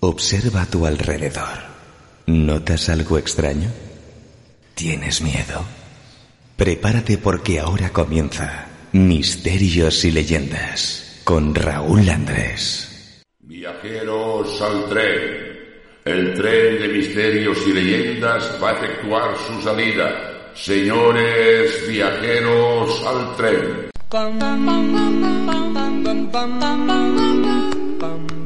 Observa a tu alrededor. ¿Notas algo extraño? ¿Tienes miedo? Prepárate porque ahora comienza Misterios y Leyendas con Raúl Andrés. Viajeros al tren. El tren de misterios y leyendas va a efectuar su salida. Señores viajeros al tren.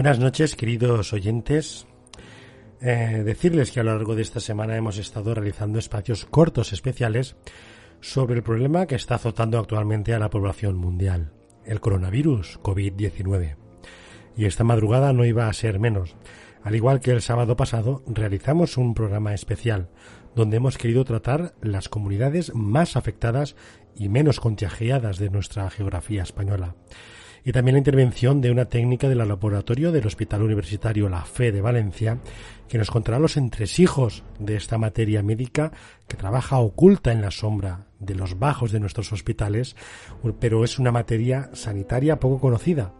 Buenas noches, queridos oyentes. Eh, decirles que a lo largo de esta semana hemos estado realizando espacios cortos especiales sobre el problema que está azotando actualmente a la población mundial, el coronavirus COVID-19. Y esta madrugada no iba a ser menos. Al igual que el sábado pasado, realizamos un programa especial donde hemos querido tratar las comunidades más afectadas y menos contagiadas de nuestra geografía española y también la intervención de una técnica del laboratorio del Hospital Universitario La Fe de Valencia, que nos contará los entresijos de esta materia médica que trabaja oculta en la sombra de los bajos de nuestros hospitales, pero es una materia sanitaria poco conocida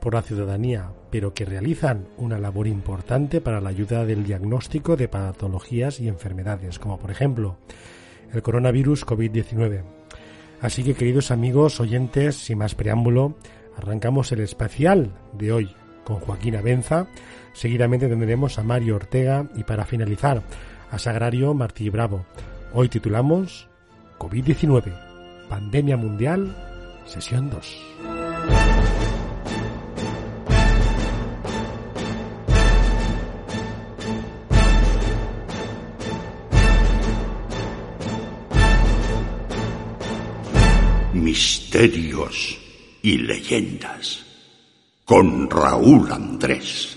por la ciudadanía, pero que realizan una labor importante para la ayuda del diagnóstico de patologías y enfermedades, como por ejemplo el coronavirus COVID-19. Así que queridos amigos, oyentes, sin más preámbulo, Arrancamos el especial de hoy con Joaquín Abenza, seguidamente tendremos a Mario Ortega y para finalizar a Sagrario Martí Bravo. Hoy titulamos COVID-19, Pandemia Mundial, sesión 2. Misterios y leyendas con Raúl Andrés.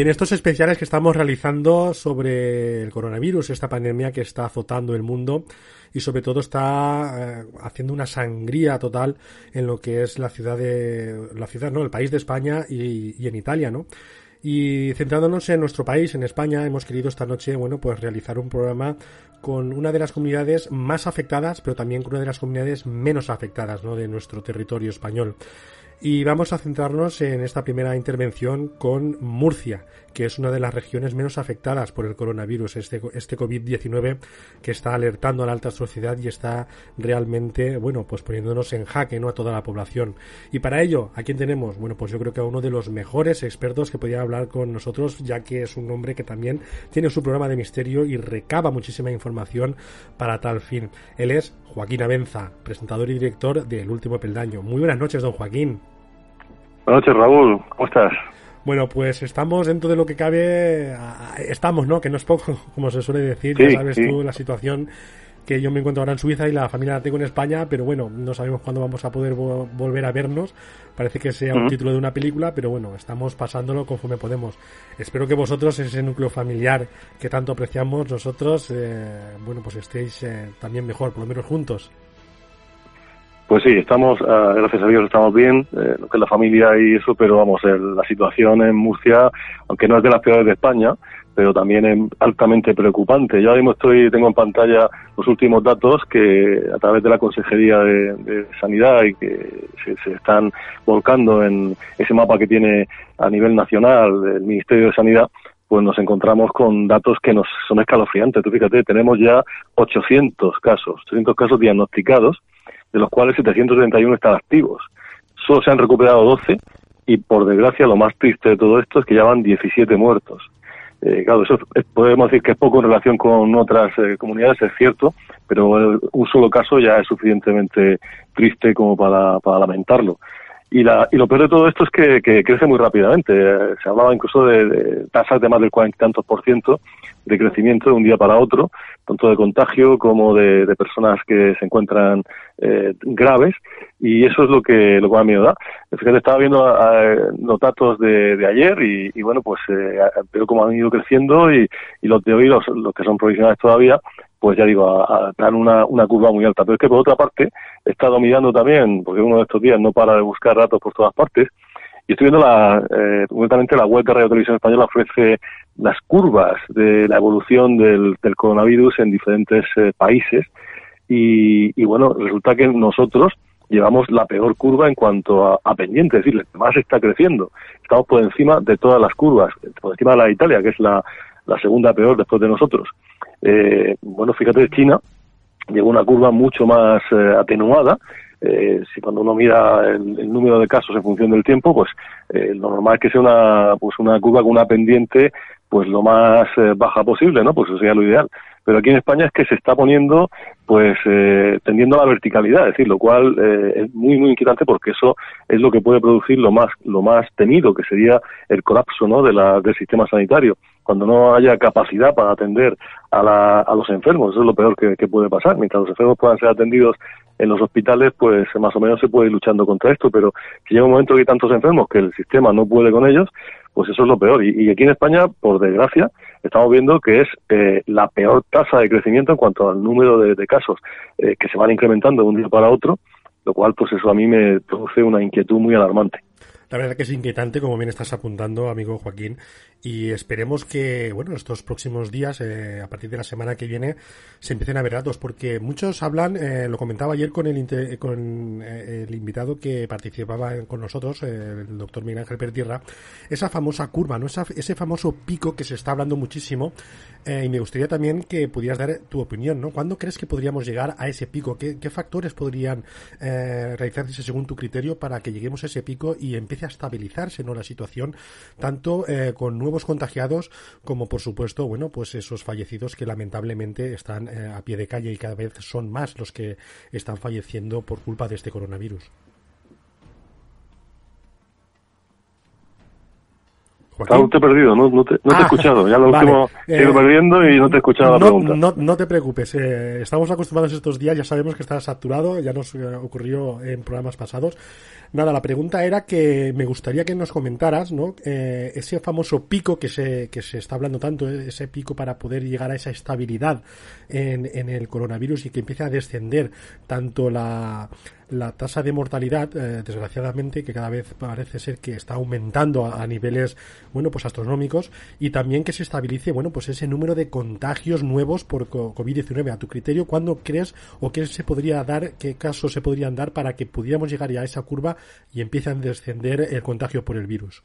Y en estos especiales que estamos realizando sobre el coronavirus, esta pandemia que está azotando el mundo y sobre todo está eh, haciendo una sangría total en lo que es la ciudad de la ciudad, no, el país de España y, y en Italia, ¿no? Y centrándonos en nuestro país, en España, hemos querido esta noche, bueno, pues realizar un programa con una de las comunidades más afectadas, pero también con una de las comunidades menos afectadas, ¿no? De nuestro territorio español. Y vamos a centrarnos en esta primera intervención con Murcia, que es una de las regiones menos afectadas por el coronavirus, este, este COVID-19 que está alertando a la alta sociedad y está realmente, bueno, pues poniéndonos en jaque, ¿no? A toda la población. Y para ello, ¿a quién tenemos? Bueno, pues yo creo que a uno de los mejores expertos que podía hablar con nosotros, ya que es un hombre que también tiene su programa de misterio y recaba muchísima información para tal fin. Él es Joaquín Abenza, presentador y director de El Último Peldaño. Muy buenas noches, don Joaquín. Buenas noches, Raúl. ¿Cómo estás? Bueno, pues estamos dentro de lo que cabe, estamos, ¿no? Que no es poco, como se suele decir, Sí, ya sabes sí. tú la situación que yo me encuentro ahora en Suiza y la familia la tengo en España, pero bueno, no sabemos cuándo vamos a poder vo- volver a vernos. Parece que sea un título de una película, pero bueno, estamos pasándolo conforme podemos. Espero que vosotros, ese núcleo familiar que tanto apreciamos nosotros, eh, bueno, pues estéis eh, también mejor, por lo menos juntos. Pues sí, estamos, ah, gracias a Dios, estamos bien, eh, lo que es la familia y eso, pero vamos, el- la situación en Murcia, aunque no es de las peores de España, pero también es altamente preocupante. Yo ahora mismo estoy, tengo en pantalla los últimos datos que a través de la Consejería de, Sanidad y que se, se están volcando en ese mapa que tiene a nivel nacional el Ministerio de Sanidad, pues nos encontramos con datos que nos son escalofriantes. Tú fíjate, tenemos ya 800 casos, 800 casos diagnosticados, de los cuales 731 están activos. Solo se han recuperado 12 y, por desgracia, lo más triste de todo esto es que ya van 17 muertos. Eh, claro, eso es- podemos decir que es poco en relación con otras eh, comunidades, es cierto, pero un solo caso ya es suficientemente triste como para, para lamentarlo. Y, la, y lo peor de todo esto es que, que crece muy rápidamente. Eh, Se hablaba incluso de, de tasas de más del cuarenta y tantos por ciento de crecimiento de un día para otro, tanto de contagio como de, de personas que se encuentran eh, graves. Y eso es lo que, lo que más miedo da. Fíjate, estaba viendo eh, los datos de, de ayer y, y bueno, pues eh, veo cómo han ido creciendo y, y los de hoy, los, los que son provisionales todavía, pues ya digo, a, a dar una, una curva muy alta. Pero es que por otra parte, he estado mirando también, porque uno de estos días no para de buscar datos por todas partes, y estoy viendo la, eh, la web de Radio Televisión Española ofrece las curvas de la evolución del, del coronavirus en diferentes eh, países y, y bueno, resulta que nosotros llevamos la peor curva en cuanto a, a pendiente, es decir, más está creciendo. Estamos por encima de todas las curvas, por encima de la de Italia, que es la, la segunda peor después de nosotros. Eh, bueno, fíjate, China llegó a una curva mucho más eh, atenuada. Eh, si cuando uno mira el, el número de casos en función del tiempo, pues eh, lo normal es que sea una, pues una curva con una pendiente pues lo más eh, baja posible, ¿no? Pues eso sería lo ideal. Pero aquí en España es que se está poniendo, pues, eh, tendiendo a la verticalidad, es decir, lo cual es muy, muy inquietante porque eso es lo que puede producir lo más, lo más temido, que sería el colapso, ¿no? De la, del sistema sanitario. Cuando no haya capacidad para atender a, la, a los enfermos, eso es lo peor que, puede pasar. Mientras los enfermos puedan ser atendidos en los hospitales, pues más o menos se puede ir luchando contra esto, pero si llega un momento que hay tantos enfermos que el sistema no puede con ellos, pues eso es lo peor. Y, y aquí en España, por desgracia, estamos viendo que es eh, la peor tasa de crecimiento en cuanto al número de, de casos eh, que se van incrementando de un día para otro, lo cual, pues eso a mí me produce una inquietud muy alarmante. La verdad que es inquietante, como bien estás apuntando, amigo Joaquín, y esperemos que, bueno, estos próximos días, eh, a partir de la semana que viene, se empiecen a ver datos, porque muchos hablan, eh, lo comentaba ayer con el, con eh, el invitado que participaba con nosotros, eh, el doctor Miguel Ángel Pertierra, esa famosa curva, ¿no? Esa- ese famoso pico que se está hablando muchísimo, eh, y me gustaría también que pudieras dar tu opinión, ¿no? ¿Cuándo crees que podríamos llegar a ese pico? ¿Qué, qué factores podrían realizarse según tu criterio para que lleguemos a ese pico y empiece a estabilizarse, ¿no? La situación, tanto con nuevos contagiados como, por supuesto, bueno, pues esos fallecidos que lamentablemente están eh, a pie de calle y cada vez son más los que están falleciendo por culpa de este coronavirus. Raúl, te he perdido, no, no te, no te he Ah, escuchado. Ya lo vale. último he ido Eh, perdiendo y no te he escuchado la pregunta. no, no te preocupes, eh, estamos acostumbrados estos días, ya sabemos que estás saturado, ya nos eh, ocurrió en programas pasados. Nada, la pregunta era que me gustaría que nos comentaras, ¿no? Eh, ese famoso pico que se, que se está hablando tanto, ese pico para poder llegar a esa estabilidad en, en el coronavirus y que empiece a descender tanto la, la tasa de mortalidad, eh, desgraciadamente, que cada vez parece ser que está aumentando a, niveles, bueno, pues astronómicos, y también que se estabilice, bueno, pues ese número de contagios nuevos por co- COVID-19. A tu criterio, ¿cuándo crees o qué se podría dar, qué casos se podrían dar para que pudiéramos llegar ya a esa curva y empiece a descender el contagio por el virus?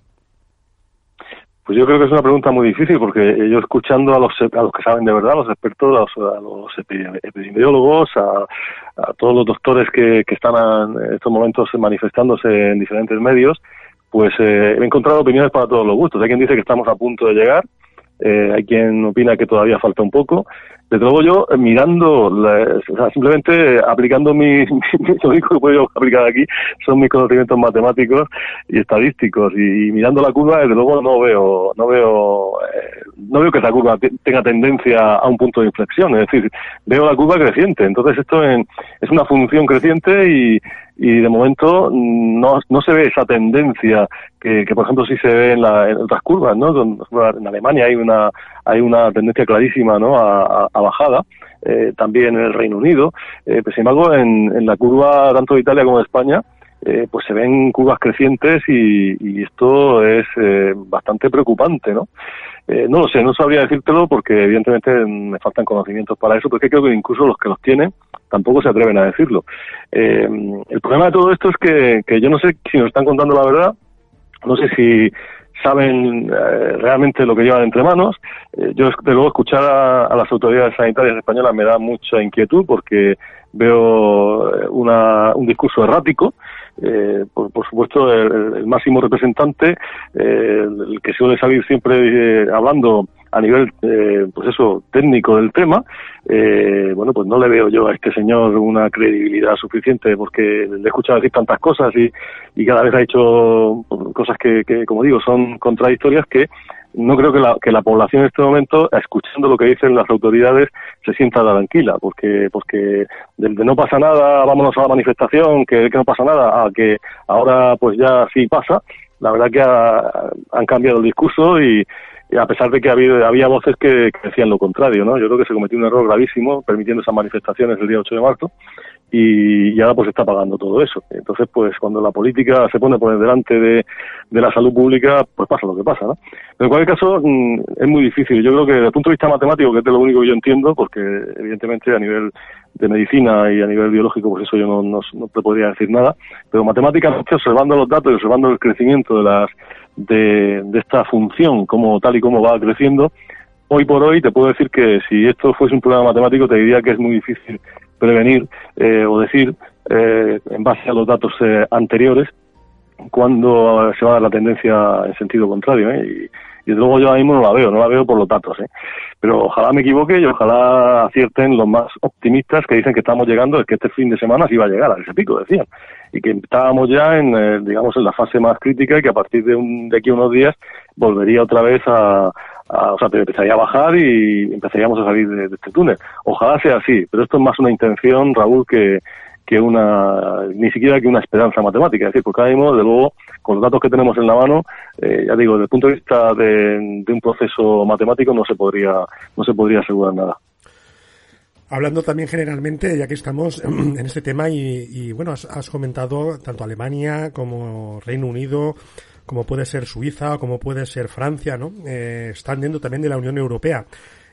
Pues yo creo que es una pregunta muy difícil porque yo escuchando a los, a los que saben de verdad, a los expertos, a los, a epidemiólogos, a, a todos los doctores que, que están en estos momentos manifestándose en diferentes medios, pues eh, he encontrado opiniones para todos los gustos. Hay quien dice que estamos a punto de llegar, eh, hay quien opina que todavía falta un poco. Desde luego yo, eh, mirando, o sea, simplemente aplicando mi, mi- lo único que puedo aplicar aquí son mis conocimientos matemáticos y estadísticos y, mirando la curva, desde luego no veo, no veo, eh, no veo que esa curva te- tenga tendencia a un punto de inflexión. Es decir, veo la curva creciente. Entonces esto en- es una función creciente y, y de momento no, no se ve esa tendencia que, que, por ejemplo sí se ve en, la- en otras curvas, ¿no? En Alemania hay una hay una tendencia clarísima, ¿no? A, bajada. eh, también en el Reino Unido. Eh, pero, sin embargo, en, en la curva tanto de Italia como de España, eh, pues se ven curvas crecientes y, y esto es eh, bastante preocupante, ¿no? Eh, no lo sé, no sabría decírtelo porque evidentemente me faltan conocimientos para eso, porque creo que incluso los que los tienen tampoco se atreven a decirlo. Eh, el problema de todo esto es que, que yo no sé si nos están contando la verdad, no sé si saben eh, realmente lo que llevan entre manos. Eh, yo, de luego, escuchar a, las autoridades sanitarias españolas me da mucha inquietud porque veo eh, una, un discurso errático. Eh, por, supuesto, el, el máximo representante, eh, el que suele salir siempre hablando a nivel, eh, pues eso, técnico del tema, eh, bueno, pues no le veo yo a este señor una credibilidad suficiente porque le he escuchado decir tantas cosas y, y cada vez ha hecho cosas que, que, como digo, son contradictorias que no creo que la, que la población en este momento, escuchando lo que dicen las autoridades, se sienta tranquila, porque porque del de no pasa nada, vámonos a la manifestación, que, que no pasa nada, a que ahora pues ya sí pasa, la verdad que ha- han cambiado el discurso y a pesar de que había, voces que, que decían lo contrario, ¿no? Yo creo que se cometió un error gravísimo permitiendo esas manifestaciones el día 8 de marzo y, y ahora pues está pagando todo eso. Entonces, pues cuando la política se pone por delante de, de la salud pública, pues pasa lo que pasa, ¿no? Pero en cualquier caso, mm, es muy difícil. Yo creo que desde el punto de vista matemático, que es lo único que yo entiendo, porque evidentemente a nivel de medicina y a nivel biológico, pues eso yo no, no, no te podría decir nada, pero matemáticamente, observando los datos y observando el crecimiento de las de, de esta función, como tal y como va creciendo, hoy por hoy te puedo decir que si esto fuese un problema matemático, te diría que es muy difícil prevenir eh, o decir, eh, en base a los datos eh, anteriores, cuándo se va a dar la tendencia en sentido contrario. ¿eh? Y, luego yo ahora mismo no la veo, no la veo por los datos. ¿eh? Pero ojalá me equivoque y ojalá acierten los más optimistas que dicen que estamos llegando, es que este fin de semana sí va a llegar a ese pico, decían. Y que estábamos ya en, eh, digamos, en la fase más crítica y que a partir de, un, de aquí unos días volvería otra vez a, a- o sea, empezaría a bajar y empezaríamos a salir de, este túnel. Ojalá sea así, pero esto es más una intención, Raúl, que, que una, ni siquiera que una esperanza matemática. Es decir, porque ahora mismo, de luego, con los datos que tenemos en la mano, eh, ya digo, desde el punto de vista de, de un proceso matemático no se podría, no se podría asegurar nada. Hablando también generalmente, ya que estamos en este tema y, y, bueno, has, has comentado tanto Alemania como Reino Unido, como puede ser Suiza, como puede ser Francia, ¿no? Eh, están dentro también de la Unión Europea.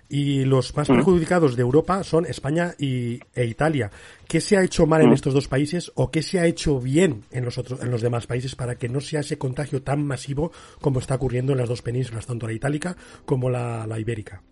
Y los más perjudicados de Europa son España y, e Italia. ¿Qué se ha hecho mal en estos dos países o qué se ha hecho bien en los otros, en los demás países para que no sea ese contagio tan masivo como está ocurriendo en las dos penínsulas, tanto la itálica como la, la ibérica?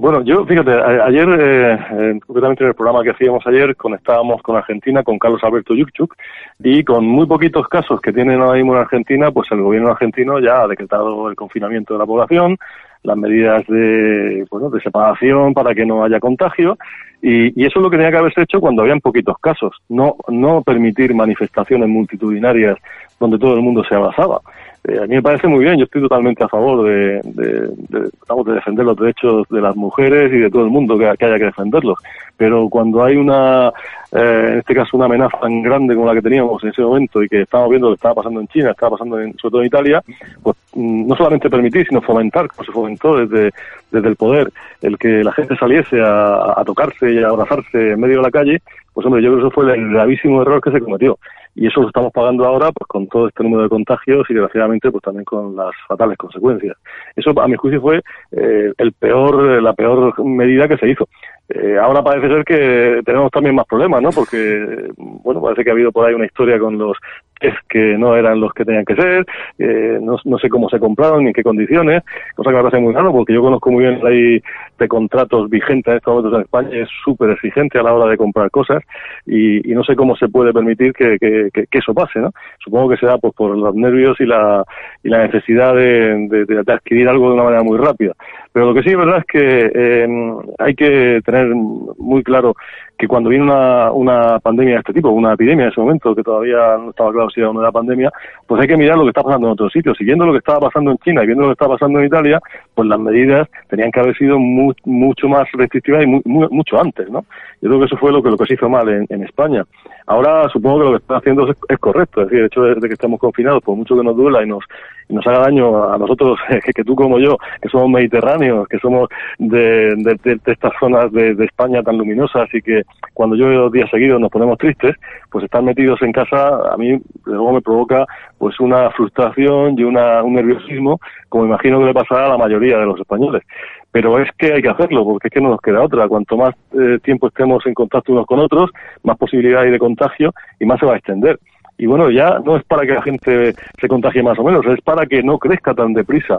Bueno, yo, fíjate, ayer, eh, concretamente en el programa que hacíamos ayer, conectábamos con Argentina, con Carlos Alberto Yurchuk, y con muy poquitos casos que tienen ahora mismo en Argentina, pues el gobierno argentino ya ha decretado el confinamiento de la población, las medidas de, bueno, de separación para que no haya contagio, y, y eso es lo que tenía que haberse hecho cuando habían poquitos casos, no, no permitir manifestaciones multitudinarias donde todo el mundo se abrazaba. Eh, a mí me parece muy bien, yo estoy totalmente a favor de, de, de, de defender los derechos de las mujeres y de todo el mundo que, que haya que defenderlos. Pero cuando hay una, eh, en este caso, una amenaza tan grande como la que teníamos en ese momento y que estábamos viendo lo que estaba pasando en China, estaba pasando en, sobre todo en Italia, pues mm, no solamente permitir, sino fomentar, como se fomentó desde, desde el poder, el que la gente saliese a, a tocarse y a abrazarse en medio de la calle, pues hombre, yo creo que eso fue el gravísimo error que se cometió y eso lo estamos pagando ahora pues con todo este número de contagios y desgraciadamente pues también con las fatales consecuencias. Eso a mi juicio fue eh, el peor la peor medida que se hizo. Eh, ahora parece ser que tenemos también más problemas, ¿no? Porque, bueno, parece que ha habido por ahí una historia con los test que no eran los que tenían que ser, eh, no, no, sé cómo se compraron ni en qué condiciones, cosa que me parece muy raro porque yo conozco muy bien la ley de contratos vigente en estos momentos en España, es súper exigente a la hora de comprar cosas y, y no sé cómo se puede permitir que, que, que, que, eso pase, ¿no? Supongo que se da pues, por los nervios y la, y la necesidad de, de, de adquirir algo de una manera muy rápida. Pero lo que sí es verdad es que eh, hay que tener muy claro que cuando viene una, una pandemia de este tipo, una epidemia en ese momento, que todavía no estaba claro si era una pandemia, pues hay que mirar lo que está pasando en otros sitios. Siguiendo lo que estaba pasando en China y viendo lo que estaba pasando en Italia, pues las medidas tenían que haber sido mucho más restrictivas y mucho antes, ¿no? Yo creo que eso fue lo que, lo que se hizo mal en, España. Ahora supongo que lo que están haciendo es, es, correcto, es decir, el hecho de, que estemos confinados, por mucho que nos duela y nos, y nos haga daño a nosotros, que, que, tú como yo, que somos mediterráneos, que somos de, de, de estas zonas de, España tan luminosas y que cuando yo veo días seguidos nos ponemos tristes, pues estar metidos en casa a mí luego me provoca pues una frustración y una, un nerviosismo, como imagino que le pasará a la mayoría de los españoles pero es que hay que hacerlo, porque es que no nos queda otra. Cuanto más eh, tiempo estemos en contacto unos con otros, más posibilidad hay de contagio y más se va a extender. Y bueno, ya no es para que la gente se contagie más o menos, es para que no crezca tan deprisa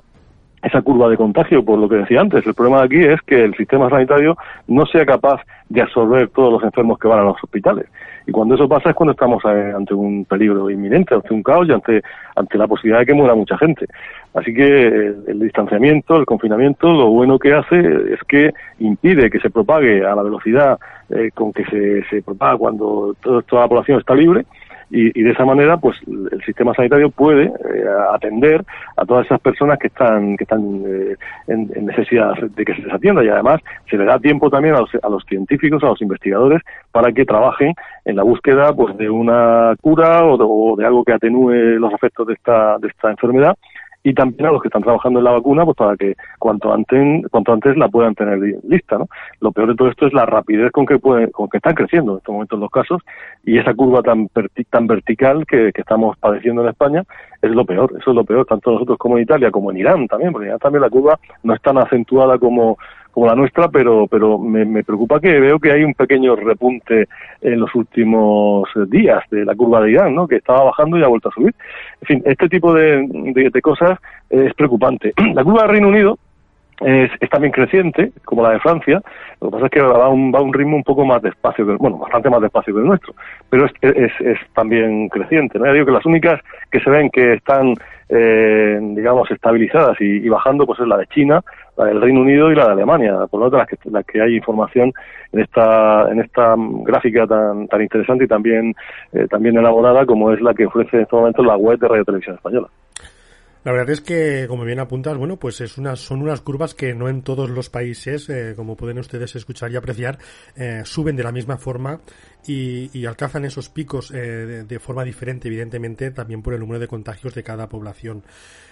esa curva de contagio, por lo que decía antes. El problema aquí es que el sistema sanitario no sea capaz de absorber todos los enfermos que van a los hospitales. Y cuando eso pasa es cuando estamos eh, ante un peligro inminente, ante un caos y ante, ante la posibilidad de que muera mucha gente. Así que el, el distanciamiento, el confinamiento, lo bueno que hace es que impide que se propague a la velocidad eh, con que se, se propaga cuando toda la población está libre y, y, de esa manera pues el sistema sanitario puede eh, atender a todas esas personas que están que están eh, en, necesidad de que se les atienda. Y además se le da tiempo también a los, a los, científicos a los investigadores para que trabajen en la búsqueda pues de una cura o de, o de algo que atenúe los efectos de esta de esta enfermedad y también a los que están trabajando en la vacuna, pues para que cuanto antes, cuanto antes la puedan tener lista, ¿no? Lo peor de todo esto es la rapidez con que pueden, con que están creciendo en estos momentos los casos y esa curva tan, tan vertical que, que estamos padeciendo en España es lo peor, eso es lo peor, tanto nosotros como en Italia, como en Irán también, porque en Irán también la curva no es tan acentuada como, como la nuestra, pero, pero me, preocupa que veo que hay un pequeño repunte en los últimos días de la curva de Irán, ¿no? que estaba bajando y ha vuelto a subir. En fin, este tipo de, de, cosas es preocupante. La curva del Reino Unido es, es, también creciente, como la de Francia, lo que pasa es que va a un, va un ritmo un poco más despacio, que, bueno, bastante más despacio que el nuestro, pero es, es, es también creciente. ¿no? Ya digo que las únicas que se ven que están, eh, digamos, estabilizadas y, bajando, pues es la de China, la del Reino Unido y la de Alemania, por lo tanto las que, las que hay información en esta, en esta gráfica tan, tan interesante y también, eh, también elaborada como es la que ofrece en este momento la web de Radio Televisión Española. La verdad es que, como bien apuntas, bueno, pues es unas, son unas curvas que no en todos los países, eh, como pueden ustedes escuchar y apreciar, eh, suben de la misma forma y, y alcanzan esos picos eh, de, de, forma diferente, evidentemente, también por el número de contagios de cada población.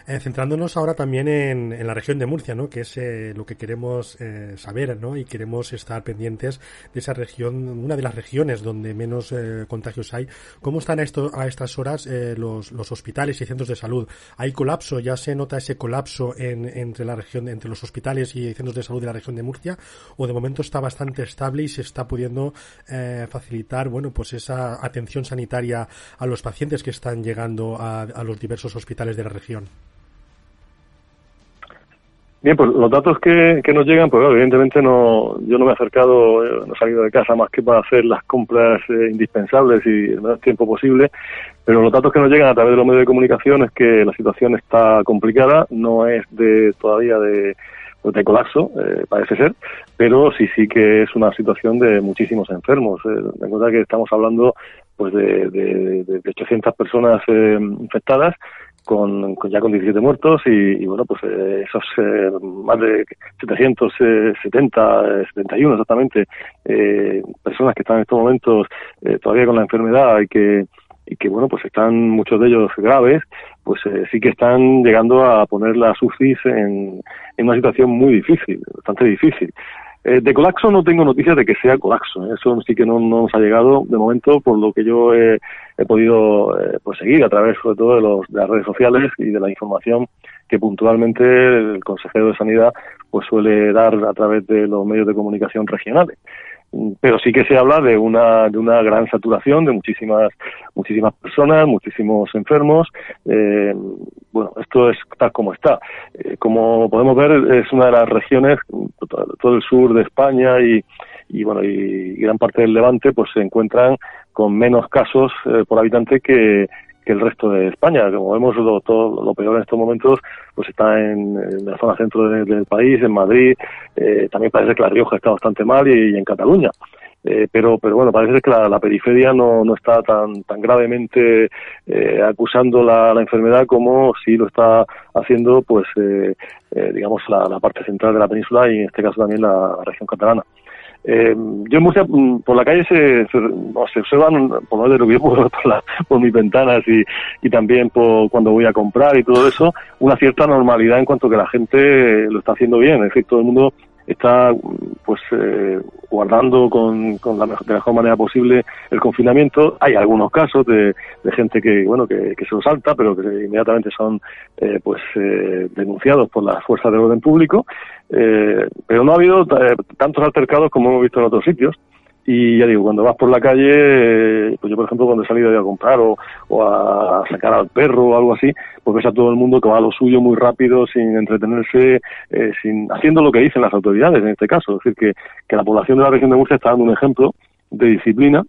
Eh, centrándonos ahora también en, en, la región de Murcia, ¿no? Que es eh, lo que queremos eh, saber, ¿no? Y queremos estar pendientes de esa región, una de las regiones donde menos contagios hay. ¿Cómo están a, esto, a estas horas los, los hospitales y centros de salud? ¿Hay colapso? ¿Ya se nota ese colapso en, entre la región, entre los hospitales y centros de salud de la región de Murcia? ¿O de momento está bastante estable y se está pudiendo facilitar, bueno, pues esa atención sanitaria a los pacientes que están llegando a, a los diversos hospitales de la región? Bien, pues los datos que, nos llegan, pues evidentemente no, yo no me he acercado, eh, no he salido de casa más que para hacer las compras eh, indispensables y el menor tiempo posible, pero los datos que nos llegan a través de los medios de comunicación es que la situación está complicada, no es de todavía de, de colapso, eh, parece ser, pero sí sí que es una situación de muchísimos enfermos. Eh, recuerda que estamos hablando pues de, de, de 800 personas eh, infectadas con, con ya con 17 muertos y, y bueno, pues eh, esos eh, más de 770, eh, 71 exactamente, eh, personas que están en estos momentos eh, todavía con la enfermedad y que y que bueno pues están muchos de ellos graves pues eh, sí que están llegando a poner las UCIs en, una situación muy difícil bastante difícil eh, de colapso no tengo noticias de que sea colapso. ¿eh? Eso sí que no, no, nos ha llegado de momento por lo que yo he, he podido eh, pues seguir a través sobre todo de, los, de las redes sociales y de la información que puntualmente el consejero de Sanidad pues suele dar a través de los medios de comunicación regionales pero sí que se habla de una de una gran saturación de muchísimas muchísimas personas muchísimos enfermos. Eh, bueno esto es tal como está. Eh, como podemos ver es una de las regiones todo el sur de España y y bueno y gran parte del Levante pues se encuentran con menos casos eh, por habitante que que el resto de España. Como vemos, lo, todo, lo peor en estos momentos pues está en, la zona centro de, del país, en Madrid. Eh, también parece que La Rioja está bastante mal y, en Cataluña. Eh, pero pero bueno parece que la, periferia no, no está tan tan gravemente eh, acusando la, la enfermedad como si lo está haciendo pues eh, eh, digamos la, parte central de la península y en este caso también la región catalana eh, yo en Murcia, mm, por la calle se, se, observan, por lo menos ver por, la, por mis ventanas y, y también por cuando voy a comprar y todo eso, una cierta normalidad en cuanto que la gente lo está haciendo bien. Es decir, todo el mundo está pues eh, guardando con, con la mejor, de la mejor manera posible el confinamiento. Hay algunos casos de, de gente que bueno que, que, se lo salta, pero que inmediatamente son eh, pues eh, denunciados por las fuerzas del orden público. Eh, pero no ha habido eh, tantos altercados como hemos visto en otros sitios. Y ya digo, cuando vas por la calle, eh, pues yo por ejemplo cuando he salido a comprar o, o a sacar al perro o algo así, pues ves a todo el mundo que va a lo suyo muy rápido, sin entretenerse, eh, sin haciendo lo que dicen las autoridades en este caso. Es decir, que, que la población de la región de Murcia está dando un ejemplo de disciplina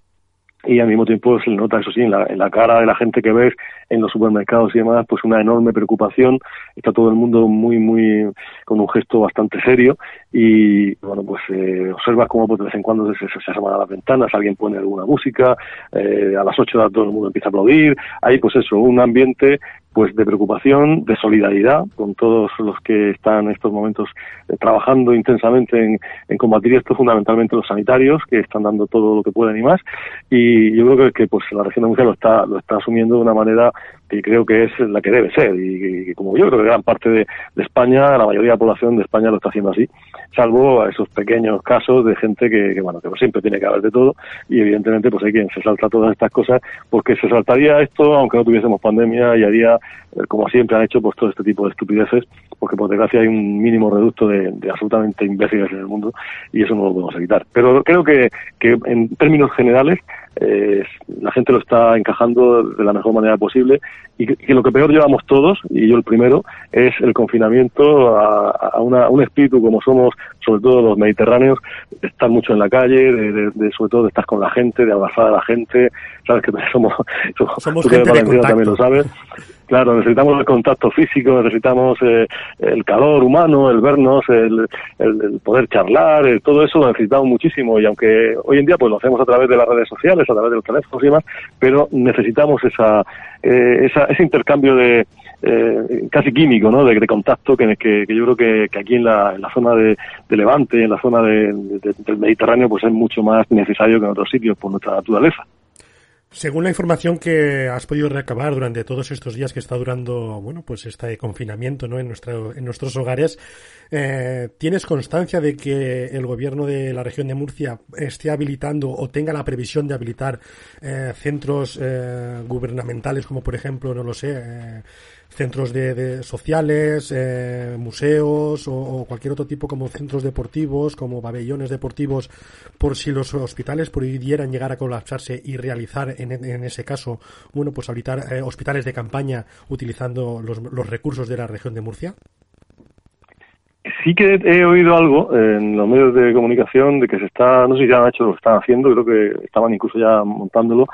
y al mismo tiempo se nota, eso sí, en la, en la cara de la gente que ves en los supermercados y demás, pues una enorme preocupación. Está todo el mundo muy, muy, con un gesto bastante serio y, bueno, pues eh, observas cómo pues, de vez en cuando se, se, se asoman a las ventanas, alguien pone alguna música, eh, a las ocho todo el mundo empieza a aplaudir. Hay, pues eso, un ambiente pues de preocupación, de solidaridad con todos los que están en estos momentos eh, trabajando intensamente en, combatir esto, fundamentalmente los sanitarios, que están dando todo lo que pueden y más. Y yo creo que, que pues la región de Murcia lo está, lo está asumiendo de una manera que creo que es la que debe ser. Y, y como yo creo que gran parte de, de, España, la mayoría de la población de España lo está haciendo así, salvo a esos pequeños casos de gente que, que bueno, que siempre tiene que haber de todo. Y evidentemente, pues hay quien se salta todas estas cosas, porque se saltaría esto aunque no tuviésemos pandemia y haría como siempre han hecho, pues todo este tipo de estupideces, porque por desgracia hay un mínimo reducto de, de absolutamente imbéciles en el mundo y eso no lo podemos evitar. Pero creo que, que en términos generales eh, la gente lo está encajando de la mejor manera posible y que, que, lo que peor llevamos todos, y yo el primero, es el confinamiento a, a, una, a un espíritu como somos, sobre todo los mediterráneos, de estar mucho en la calle, de, de, de, sobre todo de estar con la gente, de abrazar a la gente, sabes que somos, somos gente de contacto. también lo sabes. Claro, necesitamos el contacto físico, necesitamos eh, el calor humano, el vernos, el, el, el poder charlar, el, todo eso lo necesitamos muchísimo y aunque hoy en día pues lo hacemos a través de las redes sociales, a través de los teléfonos y demás, pero necesitamos esa, eh, esa ese intercambio de eh, casi químico, ¿no? De, contacto que, yo creo que, que aquí en la, en la zona de, de, Levante, en la zona de, del Mediterráneo, pues es mucho más necesario que en otros sitios por nuestra naturaleza. Según la información que has podido recabar durante todos estos días que está durando, bueno, pues este confinamiento, ¿no? En nuestro, en nuestros hogares, eh, ¿tienes constancia de que el gobierno de la región de Murcia esté habilitando o tenga la previsión de habilitar eh, centros eh, gubernamentales como por ejemplo, no lo sé, eh, centros de, de sociales, eh, museos o, cualquier otro tipo como centros deportivos, como pabellones deportivos, por si los hospitales pudieran llegar a colapsarse y realizar en, en ese caso, bueno, pues habilitar eh, hospitales de campaña utilizando los, los recursos de la región de Murcia? Sí que he oído algo en los medios de comunicación de que se está, no sé si ya han hecho lo que están haciendo, creo que estaban incluso ya montándolo,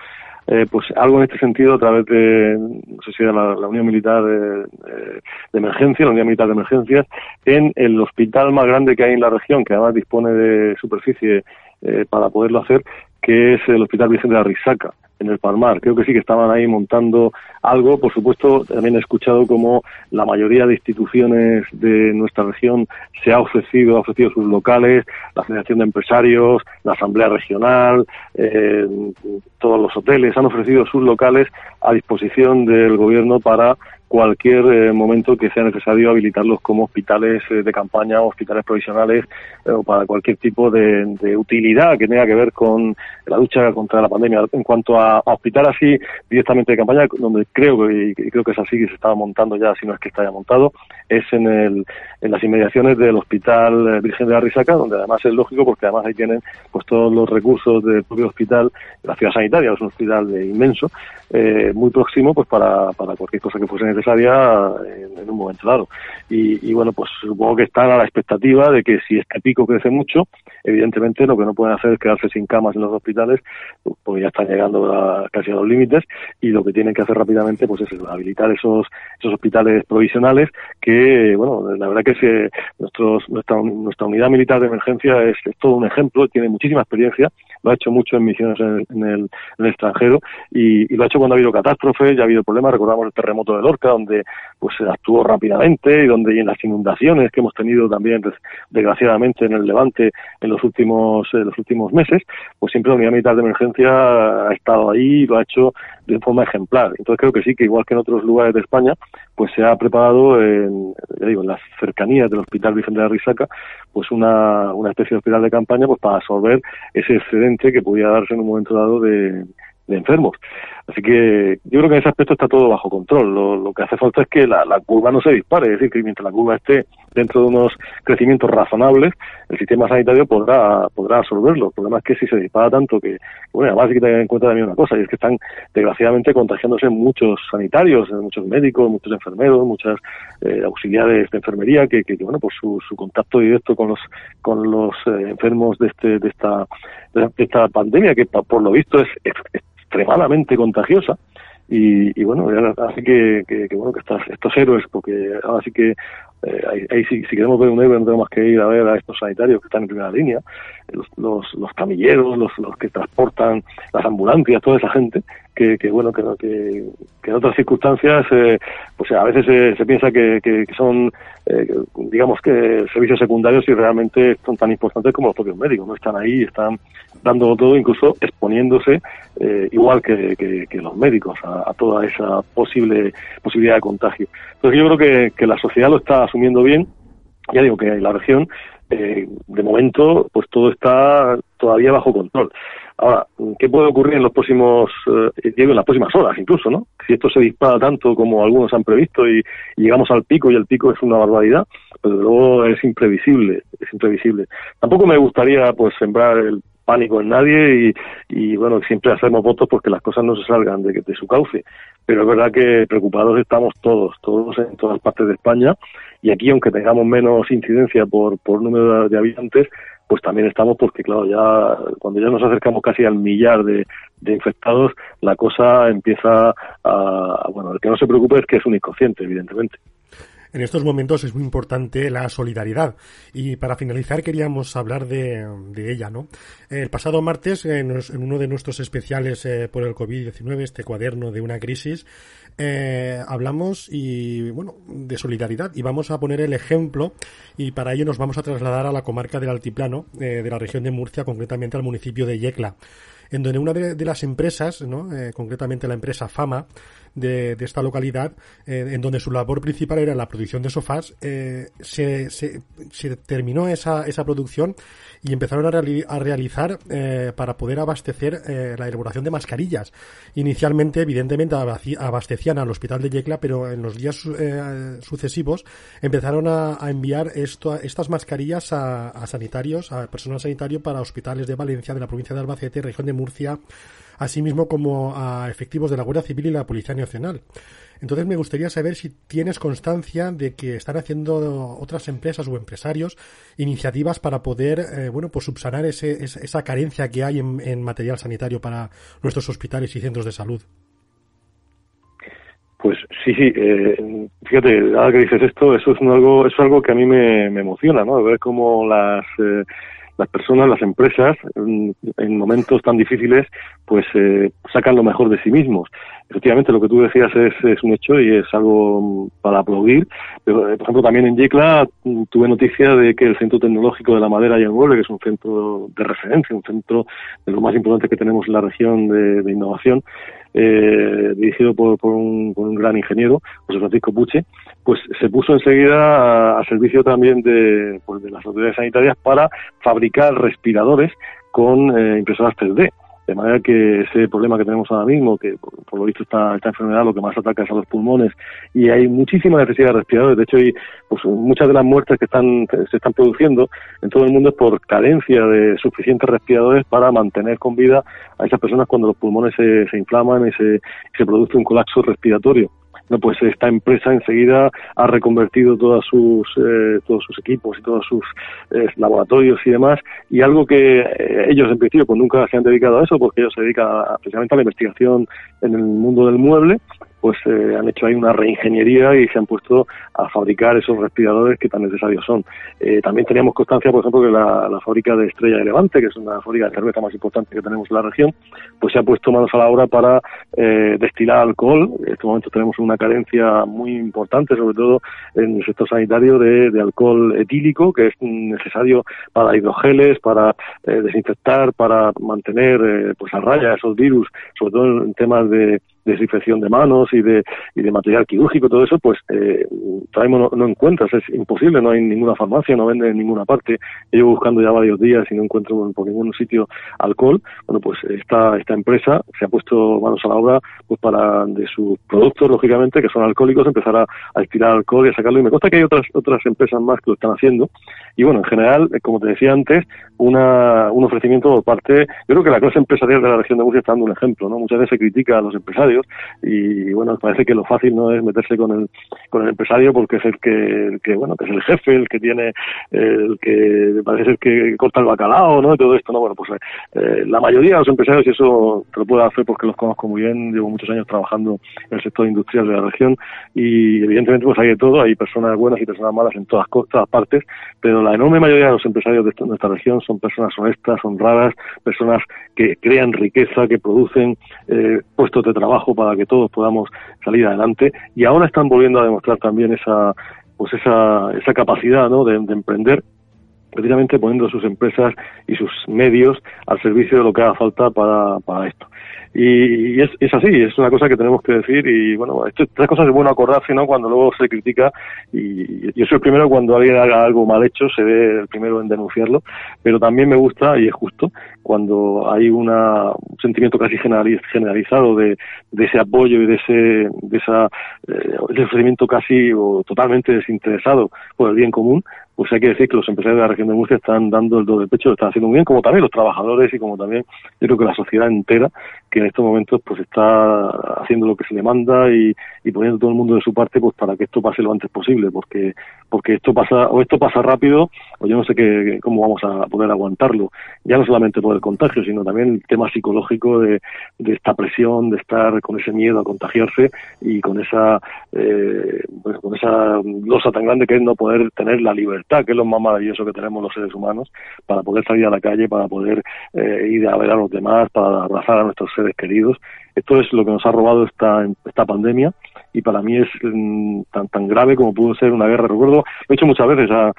eh, pues algo en este sentido a través de, no sé si era la, la Unión Militar de, de, Emergencia, la Unión Militar de Emergencias, en el hospital más grande que hay en la región, que además dispone de superficie eh, para poderlo hacer, que es el Hospital Virgen de la Risaca. En el Palmar. Creo que sí que estaban ahí montando algo. Por supuesto, también he escuchado como la mayoría de instituciones de nuestra región se ha ofrecido, ha ofrecido sus locales, la Federación de Empresarios, la Asamblea Regional, eh, todos los hoteles han ofrecido sus locales a disposición del gobierno para cualquier eh, momento que sea necesario habilitarlos como hospitales eh, de campaña hospitales provisionales eh, o para cualquier tipo de, utilidad que tenga que ver con la lucha contra la pandemia. En cuanto a, a hospital así directamente de campaña, donde creo y creo que es así que se estaba montando ya, si no es que está ya montado, es en, el, en las inmediaciones del Hospital Virgen de la Risaca, donde además es lógico porque además ahí tienen pues todos los recursos del propio hospital, la ciudad sanitaria, es un hospital de inmenso, eh, muy próximo pues para, cualquier cosa que fuese necesaria en, en un momento dado. Y, y, bueno, pues supongo que están a la expectativa de que si este pico crece mucho, evidentemente lo que no pueden hacer es quedarse sin camas en los hospitales, porque ya están llegando a, casi a los límites, y lo que tienen que hacer rápidamente pues es habilitar esos, esos hospitales provisionales que, bueno, la verdad que es, nuestros, nuestra, nuestra unidad militar de emergencia es, todo un ejemplo, tiene muchísima experiencia, lo ha hecho mucho en misiones en el, en el, extranjero y, y, lo ha hecho cuando ha habido catástrofes, ya ha habido problemas, recordamos el terremoto de Lorca, donde pues actuó rápidamente y donde en las inundaciones que hemos tenido también desgraciadamente en el Levante en los últimos los últimos meses, pues siempre la unidad militar de emergencia ha estado ahí lo ha hecho de forma ejemplar. Entonces creo que sí, que igual que en otros lugares de España, pues se ha preparado en, ya digo, en las cercanías del Hospital Virgen de la Risaca, pues una, una especie de hospital de campaña pues para absorber ese excedente que podía darse en un momento dado de, de enfermos. Así que yo creo que en ese aspecto está todo bajo control. Lo, que hace falta es que la, curva no se dispare, es decir, que mientras la curva esté dentro de unos crecimientos razonables, el sistema sanitario podrá podrá absorberlo. El problema es que si se dispara tanto que, bueno, además hay que tener en cuenta también una cosa, y es que están desgraciadamente contagiándose muchos sanitarios, muchos médicos, muchos enfermeros, muchas eh, auxiliares de enfermería, que, bueno, pues su, su, contacto directo con los con los eh, enfermos de este de esta de esta pandemia, que por lo visto es extremadamente contagiosa. Y, y bueno, así que, que, bueno que estas, estos héroes, porque ahora sí que eh, ahí, si, queremos ver un héroe no tenemos que ir a ver a estos sanitarios que están en primera línea, los, los, los camilleros, los, los que transportan las ambulancias, toda esa gente que, que bueno que, que, que en otras circunstancias eh, pues a veces se, se piensa que, que, son eh, digamos que servicios secundarios y realmente son tan importantes como los propios médicos no están ahí están dando todo incluso exponiéndose eh, igual que, los médicos a, toda esa posible posibilidad de contagio. Entonces yo creo que, que la sociedad lo está asumiendo bien. Ya digo que la región eh, de momento pues todo está todavía bajo control Ahora, ¿qué puede ocurrir en los próximos, eh, en las próximas horas incluso, ¿no? Si esto se dispara tanto como algunos han previsto y, llegamos al pico y el pico es una barbaridad, pues luego es imprevisible, es imprevisible. Tampoco me gustaría, pues, sembrar el pánico en nadie y, y bueno, siempre hacemos votos porque las cosas no se salgan de, de su cauce. Pero es verdad que preocupados estamos todos, todos en todas partes de España y aquí, aunque tengamos menos incidencia por, por número de habitantes, pues también estamos porque, claro, ya cuando ya nos acercamos casi al millar de, infectados, la cosa empieza a, bueno, el que no se preocupe es que es un inconsciente, evidentemente. En estos momentos es muy importante la solidaridad y para finalizar queríamos hablar de, de ella, ¿no? El pasado martes, en, en uno de nuestros especiales eh, por el COVID-19, este cuaderno de una crisis, eh, hablamos y bueno de solidaridad y vamos a poner el ejemplo y para ello nos vamos a trasladar a la comarca del altiplano eh, de la región de Murcia concretamente al municipio de Yecla en donde una de, las empresas ¿no? eh, concretamente la empresa Fama de, de esta localidad, eh, en donde su labor principal era la producción de sofás, eh, se, se, se, terminó esa, esa producción y empezaron a, reali a realizar eh, para poder abastecer eh, la elaboración de mascarillas. Inicialmente, evidentemente, abastecían al hospital de Yecla, pero en los días eh, sucesivos empezaron a, a enviar esto, estas mascarillas a, a sanitarios, a personal sanitario para hospitales de Valencia, de la provincia de Albacete, región de Murcia, asimismo como a efectivos de la Guardia Civil y la Policía Nacional. Entonces me gustaría saber si tienes constancia de que están haciendo otras empresas o empresarios iniciativas para poder, eh, bueno, pues subsanar ese, esa carencia que hay en, material sanitario para nuestros hospitales y centros de salud. Pues sí, sí. Eh, fíjate, ahora que dices esto, eso es algo, es algo que a mí me, me emociona, ¿no? Ver cómo las eh, las personas, las empresas, en, en momentos tan difíciles, pues eh, sacan lo mejor de sí mismos. Efectivamente, lo que tú decías es, es un hecho y es algo mm, para aplaudir. Pero, eh, por ejemplo, también en Yecla mm, tuve noticia de que el Centro Tecnológico de la Madera y el Mueble, que es un centro de referencia, un centro de los más importantes que tenemos en la región de, de innovación, eh, dirigido por, por, un, por, un, gran ingeniero, José Francisco Puche, pues se puso enseguida a, servicio también de, pues de las autoridades sanitarias para fabricar respiradores con eh, impresoras 3D. De manera que ese problema que tenemos ahora mismo, que por, lo visto esta, esta enfermedad lo que más ataca es a los pulmones y hay muchísima necesidad de respiradores. De hecho, hay pues, muchas de las muertes que están, se están produciendo en todo el mundo es por carencia de suficientes respiradores para mantener con vida a esas personas cuando los pulmones se, se inflaman y se, se produce un colapso respiratorio no pues esta empresa enseguida ha reconvertido todas sus eh, todos sus equipos y todos sus eh, laboratorios y demás. Y algo que eh, ellos en principio pues nunca se han dedicado a eso porque ellos se dedican a, precisamente a la investigación en el mundo del mueble pues eh, han hecho ahí una reingeniería y se han puesto a fabricar esos respiradores que tan necesarios son. Eh, también teníamos constancia, por ejemplo, que la, fábrica de Estrella de Levante, que es una fábrica de cerveza más importante que tenemos en la región, pues se ha puesto manos a la obra para eh, destilar alcohol. En este momento tenemos una carencia muy importante, sobre todo en el sector sanitario, de, de alcohol etílico, que es necesario para hidrogeles, para eh, desinfectar, para mantener pues a raya esos virus, sobre todo en temas de desinfección de manos y de, y de material quirúrgico, todo eso, pues eh, no, no, encuentras, es imposible, no hay ninguna farmacia, no vende en ninguna parte. Llevo buscando ya varios días y no encuentro por ningún sitio alcohol. Bueno, pues esta, esta empresa se ha puesto manos a la obra pues para de sus productos, lógicamente, que son alcohólicos, empezar a, a estirar alcohol y a sacarlo. Y me consta que hay otras, otras empresas más que lo están haciendo. Y bueno, en general, como te decía antes, una, un ofrecimiento por parte, yo creo que la clase empresarial de la región de Murcia está dando un ejemplo, ¿no? Muchas veces se critica a los empresarios y bueno parece que lo fácil no es meterse con el con el empresario porque es el que, el que bueno que es el jefe el que tiene el que parece ser que corta el bacalao no y todo esto no bueno pues eh, la mayoría de los empresarios y eso te lo puedo hacer porque los conozco muy bien llevo muchos años trabajando en el sector industrial de la región y evidentemente pues hay de todo. Hay personas buenas y personas malas en todas todas partes pero la enorme mayoría de los empresarios de, esta región son personas honestas honradas personas que crean riqueza que producen eh, puestos de trabajo para que todos podamos salir adelante y ahora están volviendo a demostrar también esa pues esa, esa capacidad ¿no? de, de emprender precisamente poniendo sus empresas y sus medios al servicio de lo que haga falta para, para esto. Y, es, es, así, es una cosa que tenemos que decir y bueno, esto, estas cosas es bueno acordarse, ¿no? Cuando luego se critica y, yo soy el primero cuando alguien haga algo mal hecho, se ve el primero en denunciarlo, pero también me gusta y es justo cuando hay una, un sentimiento casi generalizado de, de ese apoyo y de ese, de esa, eh, ese casi o totalmente desinteresado por el bien común, pues hay que decir que los empresarios de la región de Murcia están dando el do de pecho, lo están haciendo muy bien, como también los trabajadores y como también yo creo que la sociedad entera, que en estos momentos pues está haciendo lo que se le manda y, y poniendo todo el mundo de su parte pues para que esto pase lo antes posible, porque porque esto pasa o esto pasa rápido o yo no sé qué, cómo vamos a poder aguantarlo, ya no solamente por el contagio, sino también el tema psicológico de, de esta presión, de estar con ese miedo a contagiarse y con esa eh, bueno, con esa losa tan grande que es no poder tener la libertad, que es lo más maravilloso que tenemos los seres humanos, para poder salir a la calle, para poder eh, ir a ver a los demás, para abrazar a nuestros seres queridos. Esto es lo que nos ha robado esta, esta pandemia y para mí es mm, tan tan grave como pudo ser una guerra. Recuerdo, lo he hecho muchas veces a,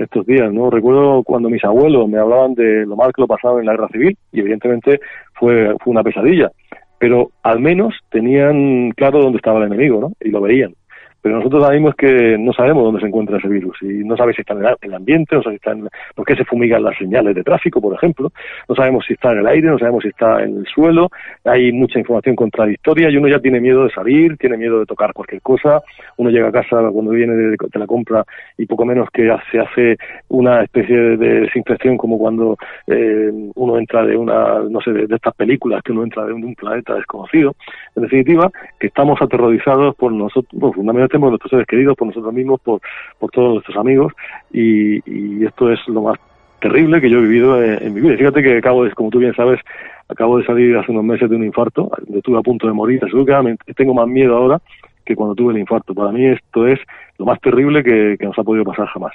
estos días, ¿no? Recuerdo cuando mis abuelos me hablaban de lo mal que lo pasaba en la guerra civil y evidentemente fue, fue una pesadilla, pero al menos tenían claro dónde estaba el enemigo, ¿no? Y lo veían. Pero nosotros ahora mismo es que no sabemos dónde se encuentra ese virus y no sabes si está en el ambiente, no sabes si está en, por qué se fumigan las señales de tráfico, por ejemplo, no sabemos si está en el aire, no sabemos si está en el suelo, hay mucha información contradictoria y uno ya tiene miedo de salir, tiene miedo de tocar cualquier cosa, uno llega a casa cuando viene de, la compra y poco menos que se hace una especie de desinfección como cuando eh, uno entra de una, no sé, de, estas películas que uno entra de un, de un planeta desconocido. En definitiva, que estamos aterrorizados por nosotros, bueno, fundamentalmente por nuestros seres queridos, por nosotros mismos, por, por todos nuestros amigos y, y, esto es lo más terrible que yo he vivido en, en mi vida. Fíjate que acabo de, como tú bien sabes, acabo de salir hace unos meses de un infarto, estuve a punto de morir, absolutamente tengo más miedo ahora que cuando tuve el infarto. Para mí esto es lo más terrible que, que nos ha podido pasar jamás.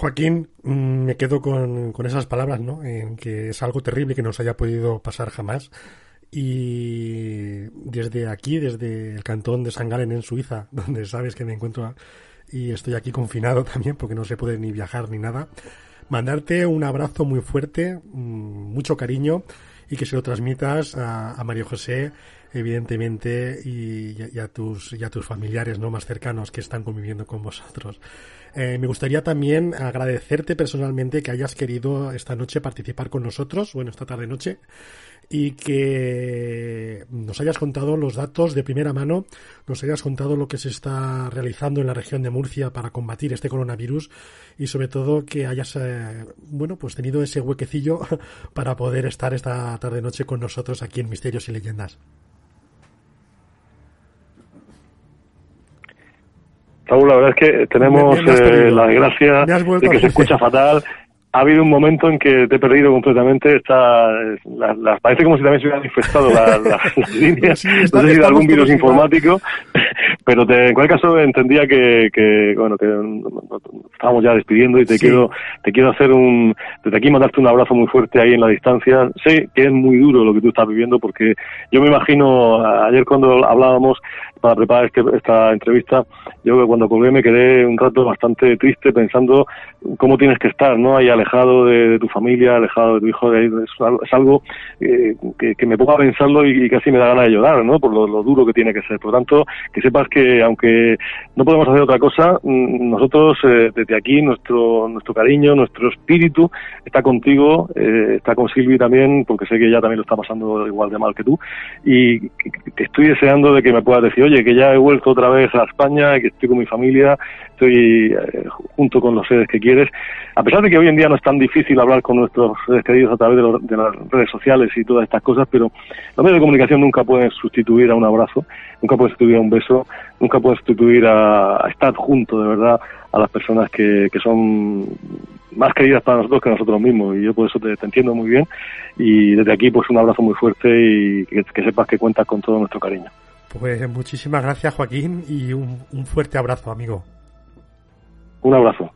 Joaquín, mm, me quedo con, con esas palabras, ¿no? En que es algo terrible que nos haya podido pasar jamás. Y desde aquí, desde el cantón de San Galen en Suiza, donde sabes que me encuentro y estoy aquí confinado también porque no se puede ni viajar ni nada, mandarte un abrazo muy fuerte, mm, mucho cariño y que se lo transmitas a, María José, evidentemente, y, y a tus, y a tus familiares no más cercanos que están conviviendo con vosotros. Eh, me gustaría también agradecerte personalmente que hayas querido esta noche participar con nosotros, bueno, esta tarde noche, y que nos hayas contado los datos de primera mano, nos hayas contado lo que se está realizando en la región de Murcia para combatir este coronavirus y sobre todo que hayas, eh, bueno, pues tenido ese huequecillo para poder estar esta tarde noche con nosotros aquí en Misterios y Leyendas. Raúl, la verdad es que tenemos Me- me has eh, la vuelto de que se escucha fatal. Ha habido un momento en que te he perdido completamente. Está, las- las- parece como si también se hubieran infectado la- la- las líneas. Sí, está- no sé si de algún virus informático. Pero te- en cualquier caso entendía que, que bueno, que estábamos ya despidiendo y te Sí. quiero, te quiero hacer un, desde aquí mandarte un abrazo muy fuerte ahí en la distancia. Sé que es muy duro lo que tú estás viviendo porque yo me imagino, ayer cuando hablábamos para preparar este- esta entrevista, yo que cuando colgué me quedé un rato bastante triste pensando cómo tienes que estar, ¿no? Ahí alejado de, tu familia, alejado de tu hijo, de ahí, es, al- es algo eh, que, me pongo a pensarlo y, casi me da ganas de llorar, ¿no? Por lo, duro que tiene que ser. Por lo tanto, que sepas que aunque no podemos hacer otra cosa, mm, nosotros eh, desde aquí nuestro nuestro cariño, nuestro espíritu está contigo, eh, está con Silvi también, porque sé que ella también lo está pasando igual de mal que tú, y que estoy deseando de que me puedas decir, oye, que ya he vuelto otra vez a España, que estoy con mi familia, estoy eh, junto con los seres que quieres, a pesar de que hoy en día no es tan difícil hablar con nuestros seres queridos a través de, los- de las redes sociales y todas estas cosas, pero los medios de comunicación nunca pueden sustituir a un abrazo, nunca pueden sustituir a un beso, nunca pueden sustituir a, estar junto de verdad a las personas que, que son más queridas para nosotros que nosotros mismos. Y yo por eso te, entiendo muy bien. Y desde aquí pues un abrazo muy fuerte y que sepas que cuentas con todo nuestro cariño. Pues muchísimas gracias Joaquín y un, un fuerte abrazo amigo. Un abrazo.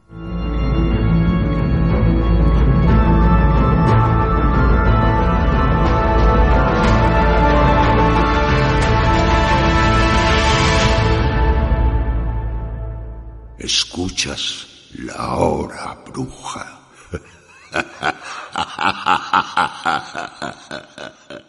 Escuchas la hora bruja.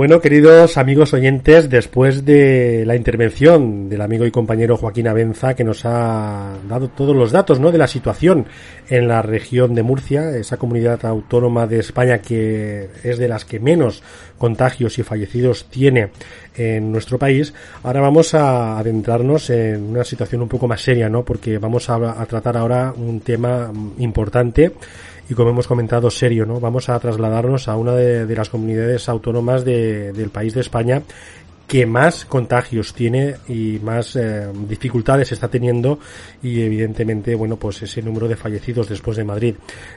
Bueno, queridos amigos oyentes, después de la intervención del amigo y compañero Joaquín Abenza, que nos ha dado todos los datos ¿no? de la situación en la región de Murcia, esa comunidad autónoma de España que es de las que menos contagios y fallecidos tiene en nuestro país, ahora vamos a adentrarnos en una situación un poco más seria, ¿no? Porque vamos a, a tratar ahora un tema importante y como hemos comentado serio, ¿no? Vamos a trasladarnos a una de, de las comunidades autónomas de- del país de España que más contagios tiene y más eh, dificultades está teniendo y evidentemente bueno pues ese número de fallecidos después de Madrid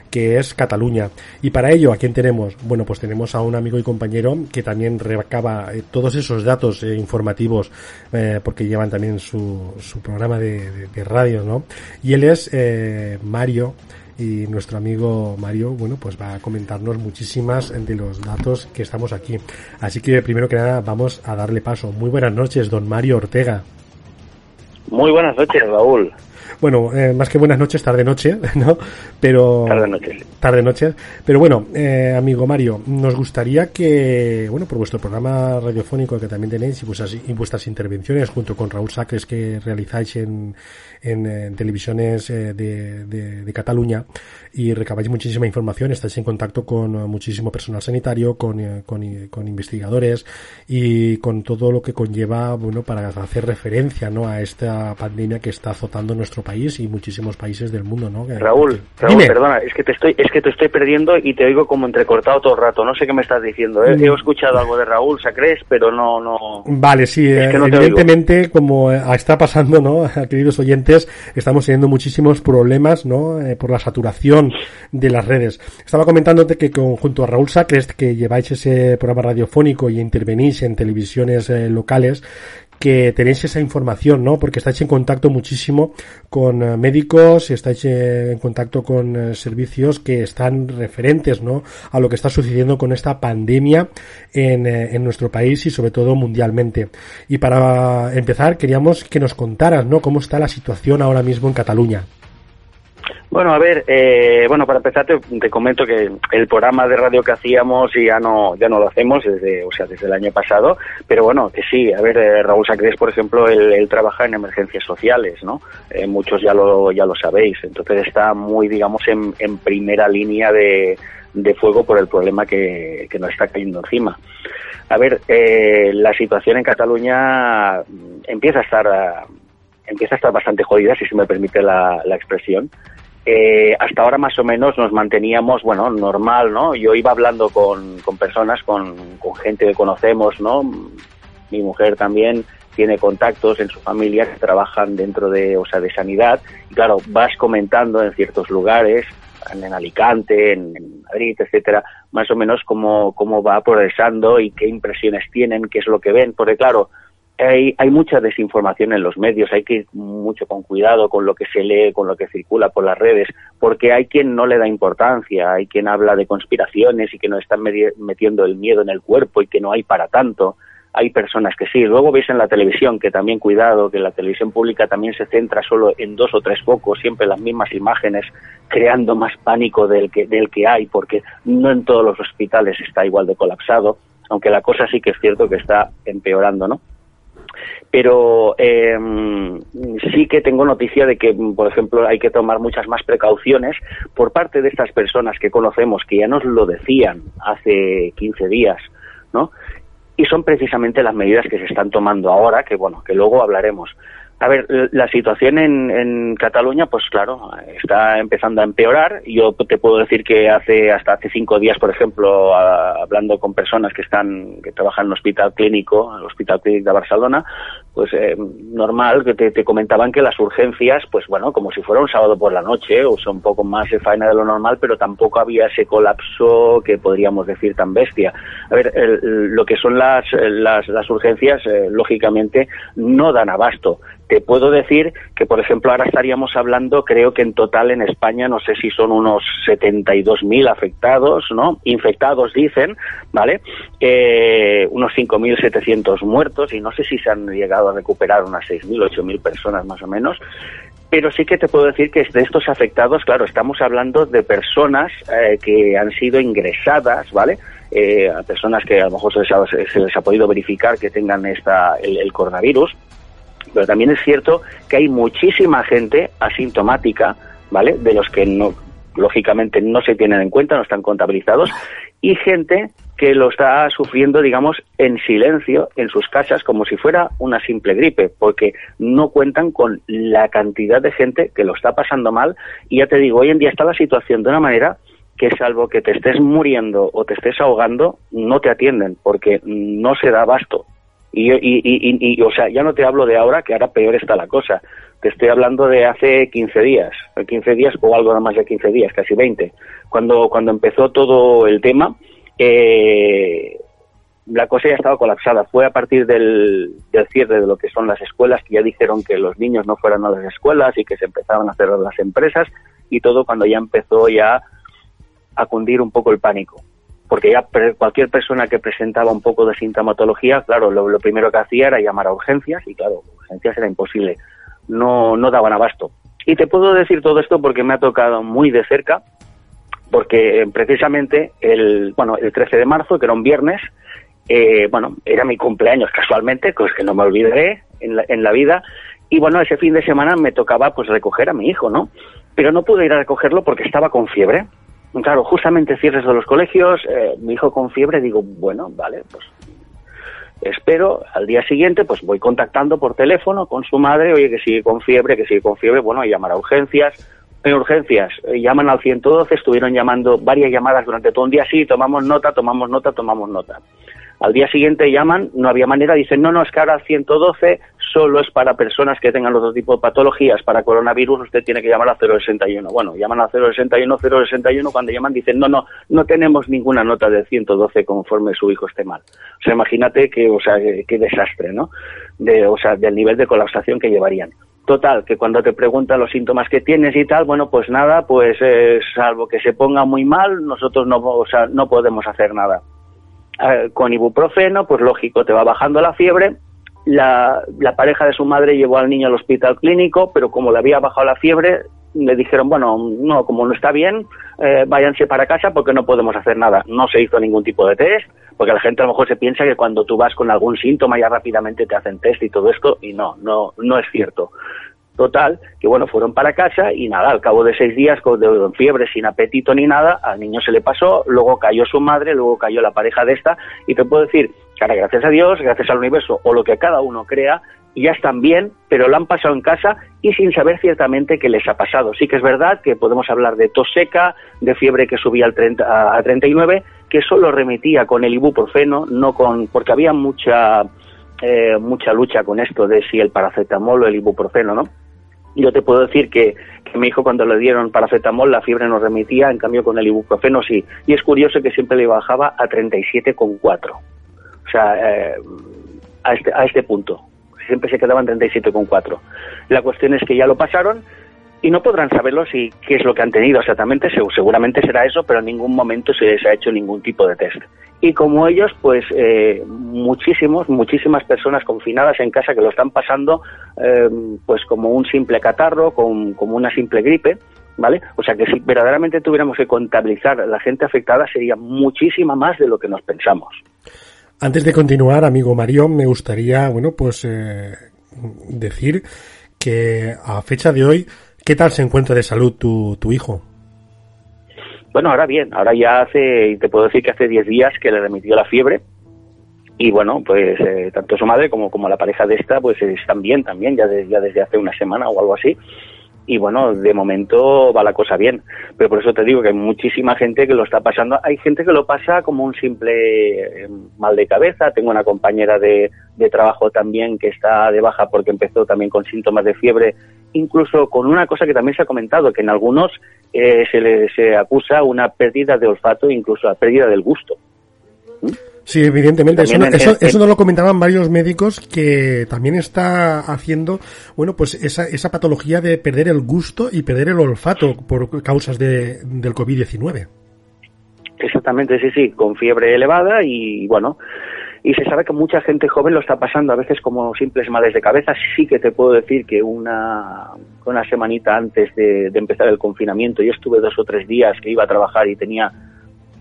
que es Cataluña. Y para ello a quién tenemos bueno pues tenemos a un amigo y compañero que también recaba eh, todos esos datos eh, informativos eh, porque llevan también su, su programa de, de- de radio no y él es eh, Mario y nuestro amigo Mario, bueno, pues va a comentarnos muchísimas de los datos que estamos aquí. Así que primero que nada vamos a darle paso. Muy buenas noches, don Mario Ortega. Muy buenas noches, Raúl. Bueno, eh, más que buenas noches, tarde noche, ¿no? Pero Tarde noches. tarde noche. Pero bueno, eh, amigo Mario, nos gustaría que, bueno, por vuestro programa radiofónico que también tenéis y vuestras, y vuestras intervenciones junto con Raúl Sacres que realizáis en, en, eh, televisiones eh, de, de, de Cataluña y recabáis muchísima información, estáis en contacto con eh, muchísimo personal sanitario, con, eh, con, con investigadores y con todo lo que conlleva, bueno, para hacer referencia, ¿no? A esta pandemia que está azotando nuestro país y muchísimos países del mundo, ¿no? Raúl, Raúl, Dime. perdona, es que te estoy, es que te estoy perdiendo y te oigo como entrecortado todo el rato. No sé qué me estás diciendo. ¿eh? Mm. He escuchado algo de Raúl Sacres, pero no, no. Vale, sí, Es que no te evidentemente, como está pasando, ¿no? Queridos oyentes, estamos teniendo muchísimos problemas, ¿no? Eh, por la saturación de las redes. Estaba comentándote que junto a Raúl Sacres, que lleváis ese programa radiofónico y intervenís en televisiones eh, locales, que tenéis esa información, ¿no? Porque estáis en contacto muchísimo con eh, médicos, estáis en contacto con eh, servicios que están referentes, ¿no? A lo que está sucediendo con esta pandemia en, eh, en nuestro país y sobre todo mundialmente. Y para empezar, queríamos que nos contaras, ¿no? Cómo está la situación ahora mismo en Cataluña. Bueno, a ver, eh, bueno, para empezar te, comento que el programa de radio que hacíamos ya no ya no lo hacemos desde, o sea, desde el año pasado, pero bueno, que sí, a ver, eh, Raúl Sacres, por ejemplo, él, él trabaja en emergencias sociales, ¿no? Eh, muchos ya lo ya lo sabéis, entonces está muy, digamos, en, en primera línea de, de fuego por el problema que, que nos está cayendo encima. A ver, eh, la situación en Cataluña empieza a estar ah, empieza a estar bastante jodida, si se me permite la, la expresión. Eh, hasta ahora más o menos nos manteníamos, bueno, normal, ¿no? Yo iba hablando con, con personas, con, con gente que conocemos, ¿no? Mi mujer también tiene contactos en su familia que trabajan dentro de, o sea, de sanidad. Y claro, vas comentando en ciertos lugares, en, Alicante, en, en Madrid, etcétera, más o menos cómo, cómo va progresando y qué impresiones tienen, qué es lo que ven. Porque claro, hay, hay mucha desinformación en los medios, hay que ir mucho con cuidado con lo que se lee, con lo que circula por las redes, porque hay quien no le da importancia, hay quien habla de conspiraciones y que nos están metiendo el miedo en el cuerpo y que no hay para tanto. Hay personas que sí. Luego veis en la televisión que también cuidado, que la televisión pública también se centra solo en dos o tres focos, siempre las mismas imágenes, creando más pánico del que, del que hay, porque no en todos los hospitales está igual de colapsado, aunque la cosa sí que es cierto que está empeorando, ¿no? Pero eh, sí que tengo noticia de que, por ejemplo, hay que tomar muchas más precauciones por parte de estas personas que conocemos, que ya nos lo decían hace 15 días, ¿no? Y son precisamente las medidas que se están tomando ahora, que bueno, que luego hablaremos. A ver, la situación en, en Cataluña, pues claro, está empezando a empeorar. Yo te puedo decir que hace hasta hace cinco días, por ejemplo, hablando con personas que están que trabajan en el hospital clínico, el hospital clínico de Barcelona, pues eh, normal que te, te comentaban que las urgencias, pues bueno, como si fuera un sábado por la noche, o sea, un poco más de faena de lo normal, pero tampoco había ese colapso que podríamos decir tan bestia. A ver, el- lo que son las, las, las urgencias, eh, lógicamente, no dan abasto. Te puedo decir que, por ejemplo, ahora estaríamos hablando, creo que en total en España, no sé si son unos 72.000 afectados, ¿no? Infectados, dicen, ¿vale? Eh, unos 5.700 muertos y no sé si se han llegado a recuperar unas 6.000, 8.000 personas más o menos. Pero sí que te puedo decir que de estos afectados, claro, estamos hablando de personas eh, que han sido ingresadas, ¿vale? Eh, a personas que a lo mejor se les ha, se les ha podido verificar que tengan esta, el, el coronavirus pero también es cierto que hay muchísima gente asintomática, ¿vale? De los que no, lógicamente no se tienen en cuenta, no están contabilizados, y gente que lo está sufriendo, digamos, en silencio en sus casas como si fuera una simple gripe, porque no cuentan con la cantidad de gente que lo está pasando mal. Y ya te digo, hoy en día está la situación de una manera que salvo que te estés muriendo o te estés ahogando, no te atienden, porque no se da abasto. Y, y, y, y, o sea, ya no te hablo de ahora, que ahora peor está la cosa. Te estoy hablando de hace 15 días, 15 días o algo más de 15 días, casi 20. Cuando, cuando empezó todo el tema, eh, la cosa ya estaba colapsada. Fue a partir del, del, cierre de lo que son las escuelas, que ya dijeron que los niños no fueran a las escuelas y que se empezaban a cerrar las empresas y todo cuando ya empezó ya a cundir un poco el pánico. Porque ya cualquier persona que presentaba un poco de sintomatología, claro, lo, lo primero que hacía era llamar a urgencias y claro, urgencias era imposible. No, no daban abasto. Y te puedo decir todo esto porque me ha tocado muy de cerca, porque precisamente el, bueno, el 13 de marzo, que era un viernes, eh, bueno, era mi cumpleaños casualmente, pues que no me olvidaré en la, en la vida, y bueno, ese fin de semana me tocaba pues recoger a mi hijo, ¿no? Pero no pude ir a recogerlo porque estaba con fiebre. Claro, justamente cierres de los colegios, eh, mi hijo con fiebre, digo, bueno, vale, pues espero, al día siguiente pues voy contactando por teléfono con su madre, oye que sigue con fiebre, que sigue con fiebre, bueno, llamar a urgencias, en urgencias, eh, llaman al 112, estuvieron llamando varias llamadas durante todo un día, sí, tomamos nota, tomamos nota, tomamos nota. Al día siguiente llaman, no había manera, dicen, no, no, es que ahora el 112 solo es para personas que tengan los dos tipos de patologías. Para coronavirus usted tiene que llamar a 061. Bueno, llaman a 061, 061, cuando llaman dicen, no, no, no tenemos ninguna nota del 112 conforme su hijo esté mal. O sea, imagínate que, o sea, qué desastre, ¿no? De, o sea, del nivel de colapsación que llevarían. Total, que cuando te preguntan los síntomas que tienes y tal, bueno, pues nada, pues eh, salvo que se ponga muy mal, nosotros no, o sea, no podemos hacer nada. Eh, con ibuprofeno, pues lógico, te va bajando la fiebre. La, la pareja de su madre llevó al niño al hospital clínico, pero como le había bajado la fiebre, le dijeron, bueno, no, como no está bien, eh, váyanse para casa porque no podemos hacer nada. No se hizo ningún tipo de test, porque la gente a lo mejor se piensa que cuando tú vas con algún síntoma ya rápidamente te hacen test y todo esto, y no, no, no es cierto. Total, que bueno, fueron para casa y nada, al cabo de seis días con fiebre, sin apetito ni nada, al niño se le pasó, luego cayó su madre, luego cayó la pareja de esta, y te puedo decir ahora gracias a Dios, gracias al universo, o lo que cada uno crea, ya están bien, pero lo han pasado en casa y sin saber ciertamente qué les ha pasado. Sí que es verdad que podemos hablar de tos seca, de fiebre que subía al 30, a 39, que solo remitía con el ibuprofeno, no con, porque había mucha, eh, mucha lucha con esto de si el paracetamol o el ibuprofeno, ¿no? Yo te puedo decir que, que mi hijo cuando le dieron paracetamol la fiebre no remitía, en cambio con el ibuprofeno sí. Y es curioso que siempre le bajaba a 37,4. O sea, eh, a, este, a este punto. Siempre se quedaba en 37,4. La cuestión es que ya lo pasaron y no podrán saberlo si qué es lo que han tenido exactamente. Seguramente será eso, pero en ningún momento se les ha hecho ningún tipo de test. Y como ellos, pues eh, muchísimos, muchísimas personas confinadas en casa que lo están pasando, eh, pues como un simple catarro, con, como una simple gripe, ¿vale? O sea que si verdaderamente tuviéramos que contabilizar la gente afectada sería muchísima más de lo que nos pensamos. Antes de continuar, amigo Mario, me gustaría, bueno, pues eh, decir que a fecha de hoy, ¿qué tal se encuentra de salud tu, tu hijo? Bueno, ahora bien, ahora ya hace, te puedo decir que hace 10 días que le remitió la fiebre y bueno, pues eh, tanto su madre como, como la pareja de esta, pues están bien también, ya, de- ya desde hace una semana o algo así. Y bueno, de momento va la cosa bien. Pero por eso te digo que hay muchísima gente que lo está pasando. Hay gente que lo pasa como un simple eh, mal de cabeza. Tengo una compañera de, de trabajo también que está de baja porque empezó también con síntomas de fiebre, incluso con una cosa que también se ha comentado, que en algunos eh, se le se acusa una pérdida de olfato, incluso la pérdida del gusto. Sí, evidentemente. Eso, no- eso, eso nos lo comentaban varios médicos que también está haciendo, bueno, pues esa, esa patología de perder el gusto y perder el olfato por causas de, del COVID-19. Exactamente, sí, sí, con fiebre elevada y bueno, y se sabe que mucha gente joven lo está pasando a veces como simples males de cabeza. Sí que te puedo decir que una, una semanita antes de, de empezar el confinamiento, yo estuve dos o tres días que iba a trabajar y tenía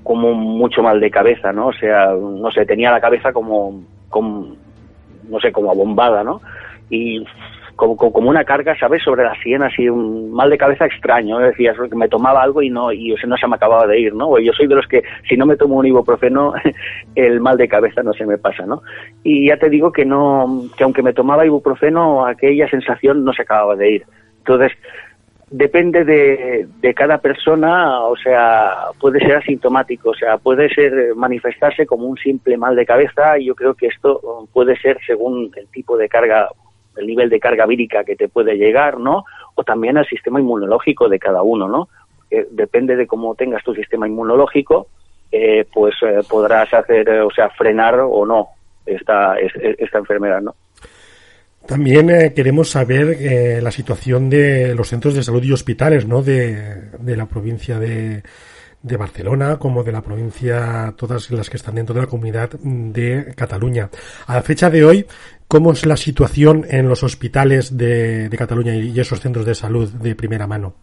como mucho mal de cabeza, ¿no? O sea, no sé, tenía la cabeza como, como no sé, como abombada, ¿no? Y como, como, una carga, ¿sabes? Sobre la sien, así un mal de cabeza extraño. ¿eh? Decías que me tomaba algo y no, y o no se me acababa de ir, ¿no? O yo soy de los que si no me tomo un ibuprofeno, el mal de cabeza no se me pasa, ¿no? Y ya te digo que no, que aunque me tomaba ibuprofeno, aquella sensación no se acababa de ir. Entonces, depende de, de cada persona, o sea, puede ser asintomático, o sea, puede ser eh, manifestarse como un simple mal de cabeza y yo creo que esto eh, puede ser según el tipo de carga, el nivel de carga vírica que te puede llegar, ¿no? O también el sistema inmunológico de cada uno, ¿no? Eh, depende de cómo tengas tu sistema inmunológico, eh, pues eh, podrás hacer, eh, o sea, frenar o no esta, es- esta enfermedad, ¿no? También queremos saber la situación de los centros de salud y hospitales, ¿no? De, de la provincia de, de Barcelona, como de la provincia, todas las que están dentro de la comunidad de Cataluña. A la fecha de hoy, ¿cómo es la situación en los hospitales de, Cataluña y esos centros de salud de primera mano?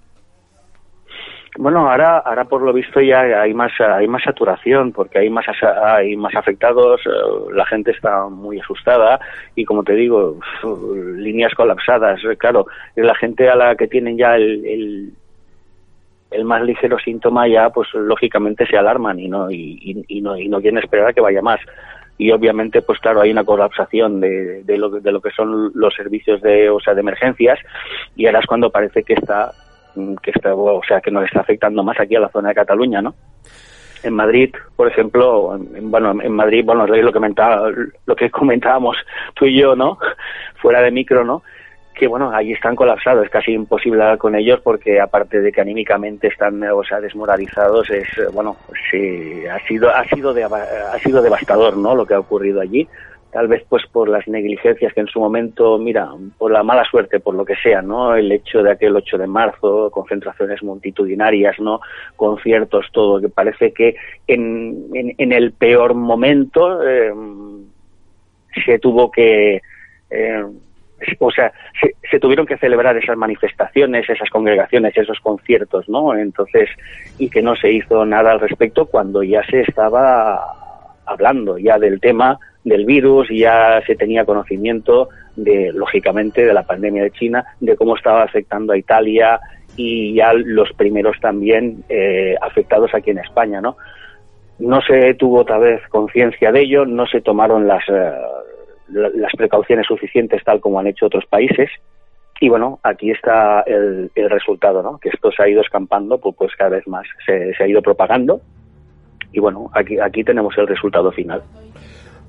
Bueno, ahora, ahora por lo visto ya hay más, hay más saturación porque hay más, hay más afectados, eh, la gente está muy asustada y como te digo, líneas colapsadas. Claro, la gente a la que tienen ya el, el, el más ligero síntoma ya, pues lógicamente se alarman y no, y, y- y no, y no quieren esperar a que vaya más. y obviamente pues claro hay una colapsación de, de, lo, de lo que son los servicios de o sea de emergencias y ahora es cuando parece que está mm, que está o sea que nos está afectando más aquí a la zona de Cataluña no en Madrid, por ejemplo, en, bueno, en Madrid, bueno, lo que comentaba, lo que comentábamos tú y yo, ¿no? Fuera de micro, ¿no? Que bueno, ahí están colapsados, es casi imposible hablar con ellos porque aparte de que anímicamente están, o sea, desmoralizados, es bueno, sí, ha sido ha sido de, ha sido devastador, ¿no? Lo que ha ocurrido allí, tal vez pues por las negligencias que en su momento, mira, por la mala suerte, por lo que sea, ¿no? El hecho de aquel 8 de marzo, concentraciones multitudinarias, ¿no? Conciertos, todo, que parece que en, en, el peor momento eh, se tuvo que eh, o sea, se, tuvieron que celebrar esas manifestaciones, esas congregaciones, esos conciertos, ¿no? Entonces, y que no se hizo nada al respecto cuando ya se estaba hablando ya del tema del virus, ya se tenía conocimiento de, lógicamente, de la pandemia de China, de cómo estaba afectando a Italia y ya los primeros también eh, afectados aquí en España, ¿no? No se tuvo otra vez conciencia de ello, no se tomaron las, eh, las precauciones suficientes tal como han hecho otros países. Y bueno, aquí está el, el resultado, ¿no? Que esto se ha ido escampando, pues, pues cada vez más se, se ha ido propagando. Y bueno, aquí, aquí tenemos el resultado final.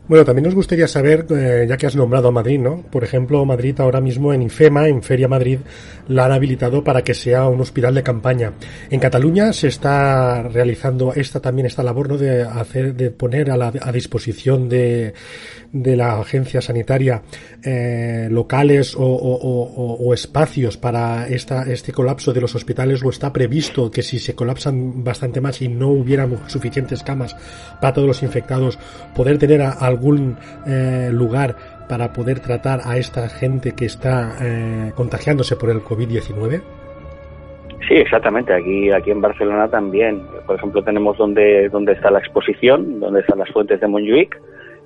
Bueno, también nos gustaría saber, eh, ya que has nombrado a Madrid, ¿no? Por ejemplo, Madrid ahora mismo en IFEMA, en Feria Madrid, la han habilitado para que sea un hospital de campaña. En Cataluña se está realizando esta también esta labor, ¿no? De hacer, de poner a, la, a disposición de, de la agencia sanitaria eh, locales o, o, o, espacios para esta, este colapso de los hospitales, lo está previsto que si se colapsan bastante más y no hubiera suficientes camas para todos los infectados, poder tener a, algún eh, lugar para poder tratar a esta gente que está eh, contagiándose por el COVID-19? Sí, exactamente. Aquí, aquí en Barcelona también. Por ejemplo, tenemos donde, donde está la exposición, donde están las fuentes de Montjuic,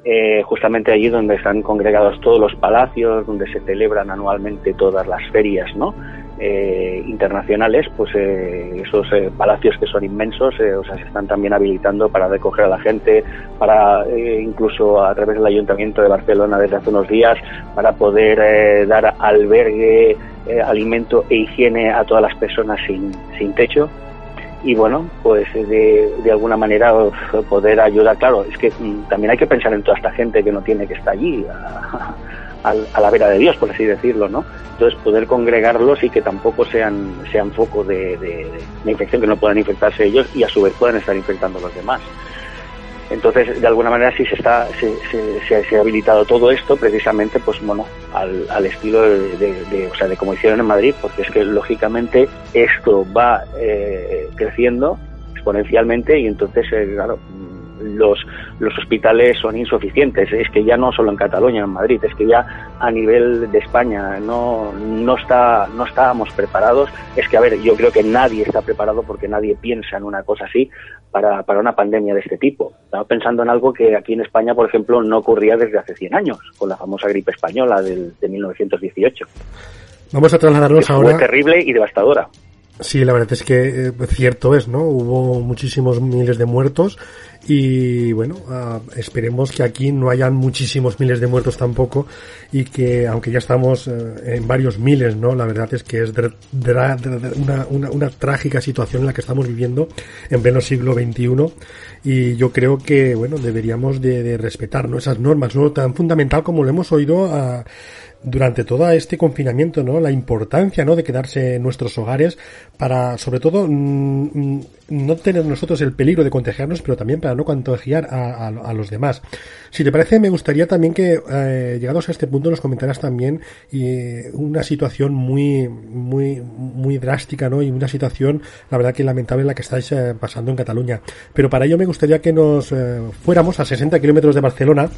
eh, justamente allí donde están congregados todos los palacios, donde se celebran anualmente todas las ferias, ¿no? Eh, internacionales, pues eh, esos eh, palacios que son inmensos, eh, o sea, se están también habilitando para recoger a la gente, para incluso a través del Ayuntamiento de Barcelona desde hace unos días, para poder dar albergue, alimento e higiene a todas las personas sin, sin techo y bueno, pues de, de, alguna manera poder ayudar. Claro, es que mm, también hay que pensar en toda esta gente que no tiene que estar allí a, la vera de Dios, por así decirlo, ¿no? Entonces poder congregarlos y que tampoco sean, sean foco de, de, de infección, que no puedan infectarse ellos y a su vez puedan estar infectando a los demás. Entonces, de alguna manera sí se está, se, se, ha habilitado todo esto precisamente, pues bueno, al, al estilo de, de, o sea, de como hicieron en Madrid, porque es que lógicamente esto va eh, creciendo exponencialmente y entonces, eh, claro, los, los hospitales son insuficientes. Es que ya no solo en Cataluña, en Madrid, es que ya a nivel de España no, no, está, no estábamos preparados. Es que, a ver, yo creo que nadie está preparado porque nadie piensa en una cosa así para, para una pandemia de este tipo. Estaba pensando en algo que aquí en España, por ejemplo, no ocurría desde hace 100 años, con la famosa gripe española del, de 1918. Vamos a trasladarnos ahora. Fue terrible y devastadora. Sí, la verdad es que eh, cierto es, ¿no? Hubo muchísimos miles de muertos y bueno, uh, esperemos que aquí no hayan muchísimos miles de muertos tampoco y que aunque ya estamos uh, en varios miles, ¿no? La verdad es que es una, una, una, trágica situación en la que estamos viviendo en pleno siglo XXI y yo creo que, bueno, deberíamos de, respetar, ¿no? Esas normas, ¿no? Tan fundamental como lo hemos oído a durante todo este confinamiento, ¿no? La importancia, ¿no? De quedarse en nuestros hogares para, sobre todo, mmm, no tener nosotros el peligro de contagiarnos, pero también para no contagiar a, los demás. Si te parece, me gustaría también que, eh, llegados a este punto, nos comentaras también eh, una situación muy, muy, muy drástica, ¿no? Y una situación, la verdad que lamentable en la que estáis eh, pasando en Cataluña. Pero para ello me gustaría que nos eh, fuéramos a 60 kilómetros de Barcelona,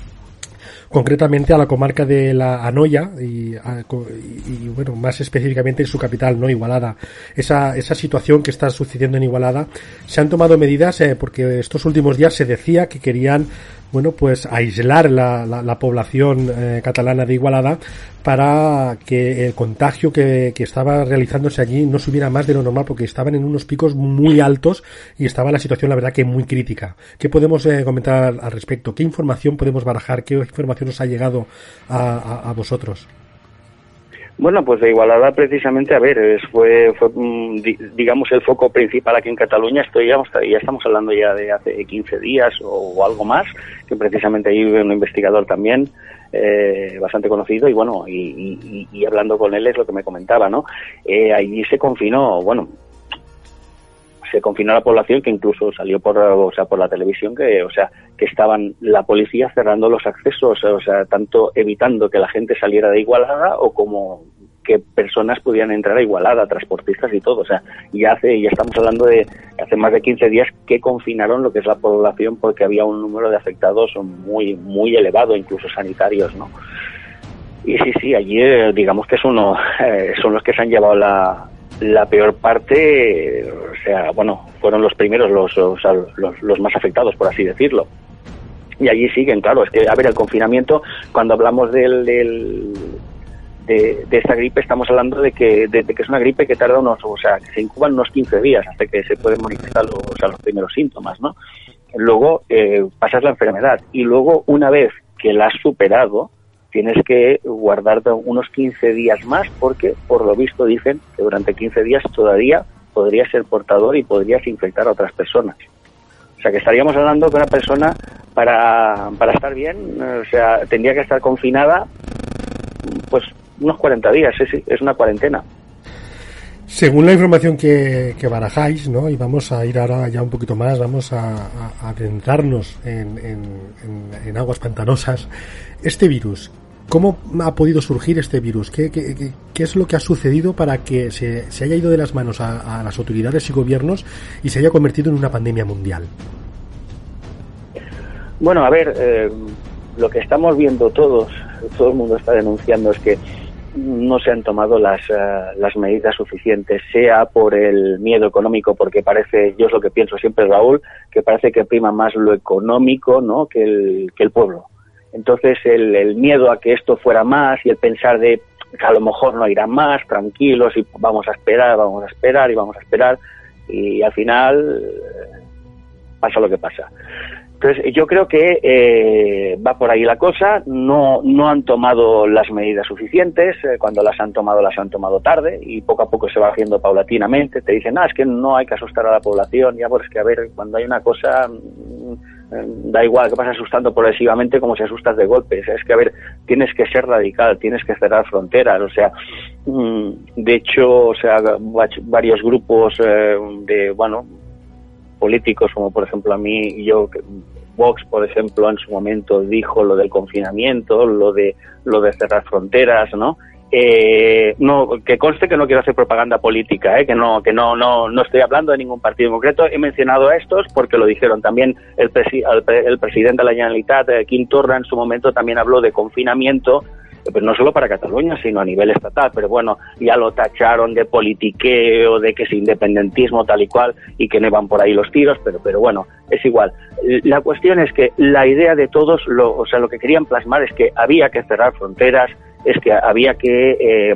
concretamente a la comarca de la Anoya y, a, y, y, bueno, más específicamente en su capital, ¿no? Igualada. Esa, esa situación que está sucediendo en Igualada, se han tomado medidas eh, porque estos últimos días se decía que querían bueno, pues aislar la, la, la población eh, catalana de Igualada para que el contagio que, que, estaba realizándose allí no subiera más de lo normal porque estaban en unos picos muy altos y estaba la situación, la verdad, que muy crítica. ¿Qué podemos eh, comentar al respecto? ¿Qué información podemos barajar? ¿Qué información os ha llegado a, a, a vosotros? Bueno, pues de Igualada precisamente, a ver, fue, fue mm, digamos el foco principal aquí en Cataluña. Estoy ya, ya estamos hablando ya de hace 15 días o, o algo más, que precisamente ahí un investigador también eh, bastante conocido y bueno, y, y, y, hablando con él es lo que me comentaba, ¿no? Eh, allí se confinó, bueno, se confinó la población que incluso salió por o sea por la televisión que o sea que estaban la policía cerrando los accesos o sea tanto evitando que la gente saliera de Igualada o como que personas pudieran entrar a Igualada, transportistas y todo. O sea, ya hace, ya estamos hablando de hace más de 15 días que confinaron lo que es la población porque había un número de afectados muy, muy elevado, incluso sanitarios, ¿no? Y sí, sí, allí eh, digamos que es eh, son los que se han llevado la, la peor parte, o sea, bueno, fueron los primeros, los, los, los más afectados, por así decirlo y allí siguen, claro, es que, a ver, el confinamiento, cuando hablamos del, de, esta gripe estamos hablando de que, de, que es una gripe que tarda unos, o sea, que se incuban unos 15 días hasta que se pueden manifestar los, o los primeros síntomas, ¿no? Luego eh, pasas la enfermedad y luego una vez que la has superado, tienes que guardarte unos 15 días más porque por lo visto dicen que durante 15 días todavía podrías ser portador y podrías infectar a otras personas. O sea que estaríamos hablando que una persona para, para estar bien, o sea, tendría que estar confinada pues unos 40 días, es, es una cuarentena. Según la información que, que, barajáis, ¿no? Y vamos a ir ahora ya un poquito más, vamos a, a adentrarnos en, en, en, aguas pantanosas. Este virus, ¿cómo ha podido surgir este virus? ¿Qué, qué, qué es lo que ha sucedido para que se, se haya ido de las manos a, a, las autoridades y gobiernos y se haya convertido en una pandemia mundial? Bueno, a ver, eh, lo que estamos viendo todos, todo el mundo está denunciando es que no se han tomado las, uh, las medidas suficientes, sea por el miedo económico, porque parece, yo es lo que pienso siempre, Raúl, que parece que prima más lo económico ¿no? que, el, que el pueblo. Entonces, el, el miedo a que esto fuera más y el pensar de que a lo mejor no irá más, tranquilos, y vamos a esperar, vamos a esperar y vamos a esperar, y al final pasa lo que pasa. Entonces, yo creo que eh, va por ahí la cosa. No, no han tomado las medidas suficientes. Eh, cuando las han tomado, las han tomado tarde y poco a poco se va haciendo paulatinamente. Te dicen, ah, es que no hay que asustar a la población. Ya, pues que a ver, cuando hay una cosa, mmm, da igual que vas asustando progresivamente como si asustas de golpes. Es que, a ver, tienes que ser radical, tienes que cerrar fronteras. O sea, mmm, de hecho, o sea, varios grupos eh, de, bueno, políticos, como por ejemplo a mí yo, Vox, por ejemplo, en su momento dijo lo del confinamiento, lo de lo de cerrar fronteras, ¿no? Eh, no que conste que no quiero hacer propaganda política, ¿eh? que no que no no no estoy hablando de ningún partido concreto. He mencionado a estos porque lo dijeron también el, presi el, el presidente de la Generalitat, eh, Quim Torra, en su momento también habló de confinamiento pero no solo para Cataluña, sino a nivel estatal. Pero bueno, ya lo tacharon de politiqueo, de que es independentismo tal y cual, y que no van por ahí los tiros, pero, pero bueno, es igual. La cuestión es que la idea de todos, lo, o sea, lo que querían plasmar es que había que cerrar fronteras, es que había que eh,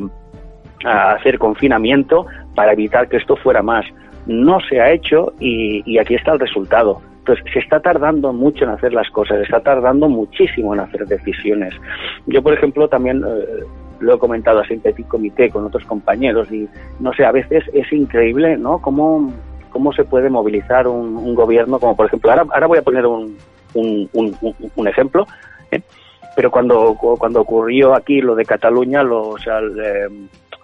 hacer confinamiento para evitar que esto fuera más. No se ha hecho y, y aquí está el resultado entonces, se está tardando mucho en hacer las cosas, se está tardando muchísimo en hacer decisiones. Yo, por ejemplo, también eh, lo he comentado así en Petit Comité con otros compañeros y, no sé, a veces es increíble, ¿no? Cómo, cómo se puede movilizar un, gobierno, como por ejemplo, ahora, ahora voy a poner un, un, un, ejemplo, ¿eh? pero cuando, cuando ocurrió aquí lo de Cataluña, lo, o sea, eh,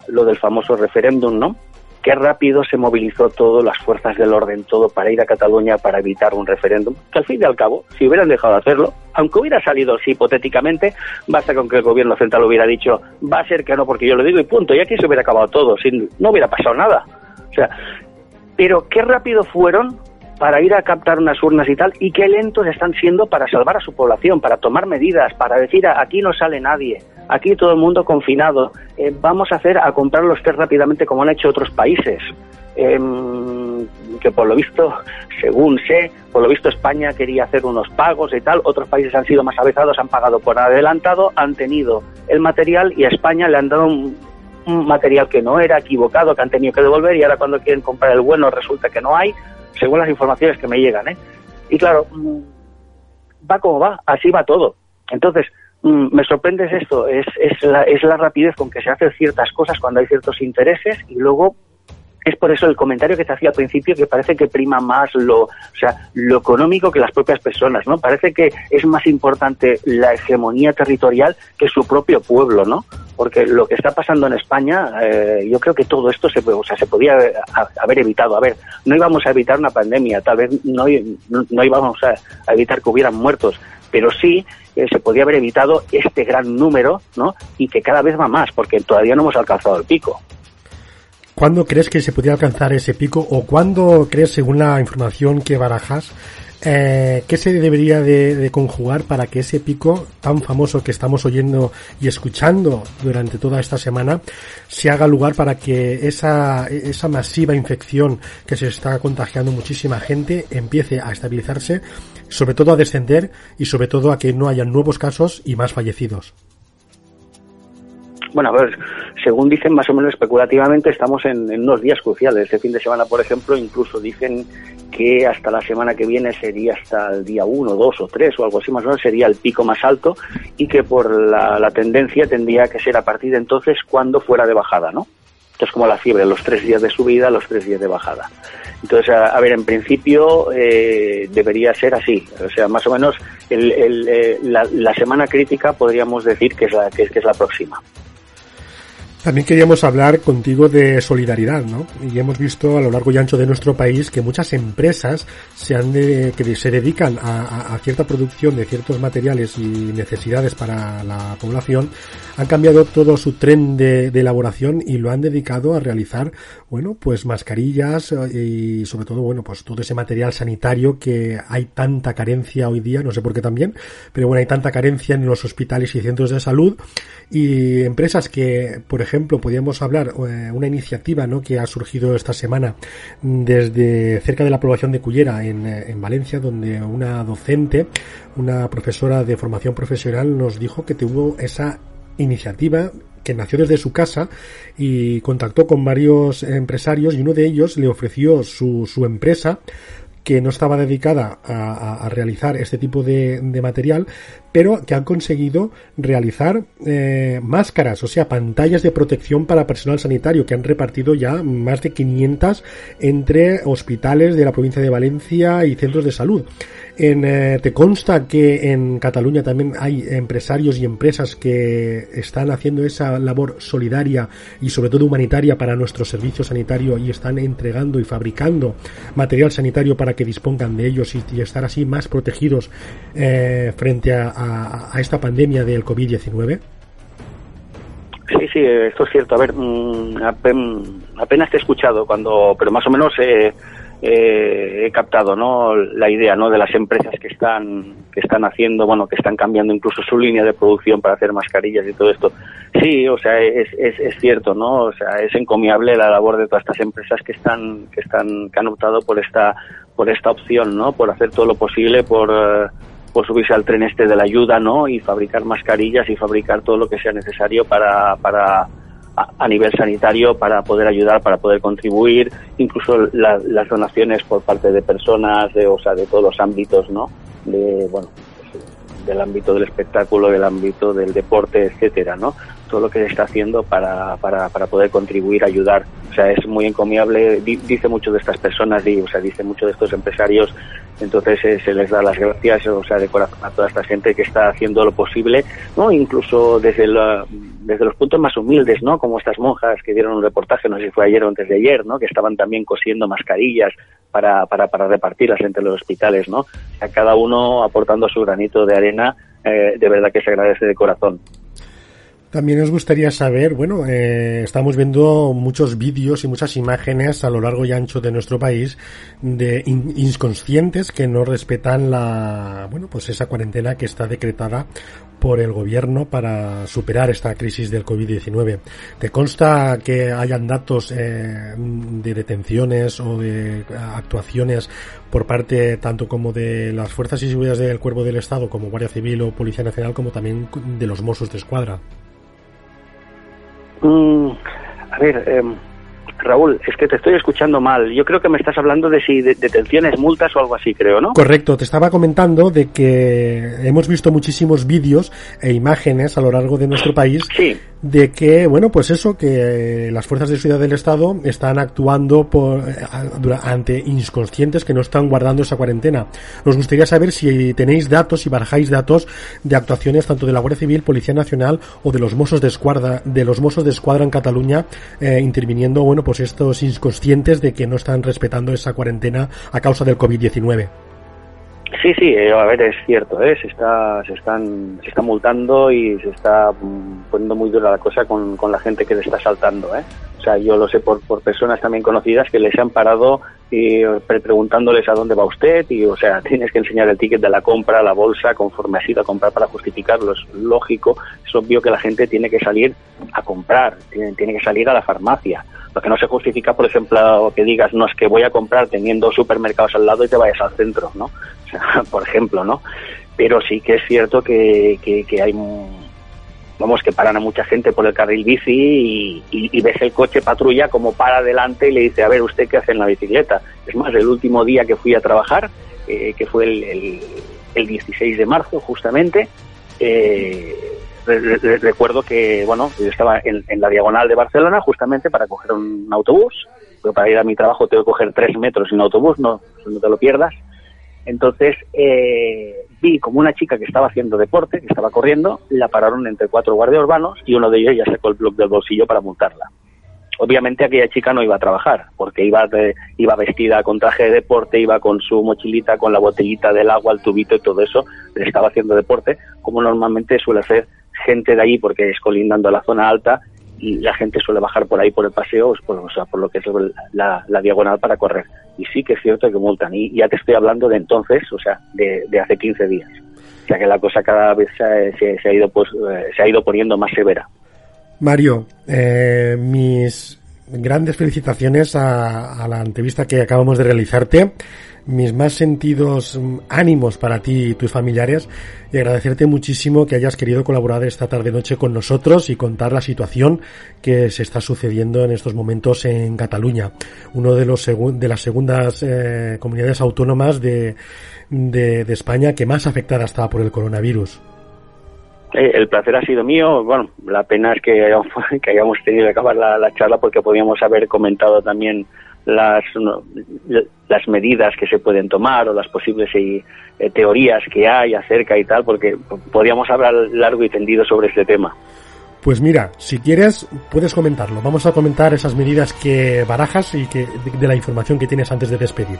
lo del famoso referéndum, ¿no? Qué rápido se movilizó todo, las fuerzas del orden, todo para ir a Cataluña para evitar un referéndum, que al fin y al cabo, si hubieran dejado de hacerlo, aunque hubiera salido así hipotéticamente, basta con que el gobierno central hubiera dicho, va a ser que no porque yo lo digo y punto, y aquí se hubiera acabado todo, sin, no hubiera pasado nada. O sea, pero qué rápido fueron para ir a captar unas urnas y tal, y qué lentos están siendo para salvar a su población, para tomar medidas, para decir aquí no sale nadie, aquí todo el mundo confinado, eh, vamos a hacer a comprar los test rápidamente como han hecho otros países. Eh, que por lo visto, según sé, por lo visto España quería hacer unos pagos y tal, otros países han sido más avezados, han pagado por adelantado, han tenido el material y a España le han dado un, un material que no era equivocado, que han tenido que devolver y ahora cuando quieren comprar el bueno resulta que no hay, según las informaciones que me llegan, ¿eh? Y claro, mm, va como va, así va todo. Entonces, me sorprende es esto, es, es, la, es la rapidez con que se hacen ciertas cosas cuando hay ciertos intereses y luego es por eso el comentario que te hacía al principio que parece que prima más lo, o sea, lo económico que las propias personas, ¿no? Parece que es más importante la hegemonía territorial que su propio pueblo, ¿no? Porque lo que está pasando en España, eh, yo creo que todo esto se, o sea, se podía haber evitado. A ver, no íbamos a evitar una pandemia, tal vez no, no íbamos a, evitar que hubieran muertos, pero sí eh, se podía haber evitado este gran número, ¿no? Y que cada vez va más, porque todavía no hemos alcanzado el pico. ¿Cuándo crees que se podría alcanzar ese pico o cuándo crees, según la información que barajas, eh, qué se debería de, de, conjugar para que ese pico tan famoso que estamos oyendo y escuchando durante toda esta semana se haga lugar para que esa, esa masiva infección que se está contagiando muchísima gente empiece a estabilizarse, sobre todo a descender y sobre todo a que no haya nuevos casos y más fallecidos? Bueno, a según dicen más o menos especulativamente, estamos en, unos días cruciales. Este fin de semana, por ejemplo, incluso dicen que hasta la semana que viene sería hasta el día 1, 2 o 3 o algo así más o menos, sería el pico más alto y que por la, la tendencia tendría que ser a partir de entonces cuando fuera de bajada, ¿no? Entonces, como la fiebre, los tres días de subida, los tres días de bajada. Entonces, a, ver, en principio eh, debería ser así. O sea, más o menos el, el, eh, la, la, semana crítica podríamos decir que es la, que es la próxima. También queríamos hablar contigo de solidaridad, ¿no? Y hemos visto a lo largo y ancho de nuestro país que muchas empresas se han de, que se dedican a, a, cierta producción de ciertos materiales y necesidades para la población han cambiado todo su tren de, de elaboración y lo han dedicado a realizar, bueno, pues mascarillas y sobre todo, bueno, pues todo ese material sanitario que hay tanta carencia hoy día, no sé por qué también, pero bueno, hay tanta carencia en los hospitales y centros de salud y empresas que, por ejemplo, podríamos hablar eh, una iniciativa ¿no? que ha surgido esta semana desde cerca de la población de Cullera en, eh, en Valencia, donde una docente, una profesora de formación profesional nos dijo que tuvo esa iniciativa que nació desde su casa y contactó con varios empresarios y uno de ellos le ofreció su, su empresa que no estaba dedicada a, realizar este tipo de, de, material, pero que han conseguido realizar eh, máscaras, o sea, pantallas de protección para personal sanitario, que han repartido ya más de 500 entre hospitales de la provincia de Valencia y centros de salud. En, eh, ¿Te consta que en Cataluña también hay empresarios y empresas que están haciendo esa labor solidaria y sobre todo humanitaria para nuestro servicio sanitario y están entregando y fabricando material sanitario para que dispongan de ellos y, estar así más protegidos eh, frente a, a, a, esta pandemia del COVID-19? Sí, sí, esto es cierto. A ver, mmm, apenas te he escuchado cuando, pero más o menos eh, eh, he captado no la idea no de las empresas que están que están haciendo bueno que están cambiando incluso su línea de producción para hacer mascarillas y todo esto. Sí o sea es, es, es cierto no o sea es encomiable la labor de todas estas empresas que están que están que han optado por esta por esta opción no por hacer todo lo posible por uh, por subirse al tren este de la ayuda no y fabricar mascarillas y fabricar todo lo que sea necesario para para a, nivel sanitario para poder ayudar, para poder contribuir, incluso la, las donaciones por parte de personas, de, o sea, de todos los ámbitos, ¿no? De, bueno, del ámbito del espectáculo, del ámbito del deporte, etcétera, ¿no? Todo lo que está haciendo para, para, para poder contribuir, ayudar. O sea, es muy encomiable, dice mucho de estas personas, y, o sea, dice mucho de estos empresarios entonces eh, se les da las gracias, o sea, de corazón a toda esta gente que está haciendo lo posible, ¿no? Incluso desde, desde los puntos más humildes, ¿no? Como estas monjas que dieron un reportaje, no sé si fue ayer o antes de ayer, ¿no? Que estaban también cosiendo mascarillas para, para, para repartirlas entre los hospitales, ¿no? A cada uno aportando su granito de arena, eh, de verdad que se agradece de corazón. También nos gustaría saber, bueno, eh, estamos viendo muchos vídeos y muchas imágenes a lo largo y ancho de nuestro país de in- inconscientes que no respetan la, bueno, pues esa cuarentena que está decretada por el gobierno para superar esta crisis del COVID-19. ¿Te consta que hayan datos eh, de detenciones o de actuaciones por parte tanto como de las fuerzas y seguridad del cuerpo del Estado como Guardia Civil o Policía Nacional como también de los Mossos de Escuadra? Mm, a ver, em, Raúl, es que te estoy escuchando mal. Yo creo que me estás hablando de si de- detenciones, multas o algo así, creo, ¿no? Correcto, te estaba comentando de que hemos visto muchísimos vídeos e imágenes a lo largo de nuestro país Sí. De que, bueno, pues eso, que las fuerzas de seguridad del Estado están actuando por, eh, ante inconscientes que no están guardando esa cuarentena. Nos gustaría saber si tenéis datos, si barajáis datos de actuaciones tanto de la Guardia Civil, Policía Nacional o de los Mossos de Escuadra, de los Mossos de Escuadra en Cataluña, eh, interviniendo, bueno, pues estos inconscientes de que no están respetando esa cuarentena a causa del COVID-19. Sí, sí, eh, a ver, es cierto, ¿eh? se, está, se, están, se está multando y se está mm, poniendo muy dura la cosa con, con la gente que le está saltando. ¿eh? Yo lo sé por, por personas también conocidas que les han parado y pre- preguntándoles a dónde va usted y, o sea, tienes que enseñar el ticket de la compra, la bolsa, conforme has ido a comprar para justificarlo. Es lógico, es obvio que la gente tiene que salir a comprar, tiene, tiene que salir a la farmacia. Lo que no se justifica, por ejemplo, que digas, no es que voy a comprar teniendo supermercados al lado y te vayas al centro, ¿no? O sea, por ejemplo, ¿no? Pero sí que es cierto que, que, que hay, vamos, que paran a mucha gente por el carril bici y, ves el coche patrulla como para adelante y le dice, a ver, ¿usted qué hace en la bicicleta? Es más, el último día que fui a trabajar, eh, que fue el, el, el 16 de marzo, justamente, eh, re- re- recuerdo que, bueno, yo estaba en, en la diagonal de Barcelona justamente para coger un autobús. Pero para ir a mi trabajo tengo que coger tres metros en autobús, no, no te lo pierdas. Entonces eh, vi como una chica que estaba haciendo deporte, que estaba corriendo, la pararon entre cuatro guardias urbanos y uno de ellos ya sacó el blog del bolsillo para multarla. Obviamente aquella chica no iba a trabajar, porque iba, de- iba vestida con traje de deporte, iba con su mochilita, con la botellita del agua, el tubito y todo eso, estaba haciendo deporte, como normalmente suele hacer gente de allí, porque es colindando a la zona alta y la gente suele bajar por ahí por el paseo, pues, por, o sea, por lo que es la, diagonal para correr. Y sí que es cierto que multan, y ya te estoy hablando de entonces, o sea, de, hace 15 días. O sea que la cosa cada vez se, se- se ha ido pues eh, se ha ido poniendo más severa. Mario, eh, mis grandes felicitaciones a, a la entrevista que acabamos de realizarte. Mis más sentidos mm, ánimos para ti y tus familiares y agradecerte muchísimo que hayas querido colaborar esta tarde noche con nosotros y contar la situación que se está sucediendo en estos momentos en Cataluña, uno de los de las segundas eh, comunidades autónomas de, de, España que más afectada está por el coronavirus. Eh, el placer ha sido mío. Bueno, la pena es que hayamos, tenido que acabar la charla porque podíamos haber comentado también las, las medidas que se pueden tomar o las posibles eh, teorías que hay acerca y tal, porque podíamos hablar largo y tendido sobre este tema. Pues mira, si quieres, puedes comentarlo. Vamos a comentar esas medidas que barajas y que de, de la información que tienes antes de despedir.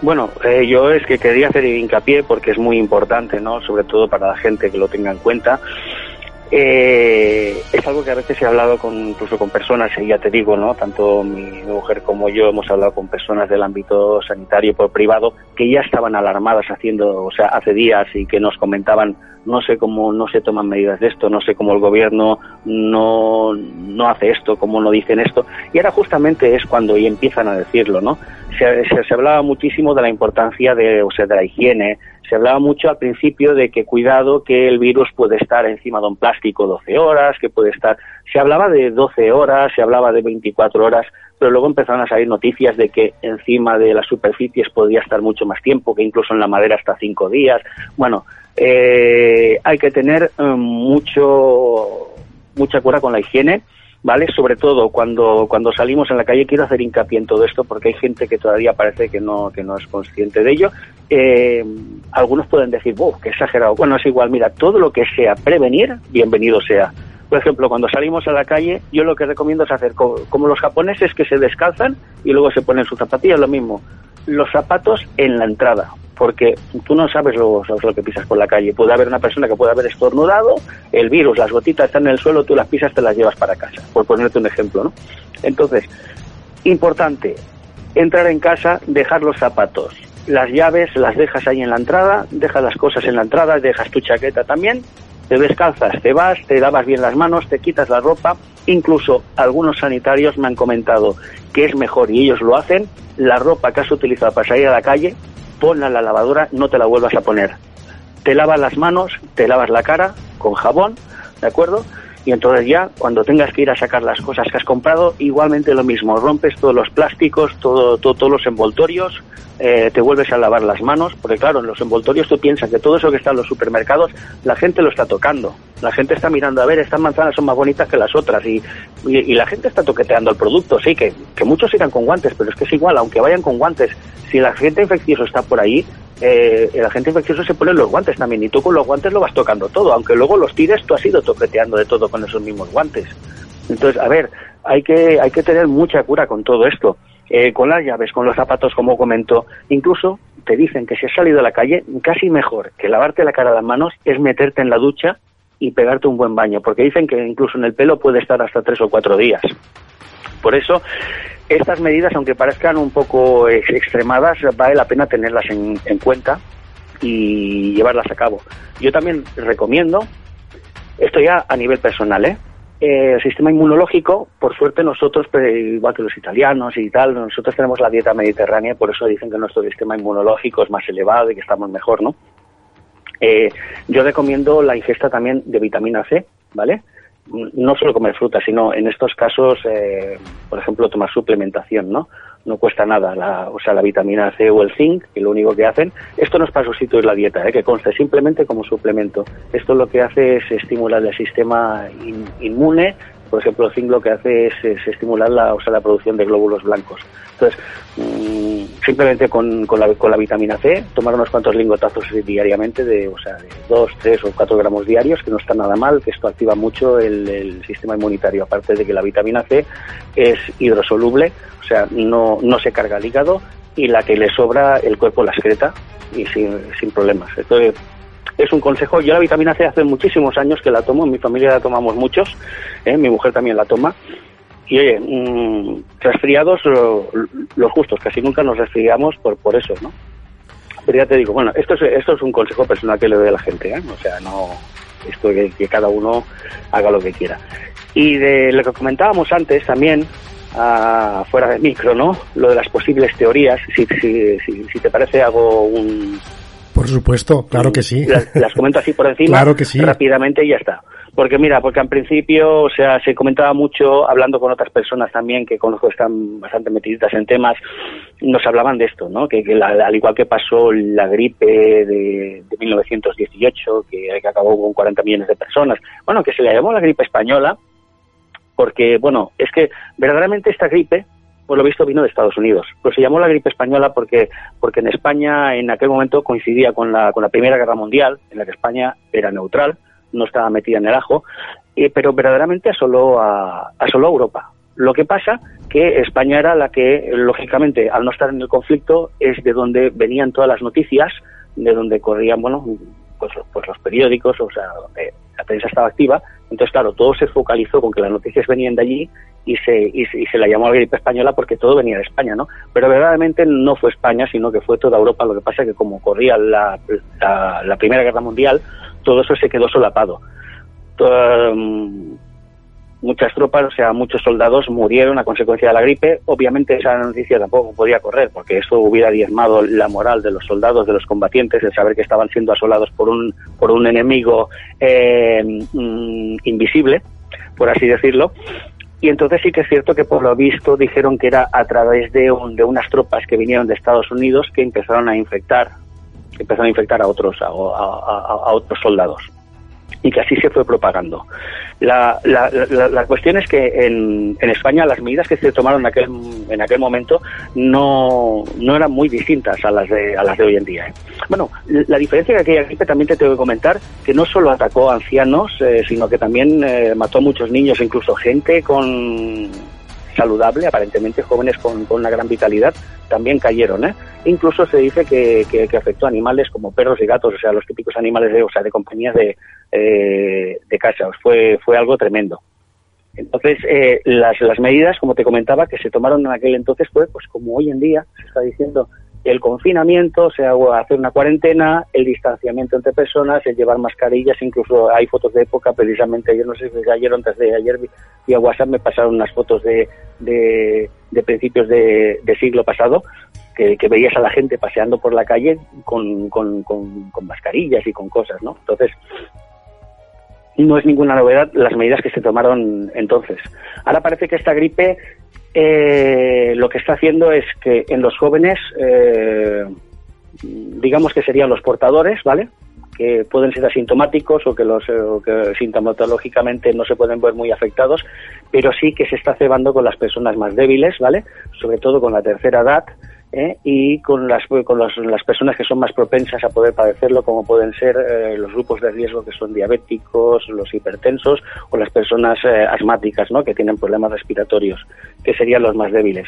Bueno, eh, yo es que quería hacer hincapié porque es muy importante, ¿no? Sobre todo para la gente que lo tenga en cuenta. Eh, es algo que a veces he hablado con, incluso con personas, y ya te digo, ¿no? Tanto mi mujer como yo hemos hablado con personas del ámbito sanitario por privado que ya estaban alarmadas haciendo, o sea, hace días y que nos comentaban, no sé cómo no se toman medidas de esto, no sé cómo el gobierno no, no hace esto, cómo no dicen esto. Y ahora justamente es cuando y empiezan a decirlo, ¿no? Se, se, hablaba muchísimo de la importancia de, o sea, de la higiene, se hablaba mucho al principio de que cuidado que el virus puede estar encima de un plástico 12 horas, que puede estar, se hablaba de 12 horas, se hablaba de 24 horas, pero luego empezaron a salir noticias de que encima de las superficies podía estar mucho más tiempo, que incluso en la madera hasta 5 días. Bueno, eh, hay que tener eh, mucho mucha cura con la higiene, ¿vale? Sobre todo cuando, cuando salimos en la calle, quiero hacer hincapié en todo esto porque hay gente que todavía parece que no, que no es consciente de ello. Eh, algunos pueden decir, ¡wow, qué exagerado! Bueno, es igual, mira, todo lo que sea prevenir, bienvenido sea. Por ejemplo, cuando salimos a la calle, yo lo que recomiendo es hacer como, como los japoneses que se descalzan y luego se ponen sus zapatillas, lo mismo. Los zapatos en la entrada. Porque tú no sabes lo, que pisas por la calle. Puede haber una persona que puede haber estornudado, el virus, las gotitas están en el suelo, tú las pisas, te las llevas para casa, por ponerte un ejemplo, ¿no? Entonces, importante, entrar en casa, dejar los zapatos, las llaves las dejas ahí en la entrada, dejas las cosas en la entrada, dejas tu chaqueta también, te descalzas, te vas, te lavas bien las manos, te quitas la ropa, incluso algunos sanitarios me han comentado que es mejor y ellos lo hacen, la ropa que has utilizado para salir a la calle, ponla en la lavadora, no te la vuelvas a poner. Te lavas las manos, te lavas la cara con jabón, ¿de acuerdo? Y entonces ya, cuando tengas que ir a sacar las cosas que has comprado, igualmente lo mismo, rompes todos los plásticos, todo, todo- todos los envoltorios, eh, te vuelves a lavar las manos, porque claro, en los envoltorios tú piensas que todo eso que está en los supermercados, la gente lo está tocando. La gente está mirando, a ver, estas manzanas son más bonitas que las otras, y, y, la gente está toqueteando el producto, sí, que, que muchos irán con guantes, pero es que es igual, aunque vayan con guantes, si el agente infeccioso está por ahí, eh, el agente infeccioso se pone los guantes también, y tú con los guantes lo vas tocando todo, aunque luego los tires, tú has ido toqueteando de todo con esos mismos guantes. Entonces, a ver, hay que, hay que tener mucha cura con todo esto. Eh, con las llaves, con los zapatos, como comento, incluso te dicen que si has salido a la calle, casi mejor que lavarte la cara a las manos es meterte en la ducha y pegarte un buen baño, porque dicen que incluso en el pelo puede estar hasta tres o cuatro días. Por eso, estas medidas, aunque parezcan un poco ex- extremadas, vale la pena tenerlas en, en cuenta y llevarlas a cabo. Yo también recomiendo, esto ya a nivel personal, ¿eh? Eh, el sistema inmunológico, por suerte nosotros, pues, igual que los italianos y tal, nosotros tenemos la dieta mediterránea, por eso dicen que nuestro sistema inmunológico es más elevado y que estamos mejor, ¿no? Eh, yo recomiendo la ingesta también de vitamina C, ¿vale? No solo comer fruta, sino en estos casos, eh, por ejemplo, tomar suplementación, ¿no? No cuesta nada, la, o sea, la vitamina C o el zinc, que lo único que hacen, esto no es para sustituir la dieta, ¿eh? que conste simplemente como suplemento. Esto lo que hace es estimular el sistema in- inmune, por ejemplo, el zinc lo que hace es, es estimular la, o sea, la producción de glóbulos blancos. Entonces, mm, simplemente con, con, la, con la vitamina C, tomar unos cuantos lingotazos diariamente, de, o sea, de 2, 3 o 4 gramos diarios, que no está nada mal, que esto activa mucho el, el sistema inmunitario, aparte de que la vitamina C es hidrosoluble, o sea, no, no se carga el hígado y la que le sobra el cuerpo la excreta y sin, sin problemas. Entonces, es un consejo. Yo la vitamina C hace muchísimos años que la tomo, en mi familia la tomamos muchos, ¿eh? mi mujer también la toma. Y oye, mm, resfriados lo- los justos, casi nunca nos resfriamos por, por eso, ¿no? Pero ya te digo, bueno, esto es, esto es un consejo personal que le doy a la gente, ¿eh? O sea, no, esto que, que cada uno haga lo que quiera. Y de lo que comentábamos antes también, ah, fuera de micro, ¿no? Lo de las posibles teorías, si, si, si, si te parece hago un, Por supuesto, claro que sí. las, las comento así por encima Claro que sí. rápidamente y ya está. Porque mira, porque en principio, o sea, se comentaba mucho, hablando con otras personas también que conozco están bastante metiditas en temas, nos hablaban de esto, ¿no? Que, que la- al igual que pasó la gripe de, de 1918, que, que acabó con 40 millones de personas, bueno, que se le llamó la gripe española, porque, bueno, es que verdaderamente esta gripe, por lo visto, vino de Estados Unidos. Pues se llamó la gripe española porque, porque en España en aquel momento coincidía con la, con la Primera Guerra Mundial, en la que España era neutral, no estaba metida en el ajo, eh, pero verdaderamente asoló a, asoló a Europa. Lo que pasa que España era la que, lógicamente, al no estar en el conflicto, es de donde venían todas las noticias, de donde corrían, bueno, pues, pues los periódicos, o sea, donde la prensa estaba activa. Entonces, claro, todo se focalizó con que las noticias venían de allí y se, y, y se la llamó gripe española porque todo venía de España, ¿no? Pero verdaderamente no fue España, sino que fue toda Europa. Lo que pasa es que como corría la, la, la Primera Guerra Mundial, todo eso se quedó solapado. Mm, muchas tropas, o sea, muchos soldados murieron a consecuencia de la gripe. Obviamente esa noticia tampoco podía correr, porque eso hubiera diezmado la moral de los soldados, de los combatientes, el saber que estaban siendo asolados por un, por un enemigo eh, mm, invisible, por así decirlo. Y entonces sí que es cierto que por lo visto dijeron que era a través de, un- de unas tropas que vinieron de Estados Unidos que empezaron a infectar, empezaron a infectar a otros, a- a- a otros soldados y que así se fue propagando. La, la, la, la cuestión es que en, en España las medidas que se tomaron en aquel, en aquel momento no, no eran muy distintas a las de, a las de hoy en día. ¿eh? Bueno, la diferencia de aquella gripe también te tengo que comentar que no solo atacó a ancianos, eh, sino que también eh, mató a muchos niños, incluso gente con saludable, aparentemente jóvenes con, una gran vitalidad, también cayeron. ¿eh? Incluso se dice que, que, afectó a animales como perros y gatos, o sea, los típicos animales de, o sea, de compañía de, eh, de casa. Fue, fue algo tremendo. Entonces, eh, las, las medidas, como te comentaba, que se tomaron en aquel entonces fue, pues como hoy en día se está diciendo, el confinamiento, o sea, hacer una cuarentena, el distanciamiento entre personas, el llevar mascarillas, incluso hay fotos de época, precisamente, yo no sé si ayer o antes de ayer vía WhatsApp me pasaron unas fotos de, de, principios de, siglo pasado, que, veías a la gente paseando por la calle con, con mascarillas y con cosas, ¿no? Entonces, no es ninguna novedad las medidas que se tomaron entonces. Ahora parece que esta gripe eh, lo que está haciendo es que en los jóvenes, eh, digamos que serían los portadores, ¿vale? que pueden ser asintomáticos o que, los, o que sintomatológicamente no se pueden ver muy afectados, pero sí que se está cebando con las personas más débiles, ¿vale? Sobre todo con la tercera edad, ¿eh? y con, las, con las personas que son más propensas a poder padecerlo, como pueden ser eh, los grupos de riesgo que son diabéticos, los hipertensos o las personas eh, asmáticas, ¿no? que tienen problemas respiratorios, que serían los más débiles.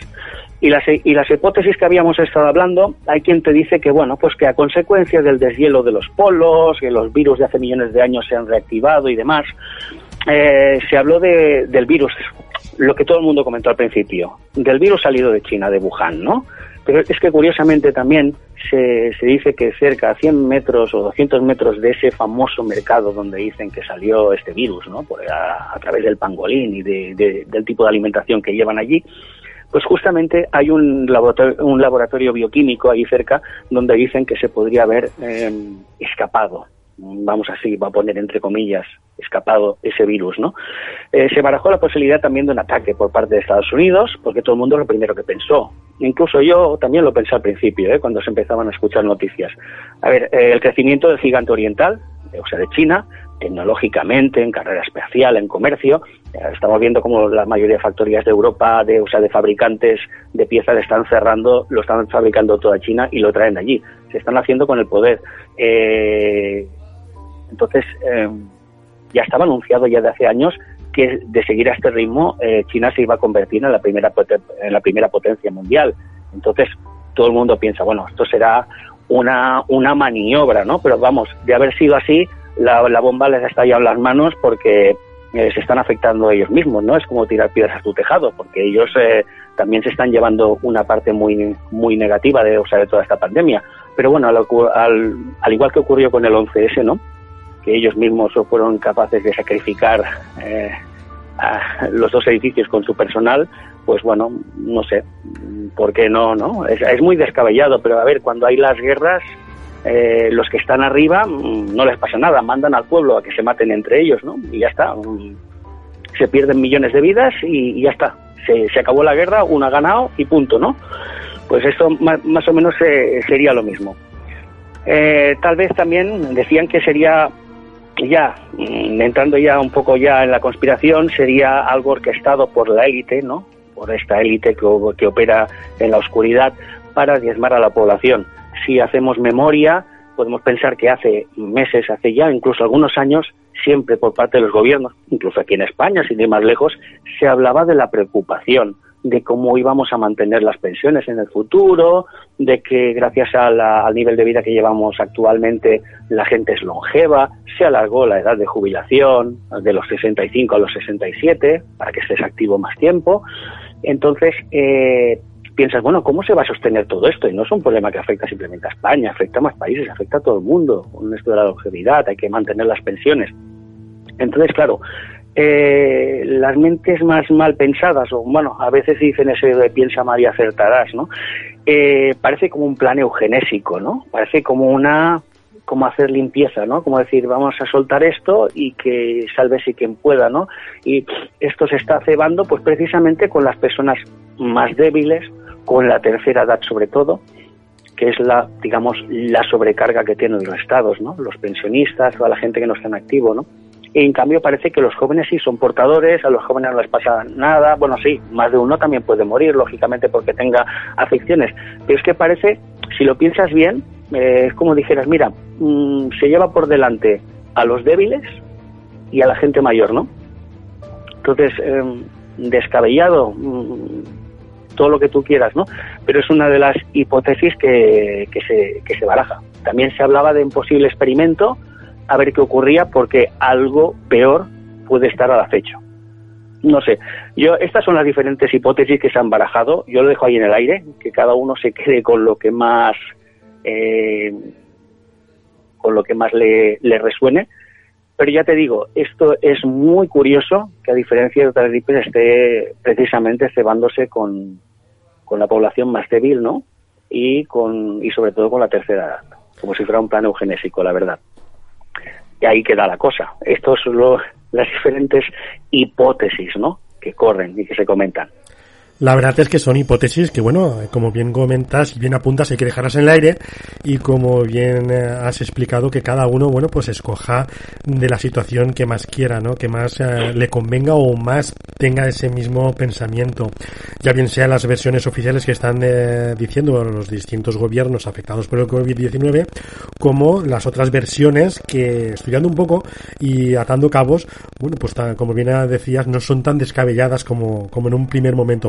Y las, y las hipótesis que habíamos estado hablando, hay quien te dice que, bueno, pues que a consecuencia del deshielo de los polos, que los virus de hace millones de años se han reactivado y demás, eh, se habló de, del virus, lo que todo el mundo comentó al principio, del virus salido de China, de Wuhan, ¿no? Pero es que curiosamente también se, se, dice que cerca a 100 metros o 200 metros de ese famoso mercado donde dicen que salió este virus, ¿no? Por, a, través del pangolín y de, de, del tipo de alimentación que llevan allí, pues justamente hay un laboratorio, un laboratorio bioquímico ahí cerca donde dicen que se podría haber eh, escapado vamos así, va a poner entre comillas, escapado ese virus, ¿no? Eh, se barajó la posibilidad también de un ataque por parte de Estados Unidos, porque todo el mundo es lo primero que pensó. Incluso yo también lo pensé al principio, ¿eh? cuando se empezaban a escuchar noticias. A ver, eh, el crecimiento del gigante oriental, o sea, de China, tecnológicamente, en carrera espacial, en comercio. Estamos viendo como la mayoría de factorías de Europa, de, o sea, de fabricantes de piezas, están cerrando, lo están fabricando toda China y lo traen allí. Se están haciendo con el poder. Eh, entonces, eh, ya estaba anunciado ya de hace años que de seguir a este ritmo eh, China se iba a convertir en la primera en la primera potencia mundial. Entonces, todo el mundo piensa, bueno, esto será una, una maniobra, ¿no? Pero vamos, de haber sido así, la, bomba les ya en las manos porque eh, se están afectando ellos mismos, ¿no? Es como tirar piedras a tu tejado, porque ellos eh, también se están llevando una parte muy muy negativa de, o sea, de toda esta pandemia. Pero bueno, al, al, al igual que ocurrió con el 11S, ¿no? Que ellos mismos fueron capaces de sacrificar eh, los dos edificios con su personal, pues bueno, no sé, ¿por qué no? no? Es, muy descabellado, pero a ver, cuando hay las guerras, eh, los que están arriba mm, no les pasa nada, mandan al pueblo a que se maten entre ellos, ¿no? Y ya está. Mm, se pierden millones de vidas y, y ya está. Se, se, acabó la guerra, uno ha ganado y punto, ¿no? Pues esto más, más o menos eh, sería lo mismo. Eh, tal vez también decían que sería ya mm, entrando ya un poco ya en la conspiración sería algo orquestado por la élite, ¿no? Por esta élite que, que opera en la oscuridad para diezmar a la población. Si hacemos memoria, podemos pensar que hace meses, hace ya incluso algunos años, siempre por parte de los gobiernos, incluso aquí en España, sin ir más lejos, se hablaba de la preocupación de cómo íbamos a mantener las pensiones en el futuro, de que gracias a la, al nivel de vida que llevamos actualmente la gente es longeva, se alargó la edad de jubilación de los 65 a los 67 para que estés activo más tiempo. Entonces, eh, piensas, bueno, ¿cómo se va a sostener todo esto? Y no es un problema que afecta simplemente a España, afecta a más países, afecta a todo el mundo. Con esto de la longevidad, hay que mantener las pensiones. Entonces, claro, eh, las mentes más mal pensadas, o bueno, a veces dicen eso de piensa mal y acertarás, ¿no? Eh, parece como un plan eugenésico, ¿no? Parece como una como hacer limpieza, ¿no? Como decir, vamos a soltar esto y que salve si quien pueda, ¿no? Y esto se está cebando pues precisamente con las personas más débiles, con la tercera edad sobre todo, que es la, digamos, la sobrecarga que tienen los estados, ¿no? Los pensionistas, toda la gente que no está en activo, ¿no? En cambio parece que los jóvenes sí son portadores, a los jóvenes no les pasa nada, bueno sí, más de uno también puede morir, lógicamente porque tenga afecciones, pero es que parece, si lo piensas bien, eh, es como dijeras, mira, mmm, se lleva por delante a los débiles y a la gente mayor, ¿no? Entonces, eh, descabellado, mm, todo lo que tú quieras, ¿no? Pero es una de las hipótesis que, que, se, que se baraja. También se hablaba de un posible experimento, a ver qué ocurría, porque algo peor puede estar al acecho. No sé, yo estas son las diferentes hipótesis que se han barajado. Yo lo dejo ahí en el aire, que cada uno se quede con lo que más eh, con lo que más le, le resuene. Pero ya te digo, esto es muy curioso que a diferencia de otras gripes esté precisamente cebándose con, con la población más débil, ¿no? Y con y sobre todo con la tercera edad, como si fuera un plan eugenésico, la verdad. Y ahí queda la cosa. Estos son lo- las diferentes hipótesis, ¿no? Que corren y que se comentan. La verdad es que son hipótesis que, bueno, como bien comentas y bien apuntas, hay que dejarlas en el aire y como bien eh, has explicado, que cada uno, bueno, pues escoja de la situación que más quiera, ¿no? Que más eh, le convenga o más tenga ese mismo pensamiento. Ya bien sean las versiones oficiales que están eh, diciendo los distintos gobiernos afectados por el COVID-19, como las otras versiones que, estudiando un poco y atando cabos, bueno, pues como bien decías, no son tan descabelladas como, como en un primer momento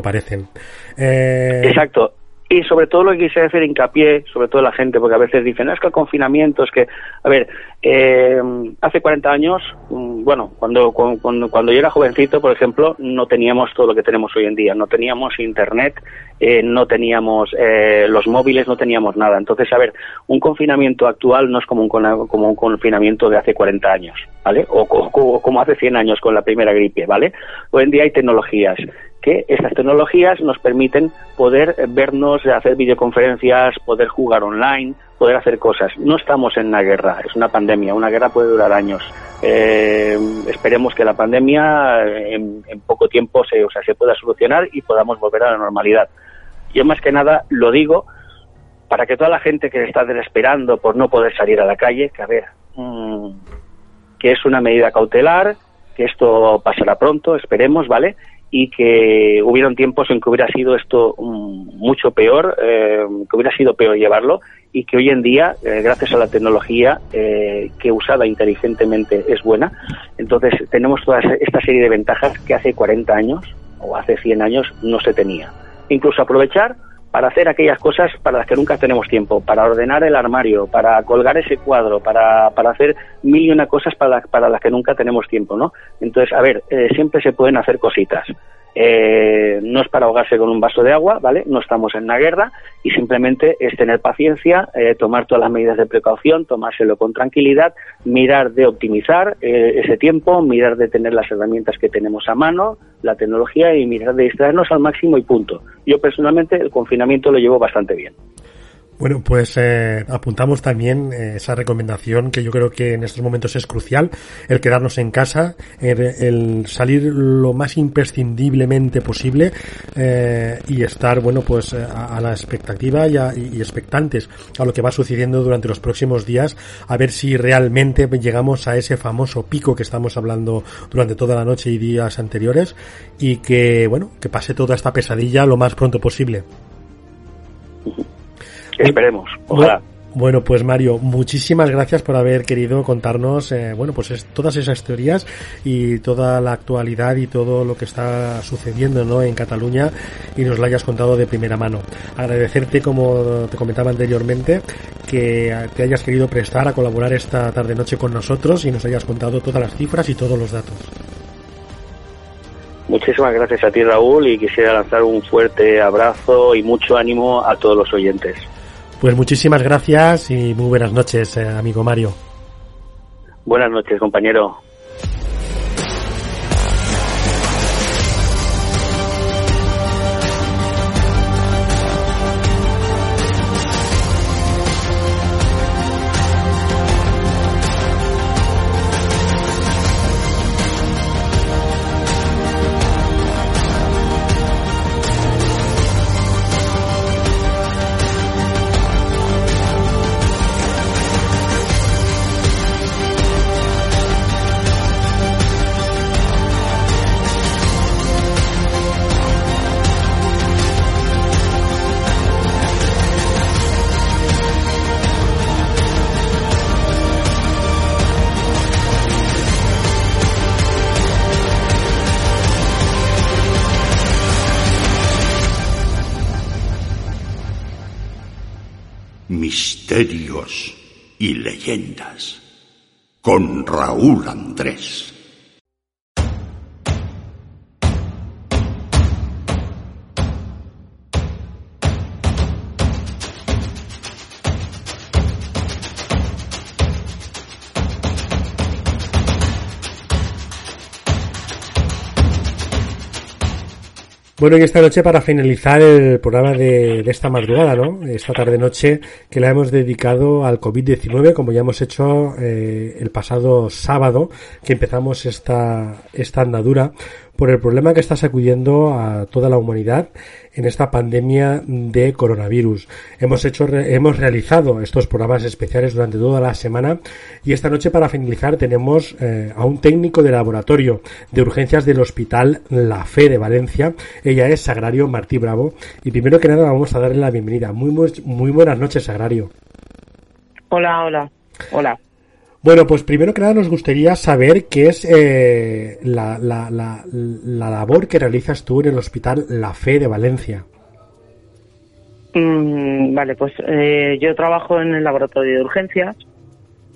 Eh, Exacto. Y sobre todo lo que quise hacer hincapié, sobre todo la gente, porque a veces dicen, "No, es que el confinamiento, es que, a ver, eh, hace 40 años, mm, bueno, cuando, cu- cuando, cuando yo era jovencito, por ejemplo, no teníamos todo lo que tenemos hoy en día, no teníamos internet, eh, no teníamos eh, los móviles, no teníamos nada. Entonces, a ver, un confinamiento actual no es como un, como un confinamiento de hace 40 años, ¿vale? O, co- como hace 100 años con la primera gripe, ¿vale? Hoy en día hay tecnologías que estas tecnologías nos permiten poder vernos, hacer videoconferencias, poder jugar online, poder hacer cosas. No estamos en una guerra, es una pandemia, una guerra puede durar años. Eh, esperemos que la pandemia en, en poco tiempo se, o sea, se pueda solucionar y podamos volver a la normalidad. Yo más que nada lo digo para que toda la gente que está desesperando por no poder salir a la calle, que a ver, mm, que es una medida cautelar, que esto pasará pronto, esperemos, ¿vale? Y que hubieron tiempos en que hubiera sido esto mm, mucho peor, eh, que hubiera sido peor llevarlo, y que hoy en día, eh, gracias a la tecnología, eh, que usada inteligentemente es buena, entonces tenemos toda esta serie de ventajas que hace 40 años o hace 100 años no se tenía. Incluso aprovechar para hacer aquellas cosas para las que nunca tenemos tiempo, para ordenar el armario, para colgar ese cuadro, para, para hacer mil y una cosas para, para las que nunca tenemos tiempo, ¿no? Entonces, a ver, eh, siempre se pueden hacer cositas. Eh, no es para ahogarse con un vaso de agua, ¿vale? No estamos en una guerra y simplemente es tener paciencia, eh, tomar todas las medidas de precaución, tomárselo con tranquilidad, mirar de optimizar eh, ese tiempo, mirar de tener las herramientas que tenemos a mano, la tecnología y mirar de distraernos al máximo y punto. Yo personalmente el confinamiento lo llevo bastante bien. Bueno, pues eh, apuntamos también eh, esa recomendación que yo creo que en estos momentos es crucial, el quedarnos en casa, el, salir lo más imprescindiblemente posible eh, y estar, bueno, pues eh, a, a la expectativa y, a- y expectantes a lo que va sucediendo durante los próximos días, a ver si realmente llegamos a ese famoso pico que estamos hablando durante toda la noche y días anteriores y que, bueno, que pase toda esta pesadilla lo más pronto posible. Esperemos, ojalá. Bueno, pues Mario, muchísimas gracias por haber querido contarnos, eh, bueno, pues es- todas esas teorías y toda la actualidad y todo lo que está sucediendo, ¿no? En Cataluña y nos lo hayas contado de primera mano. Agradecerte, como te comentaba anteriormente, que eh, te hayas querido prestar a colaborar esta tarde noche con nosotros y nos hayas contado todas las cifras y todos los datos. Muchísimas gracias a ti, Raúl, y quisiera lanzar un fuerte abrazo y mucho ánimo a todos los oyentes. Pues muchísimas gracias y muy buenas noches, eh, amigo Mario. Buenas noches, compañero. Con Raúl Andrés. Bueno, y esta noche para finalizar el programa de, de esta madrugada, ¿no? Esta tarde-noche que la hemos dedicado al COVID-19, como ya hemos hecho eh, el pasado sábado, que empezamos esta, esta andadura, por el problema que está sacudiendo a toda la humanidad en esta pandemia de coronavirus. Hemos hecho, hemos realizado estos programas especiales durante toda la semana y esta noche para finalizar tenemos eh, a un técnico de laboratorio de urgencias del Hospital La Fe de Valencia. Ella es Sagrario Martí Bravo y primero que nada vamos a darle la bienvenida. Muy, muy, muy buenas noches, Sagrario. Hola, hola, hola. Bueno, pues primero que nada nos gustaría saber qué es eh, la, la, la, la labor que realizas tú en el Hospital La Fe de Valencia. Mm, vale, pues eh, yo trabajo en el laboratorio de urgencias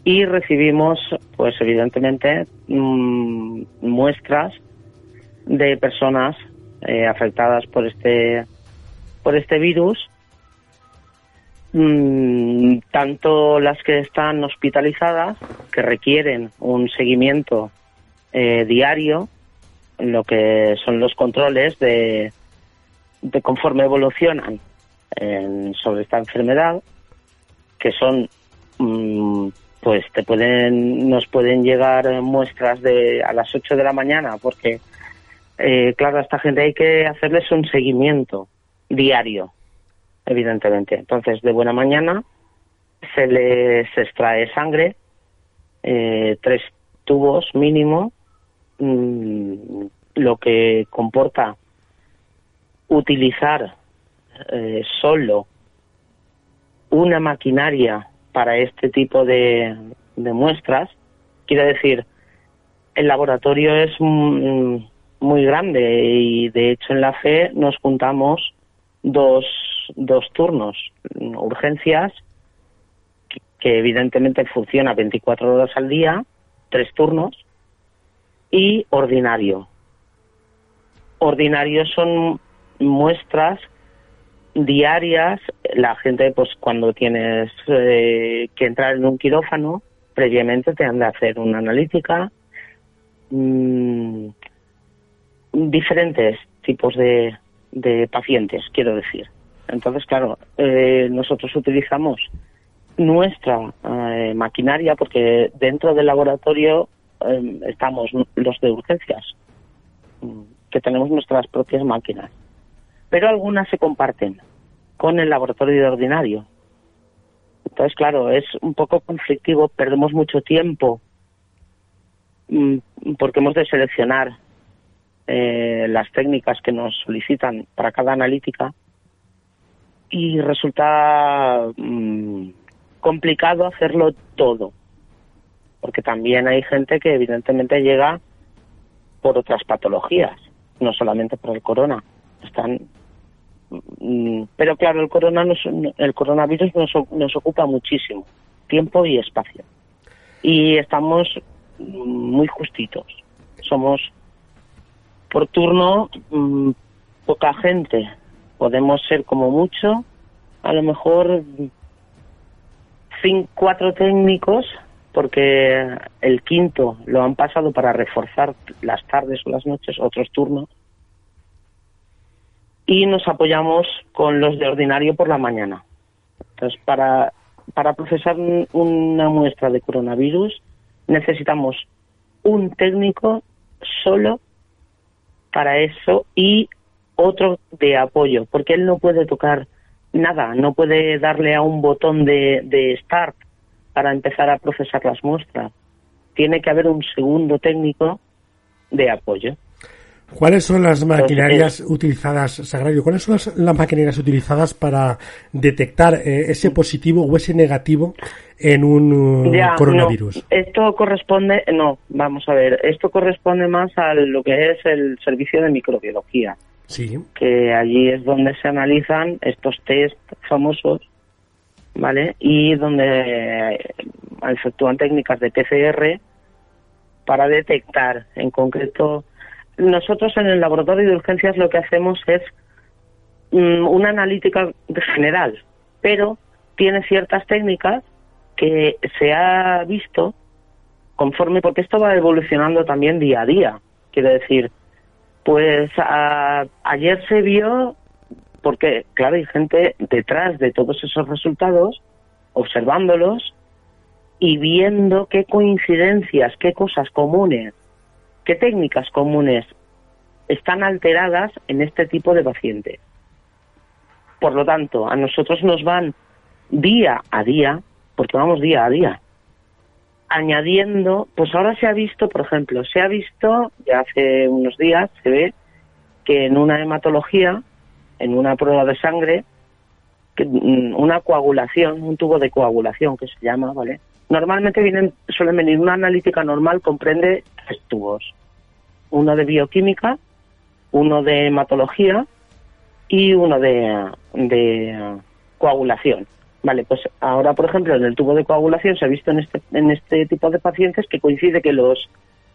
y recibimos, pues evidentemente, mm, muestras de personas eh, afectadas por este por este virus, mm, tanto las que están hospitalizadas, que requieren un seguimiento eh, diario, lo que son los controles de, conforme evolucionan en- sobre esta enfermedad, que son, mm, pues te pueden, nos pueden llegar muestras de a las 8 de la mañana, porque, eh, claro, a esta gente hay que hacerles un seguimiento diario, evidentemente. Entonces, de buena mañana se les extrae sangre, eh, tres tubos mínimo, mm, lo que comporta utilizar eh, solo una maquinaria para este tipo de, de muestras, quiere decir, el laboratorio es mm, muy grande y de hecho en la FE nos juntamos dos, dos turnos, mm, urgencias, que, evidentemente funciona 24 horas al día, tres turnos, y ordinario. Ordinario son muestras diarias. La gente, pues cuando tienes eh, que entrar en un quirófano, previamente te han de hacer una analítica. mm, diferentes tipos de, de pacientes, quiero decir. Entonces, claro, eh, nosotros utilizamos nuestra eh, maquinaria porque dentro del laboratorio eh, estamos los de urgencias, mm, que tenemos nuestras propias máquinas. Pero algunas se comparten con el laboratorio de ordinario. Entonces, claro, es un poco conflictivo, perdemos mucho tiempo mm, porque hemos de seleccionar eh, las técnicas que nos solicitan para cada analítica y resulta mm, complicado hacerlo todo, porque también hay gente que evidentemente llega por otras patologías, no solamente por el corona. Están, mm, pero claro, el corona nos- el coronavirus nos, nos ocupa muchísimo tiempo y espacio y estamos mm, muy justitos. Somos por turno poca gente. Podemos ser como mucho, a lo mejor cinco, cuatro técnicos, porque el quinto lo han pasado para reforzar las tardes o las noches, otros turnos. Y nos apoyamos con los de ordinario por la mañana. Entonces, para, para procesar un- una muestra de coronavirus necesitamos un técnico solo para eso y otro de apoyo, porque él no puede tocar nada, no puede darle a un botón de, de start para empezar a procesar las muestras. Tiene que haber un segundo técnico de apoyo. ¿Cuáles son las maquinarias utilizadas, Sagrario? ¿Cuáles son las, las maquinarias utilizadas para detectar eh, ese positivo o ese negativo en un uh, Ya, coronavirus? no, esto corresponde, no, vamos a ver, esto corresponde más a lo que es el servicio de ¿vale? Y donde eh, efectúan técnicas de PCR para detectar en concreto. Nosotros en el laboratorio de urgencias lo que hacemos es mm, una analítica general, pero tiene ciertas técnicas que se ha visto conforme, porque esto va evolucionando también día a día. Quiero decir, pues a- ayer se vio, porque claro, hay gente detrás de todos esos resultados, observándolos y viendo qué coincidencias, qué cosas comunes, qué técnicas comunes están alteradas en este tipo de pacientes. Por lo tanto, a nosotros nos van día a día, porque vamos día a día, añadiendo, pues ahora se ha visto, por ejemplo, se ha visto, ya hace unos días, se ve que en una hematología, en una prueba de sangre, que, mm, una coagulación, un tubo de coagulación que se llama, ¿vale? Normalmente vienen, suelen venir, una analítica normal comprende tres tubos. Uno de bioquímica, uno de hematología y uno de, de eh, coagulación. Vale, pues ahora, por ejemplo, en el tubo de coagulación se ha visto en este, en este tipo de pacientes que coincide que los,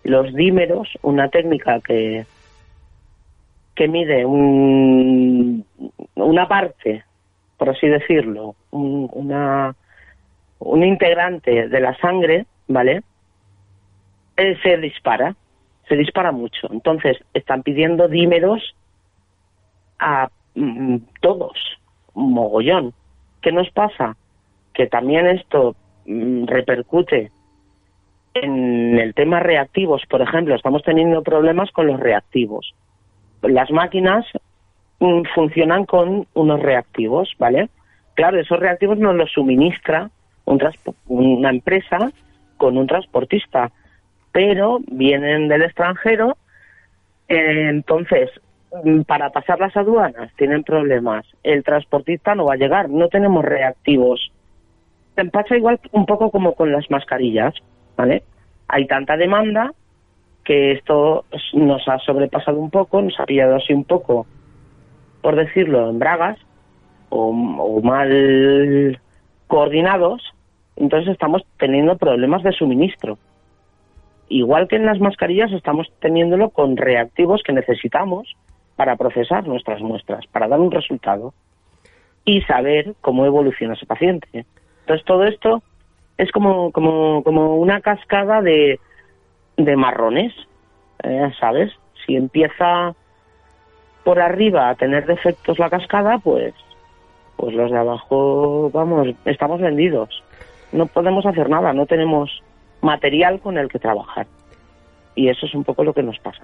los dímeros, una técnica que, que mide un, una parte, por así decirlo, un, una, un integrante de la sangre, ¿vale? Se dispara, se dispara mucho. Entonces, están pidiendo dímeros a mm, todos, mogollón. ¿Qué nos pasa? Que también esto mm, repercute en el tema reactivos, por ejemplo, estamos teniendo problemas con los reactivos. Las máquinas mm, funcionan con unos reactivos, ¿vale? Claro, esos reactivos nos los suministra un una empresa con un transportista, pero vienen del extranjero, eh, entonces para pasar las aduanas tienen problemas, el transportista no va a llegar, no tenemos reactivos. Pasa igual un poco como con las mascarillas, ¿vale? Hay tanta demanda que esto nos ha sobrepasado un poco, nos ha pillado así un poco, por decirlo, en bragas o mal coordinados, entonces estamos teniendo problemas de suministro. Igual que en las mascarillas estamos teniéndolo con reactivos que necesitamos para procesar nuestras muestras, para dar un resultado y saber cómo evoluciona ese paciente. Entonces todo esto es como, como, como una cascada de, de marrones, eh, ¿sabes? Si empieza por arriba a tener defectos la cascada, pues, pues los de abajo, vamos, estamos vendidos. No podemos hacer nada, no tenemos material con el que trabajar. Y eso es un poco lo que nos pasa.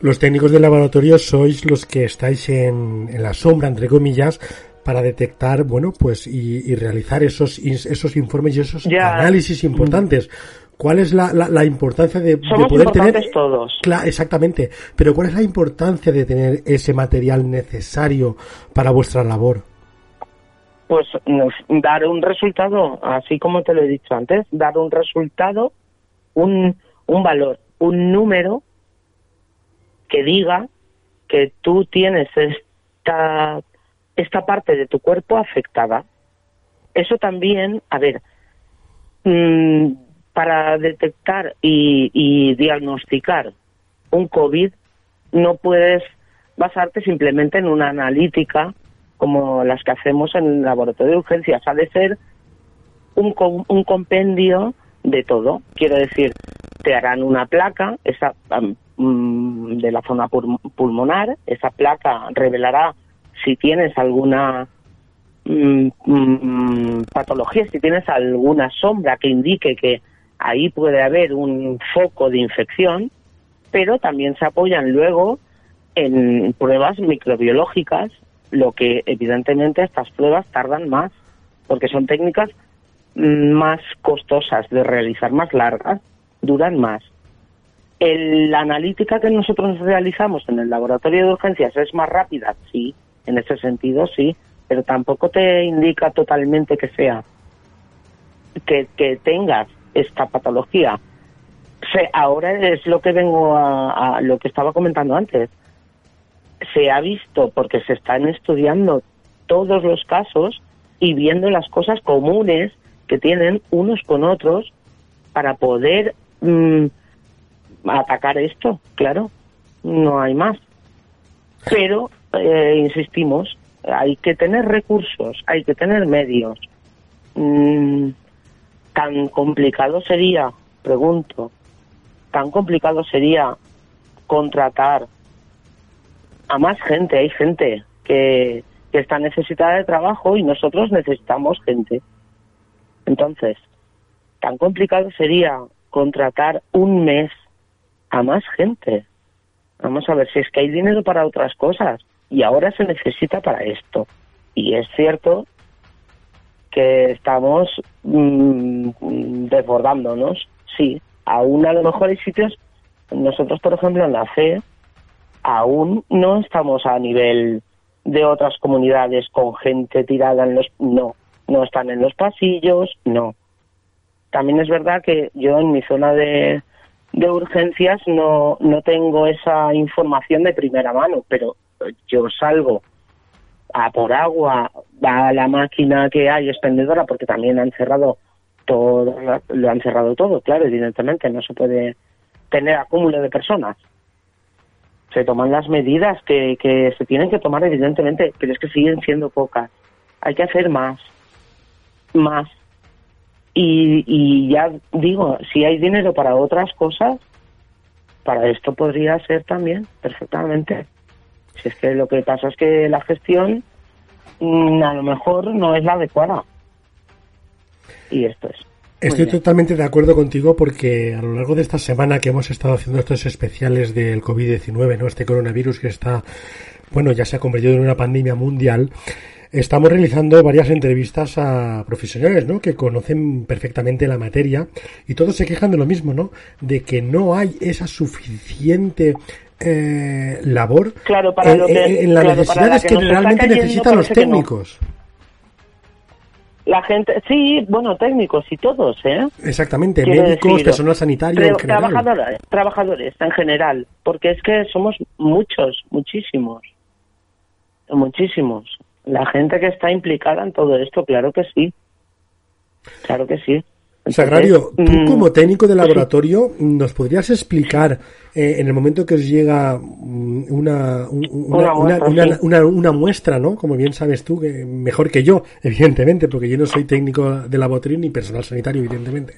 Los técnicos del laboratorio sois los que estáis en, en la sombra, entre comillas, para detectar, bueno, pues y, y realizar esos esos informes y esos Ya. análisis importantes. ¿Cuál es la, la, la importancia de, de Somos poder tener todos. Exactamente, pero ¿cuál es la importancia de tener ese material necesario para vuestra labor? Pues dar un resultado, así como te lo he dicho antes, dar un resultado, un, un valor, un número que diga que tú tienes esta, esta parte de tu cuerpo afectada. Eso también, a ver, mm, para detectar y, y diagnosticar un COVID no puedes basarte simplemente en una analítica como las que hacemos en el laboratorio de urgencias. Ha de ser un, un compendio de todo. Quiero decir, te harán una placa esa, mm, de la zona pul- pulmonar. Esa placa revelará si tienes alguna mm, mm, patología, si tienes alguna sombra que indique que ahí puede haber un foco de infección, pero también se apoyan luego en pruebas microbiológicas, lo que evidentemente estas pruebas tardan más, porque son técnicas más costosas de realizar, más largas, duran más. El- la analítica que nosotros realizamos en el laboratorio de urgencias es más rápida, sí, en ese sentido sí, pero tampoco te indica totalmente que sea que, que tengas esta patología. Se- ahora es lo que vengo a, lo que estaba comentando antes. Se ha visto, porque se están estudiando todos los casos, y viendo las cosas comunes que tienen unos con otros para poder mm, atacar esto, claro, no hay más. Pero, eh, insistimos, hay que tener recursos, hay que tener medios. Mm, tan complicado sería, pregunto, tan complicado sería contratar a más gente. Hay gente que, que está necesitada de trabajo y nosotros necesitamos gente. Entonces, tan complicado sería contratar un mes a más gente. Vamos a ver si es que hay dinero para otras cosas y ahora se necesita para esto. Y es cierto que estamos mm, desbordándonos, sí. Aún a lo mejor hay sitios, nosotros por ejemplo en la fe, aún no estamos a nivel de otras comunidades con gente tirada en los... No, no están en los pasillos, no. También es verdad que yo en mi zona de, de urgencias no, no tengo esa información de primera mano, pero yo salgo a por agua, a la máquina que hay expendedora, porque también han cerrado todo, lo han cerrado todo, claro, evidentemente, no se puede tener acúmulo de personas. Se toman las medidas que, que se tienen que tomar, evidentemente, pero es que siguen siendo pocas. Hay que hacer más, más. Y, y ya digo, si hay dinero para otras cosas, para esto podría ser también perfectamente. Si es que lo que pasa es que la gestión mm, a lo mejor no es la adecuada. Y esto es. Estoy totalmente de acuerdo contigo porque a lo largo de esta semana que hemos estado haciendo estos especiales del COVID-19, ¿no? Este coronavirus que está, bueno, ya se ha convertido en una pandemia mundial, estamos realizando varias entrevistas a profesionales, ¿no? Que conocen perfectamente la materia y todos se quejan de lo mismo, ¿no? De que no hay esa suficiente eh, labor Claro, para en, lo que- en- en las claro, para la necesidades que realmente necesitan los no. técnicos. La gente, sí, bueno, técnicos y todos, ¿eh? Exactamente, Quiero médicos, decir, personal sanitario en Tra- general. Trabajadores, trabajadores en general, porque es que somos muchos, muchísimos, muchísimos. La gente que está implicada en todo esto, claro que sí, claro que sí. Entonces, Sagrario, tú mm, como técnico de laboratorio, ¿nos podrías explicar eh, en el momento que os llega una, un- una, muestra, una- sí. una- una muestra, ¿no? Como bien sabes tú, que mejor que yo, evidentemente, porque yo no soy técnico de laboratorio ni personal sanitario, evidentemente.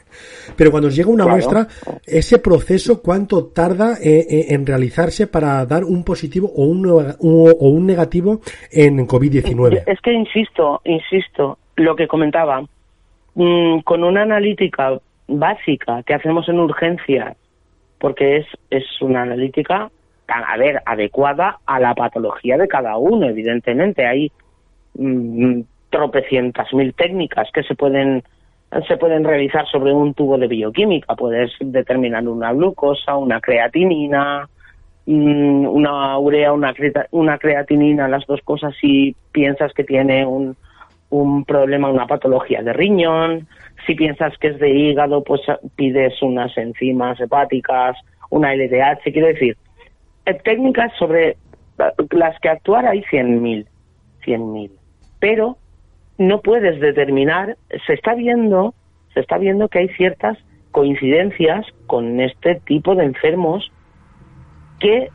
Pero cuando os llega una Claro. muestra, ese proceso, ¿cuánto tarda eh, eh, en realizarse para dar un positivo o un, o un negativo en COVID-19? Es que insisto, insisto, lo que comentaba, mm, con una analítica básica que hacemos en urgencias, porque es, es una analítica, a ver, adecuada a la patología de cada uno, evidentemente. Hay mm, tropecientas mil técnicas que se pueden se pueden realizar sobre un tubo de bioquímica. Puedes determinar una glucosa, una creatinina, mm, una urea, una, una creatinina, las dos cosas si piensas que tiene un, un problema, una patología de riñón. Si piensas que es de hígado, pues pides unas enzimas hepáticas, una LDH. Quiero decir, eh, técnicas sobre eh, las que actuar hay 100.000, 100.000. Pero no puedes determinar, se está viendo, se está viendo que hay ciertas coincidencias con este tipo de enfermos que,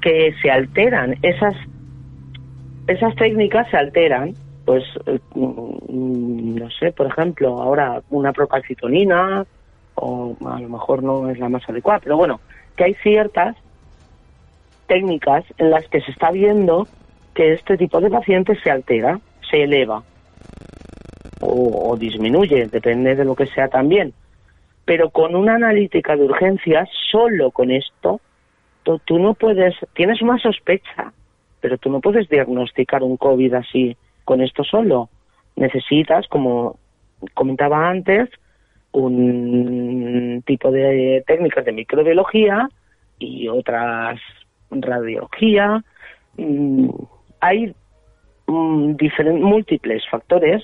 que se alteran, esas esas técnicas se alteran, pues eh, mm, no sé, por ejemplo, ahora una procalcitonina o a lo mejor no es la más adecuada, pero bueno, que hay ciertas técnicas en las que se está viendo que este tipo de pacientes se altera, se eleva o, o disminuye, depende de lo que sea también. Pero con una analítica de urgencias, solo con esto, tú no puedes, tienes una sospecha, pero tú no puedes diagnosticar un COVID así con esto solo. Necesitas, como comentaba antes, un tipo de técnicas de microbiología y otras radiología. Mm, Hay mm, múltiples factores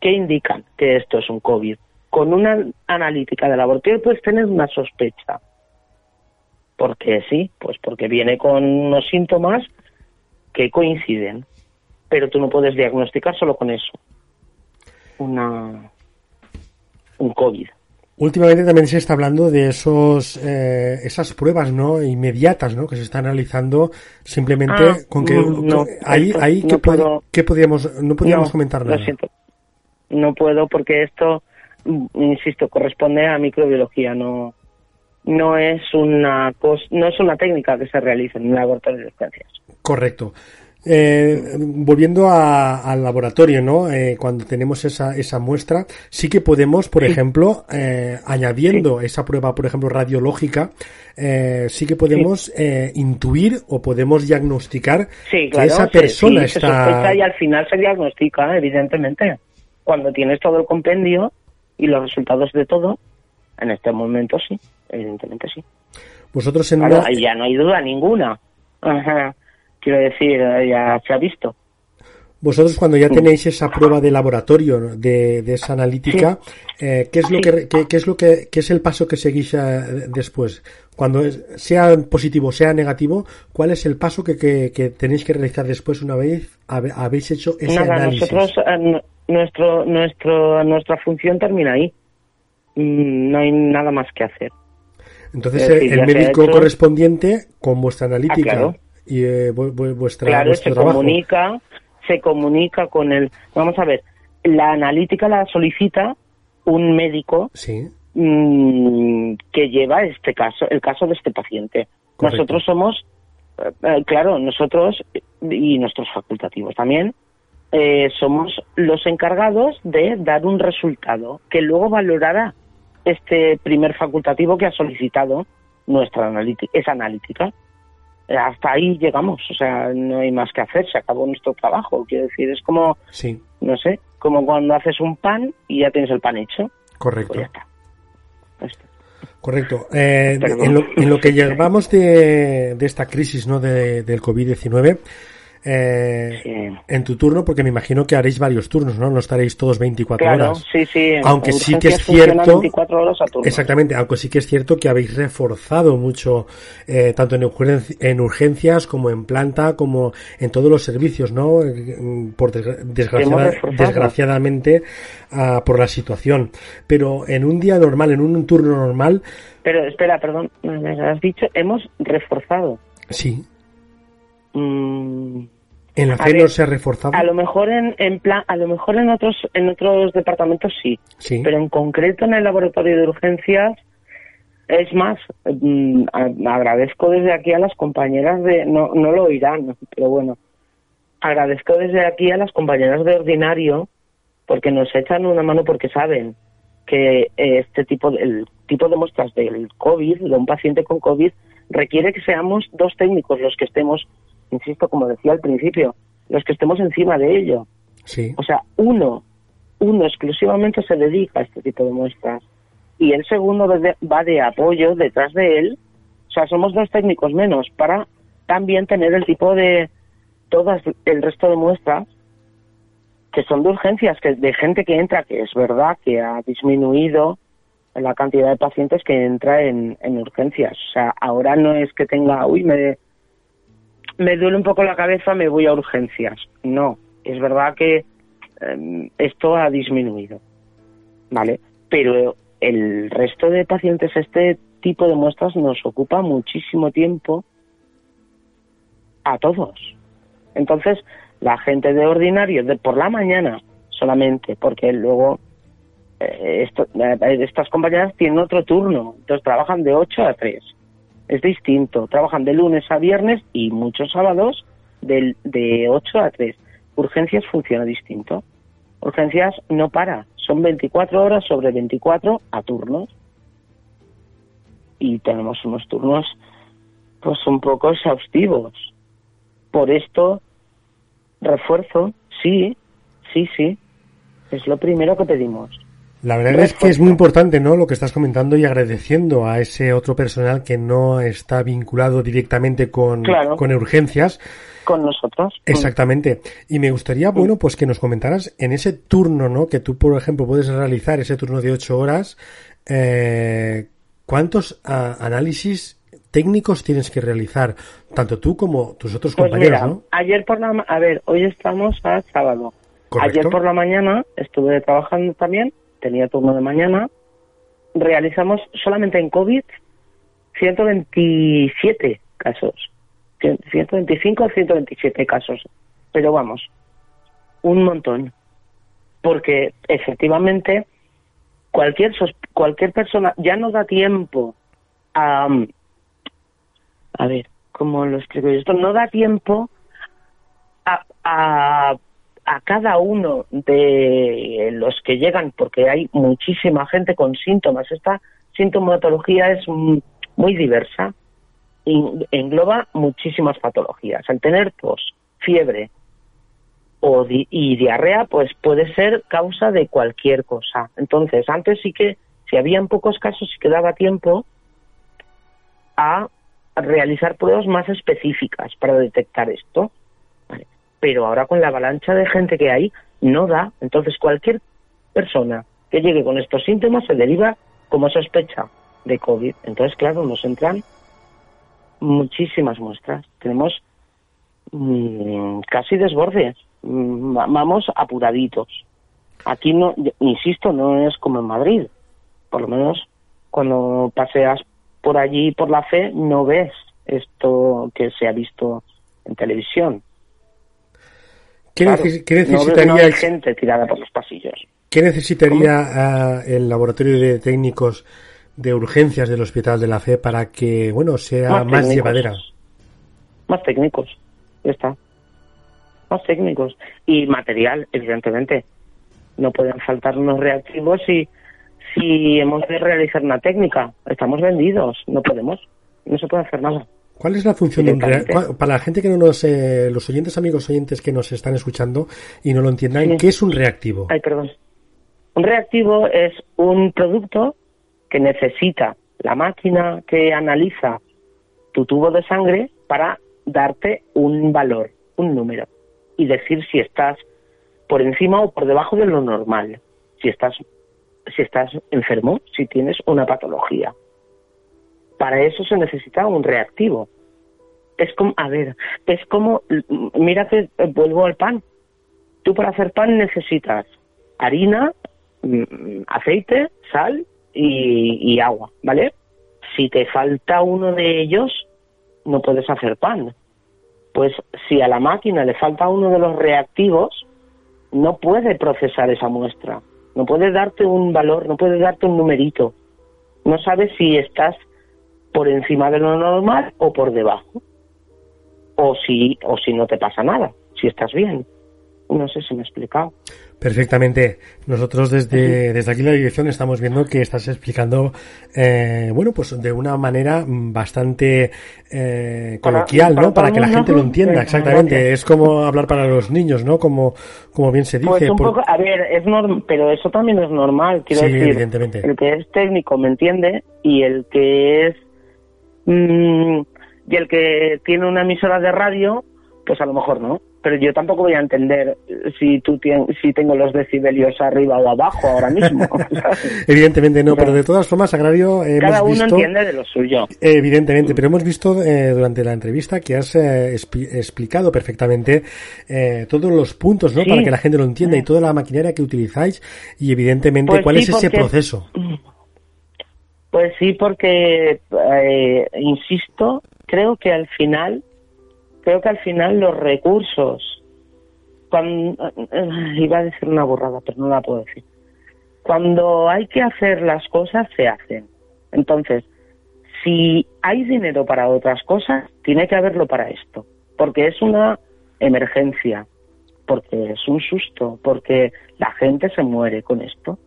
que indican que esto es un COVID. Con una analítica de laboratorio puedes tener una sospecha. ¿Por qué sí? Pues porque viene con unos síntomas que coinciden. Pero tú no puedes diagnosticar solo con eso una un COVID. Últimamente también se está hablando de esos eh, esas pruebas no inmediatas no que se están realizando simplemente Ah, con que mm, no, ahí esto ahí no ¿qué, pod- puedo- qué podríamos no podríamos No, comentar lo nada siento. No puedo porque esto, mm, insisto, corresponde a microbiología, no no es una no es una técnica que se realice en un laboratorio de urgencias. Correcto. Eh, volviendo a- al laboratorio, ¿no? Eh, cuando tenemos esa, esa muestra, sí que podemos, por ejemplo, eh, añadiendo esa prueba, por ejemplo, radiológica, eh, sí que podemos eh, intuir o podemos diagnosticar Sí, que esa se- persona sí, se está. sospecha y al final se diagnostica, evidentemente. Cuando tienes todo el compendio y los resultados de todo, en este momento sí, evidentemente sí. Vosotros en Claro, ya no hay duda ninguna. Ajá. Quiero decir, ya se ha visto. Vosotros cuando ya tenéis esa prueba de laboratorio de, de esa analítica, eh, ¿qué es lo Sí. que qué, qué es lo que qué es el paso que seguís eh, después? Cuando es- sea positivo, sea negativo, ¿cuál es el paso que, que, que tenéis que realizar después una vez habéis hecho ese Nada, análisis? nosotros, eh, nuestro, nuestro, nuestra función termina ahí. Mm, No hay nada más que hacer. Entonces decir, el médico hecho- correspondiente con vuestra analítica Ah, claro. Y eh, vu- vu- vuestra Claro, vuestro se trabajo. comunica, se comunica con el. Vamos a ver, la analítica la solicita un médico Sí, mm, que lleva este caso, el caso de este paciente. Correcto. Nosotros somos, eh, eh, claro, nosotros y nuestros facultativos también eh, somos los encargados de dar un resultado que luego valorará este primer facultativo que ha solicitado nuestra analítica, esa analítica. Hasta ahí llegamos, o sea, no hay más que hacer, se acabó nuestro trabajo. Quiero decir, es como, sí, no sé, como cuando haces un pan y ya tienes el pan hecho, correcto. pues ya está. Ya está. Correcto. Eh, en, lo, en lo que llevamos de, de esta crisis ¿no? de, del COVID-19, eh, Sí. en tu turno, porque me imagino que haréis varios turnos, ¿no? No estaréis todos 24 Claro, horas. sí, sí. Aunque sí que es cierto- 24 horas a turno. Exactamente, aunque sí que es cierto que habéis reforzado mucho, eh, tanto en, urgen- en urgencias como en planta, como en todos los servicios, ¿no? Eh, Por desgra- desgraciada- desgraciadamente, ah, por la situación. Pero en un día normal, en un turno normal, Pero espera, perdón, me has dicho, hemos reforzado. sí, Mm, en la fe no se ha reforzado. a lo mejor en, en plan, a lo mejor en otros en otros departamentos sí, Sí. pero en concreto en el laboratorio de urgencias es más, mm, agradezco desde aquí a las compañeras de, no, no lo oirán, pero bueno, agradezco desde aquí a las compañeras de ordinario porque nos echan una mano porque saben que eh, este tipo de, el tipo de muestras del COVID, de un paciente con COVID, requiere que seamos dos técnicos los que estemos, insisto, como decía al principio, los que estemos encima de ello. Sí. O sea, uno, uno exclusivamente se dedica a este tipo de muestras y el segundo va de, va de apoyo detrás de él. O sea, somos dos técnicos menos para también tener el tipo de todas el resto de muestras que son de urgencias, que de gente que entra, que es verdad que ha disminuido la cantidad de pacientes que entra en, en urgencias. O sea, ahora no es que tenga, uy, me, me duele un poco la cabeza, me voy a urgencias. No, es verdad que eh, esto ha disminuido, ¿vale? Pero el resto de pacientes, este tipo de muestras nos ocupa muchísimo tiempo a todos. Entonces, la gente de ordinario, de por la mañana solamente, porque luego eh, eh, estas compañeras tienen otro turno, entonces trabajan de 8 a 3. Es distinto, trabajan de lunes a viernes y muchos sábados del- de 8 a 3. Urgencias funciona distinto. Urgencias no para, son 24 horas sobre 24 a turnos. Y tenemos unos turnos pues un poco exhaustivos. Por esto, refuerzo, sí, sí, sí, es lo primero que pedimos. La verdad es que es muy importante, ¿no? Lo que estás comentando y agradeciendo a ese otro personal que no está vinculado directamente con, Claro. con urgencias. Con nosotros. Exactamente. Y me gustaría, bueno, pues que nos comentaras en ese turno, ¿no? Que tú, por ejemplo, puedes realizar ese turno de ocho horas, eh, ¿cuántos ah, análisis técnicos tienes que realizar, tanto tú como tus otros Pues compañeros, mira, ¿no? ayer por la... A ver, hoy estamos a sábado. Correcto. Ayer por la mañana estuve trabajando también, tenía turno de mañana. Realizamos solamente en COVID 127 casos. Cien- 125 o 127 casos. Pero vamos, un montón. Porque efectivamente cualquier cualquier persona ya no da tiempo a a ver cómo lo explico yo esto no da tiempo a, a, a cada uno de los que llegan porque hay muchísima gente con síntomas esta sintomatología es muy diversa y engloba muchísimas patologías al tener tos fiebre o y diarrea pues puede ser causa de cualquier cosa. Entonces, antes sí que si habían pocos casos sí que daba tiempo a realizar pruebas más específicas para detectar esto. Pero ahora con la avalancha de gente que hay no da, entonces cualquier persona que llegue con estos síntomas se deriva como sospecha de COVID. Entonces, claro, nos entran muchísimas muestras. Tenemos mm, casi desbordes. Mm, va- Vamos apuraditos. Aquí no, insisto, no es como en Madrid. Por lo menos cuando paseas por allí por la fe no ves esto que se ha visto en televisión. ¿Qué, Claro, neces- qué no ve- no necesitaría, hay gente tirada por los pasillos. qué necesitaría ah, el laboratorio de técnicos de urgencias del Hospital de la Fe para que, bueno, sea Más más, llevadera? Más técnicos, ya está. Más técnicos. Y material, evidentemente. No pueden faltar unos reactivos si, si hemos de realizar una técnica. Estamos vendidos, no podemos. No se puede hacer nada. ¿Cuál es la función de un rea- Directamente. cua- Para la gente que no nos, eh, los oyentes, amigos oyentes que nos están escuchando y no lo entiendan, Sí. ¿qué es un reactivo? Ay, perdón. Un reactivo es un producto que necesita la máquina que analiza tu tubo de sangre para darte un valor, un número, y decir si estás por encima o por debajo de lo normal, si estás, si estás enfermo, si tienes una patología. Para eso se necesita un reactivo. Es como, a ver, es como, mira que vuelvo al pan. Tú para hacer pan necesitas harina, mm, aceite, sal y, y agua, ¿vale? Si te falta uno de ellos, no puedes hacer pan. Pues si a la máquina le falta uno de los reactivos, no puede procesar esa muestra, no puede darte un valor, no puede darte un numerito. No sabes si estás por encima de lo normal o por debajo. O si, o si no te pasa nada, si estás bien. No sé si me he explicado. Perfectamente. Nosotros desde, desde aquí la dirección estamos viendo que estás explicando, eh, bueno, pues de una manera bastante eh, coloquial, para ¿no? Para que la gente lo entienda, exactamente. gracias. Es como hablar para los niños, ¿no? Como, como bien se dice. Pues un por- poco, a ver, es norm pero eso también es normal, quiero Sí, decir. evidentemente. El que es técnico me entiende y el que es mm, y el que tiene una emisora de radio, pues a lo mejor no. Pero yo tampoco voy a entender si tú tien- si tengo los decibelios arriba o abajo ahora mismo. Evidentemente no, Pero- de todas formas, Agrario, hemos Cada uno visto... entiende de lo suyo. Evidentemente, pero hemos visto eh, durante la entrevista que has eh, expli- explicado perfectamente eh, todos los puntos, ¿no? Sí. Para que la gente lo entienda y toda la maquinaria que utilizáis y evidentemente Pues cuál sí, es ese porque- proceso. Pues sí, porque eh, insisto, creo que al final, creo que al final los recursos, cuando eh, iba a decir una burrada, pero no la puedo decir. Cuando hay que hacer las cosas, se hacen. Entonces, si hay dinero para otras cosas, tiene que haberlo para esto, porque es una emergencia, porque es un susto, porque la gente se muere con esto.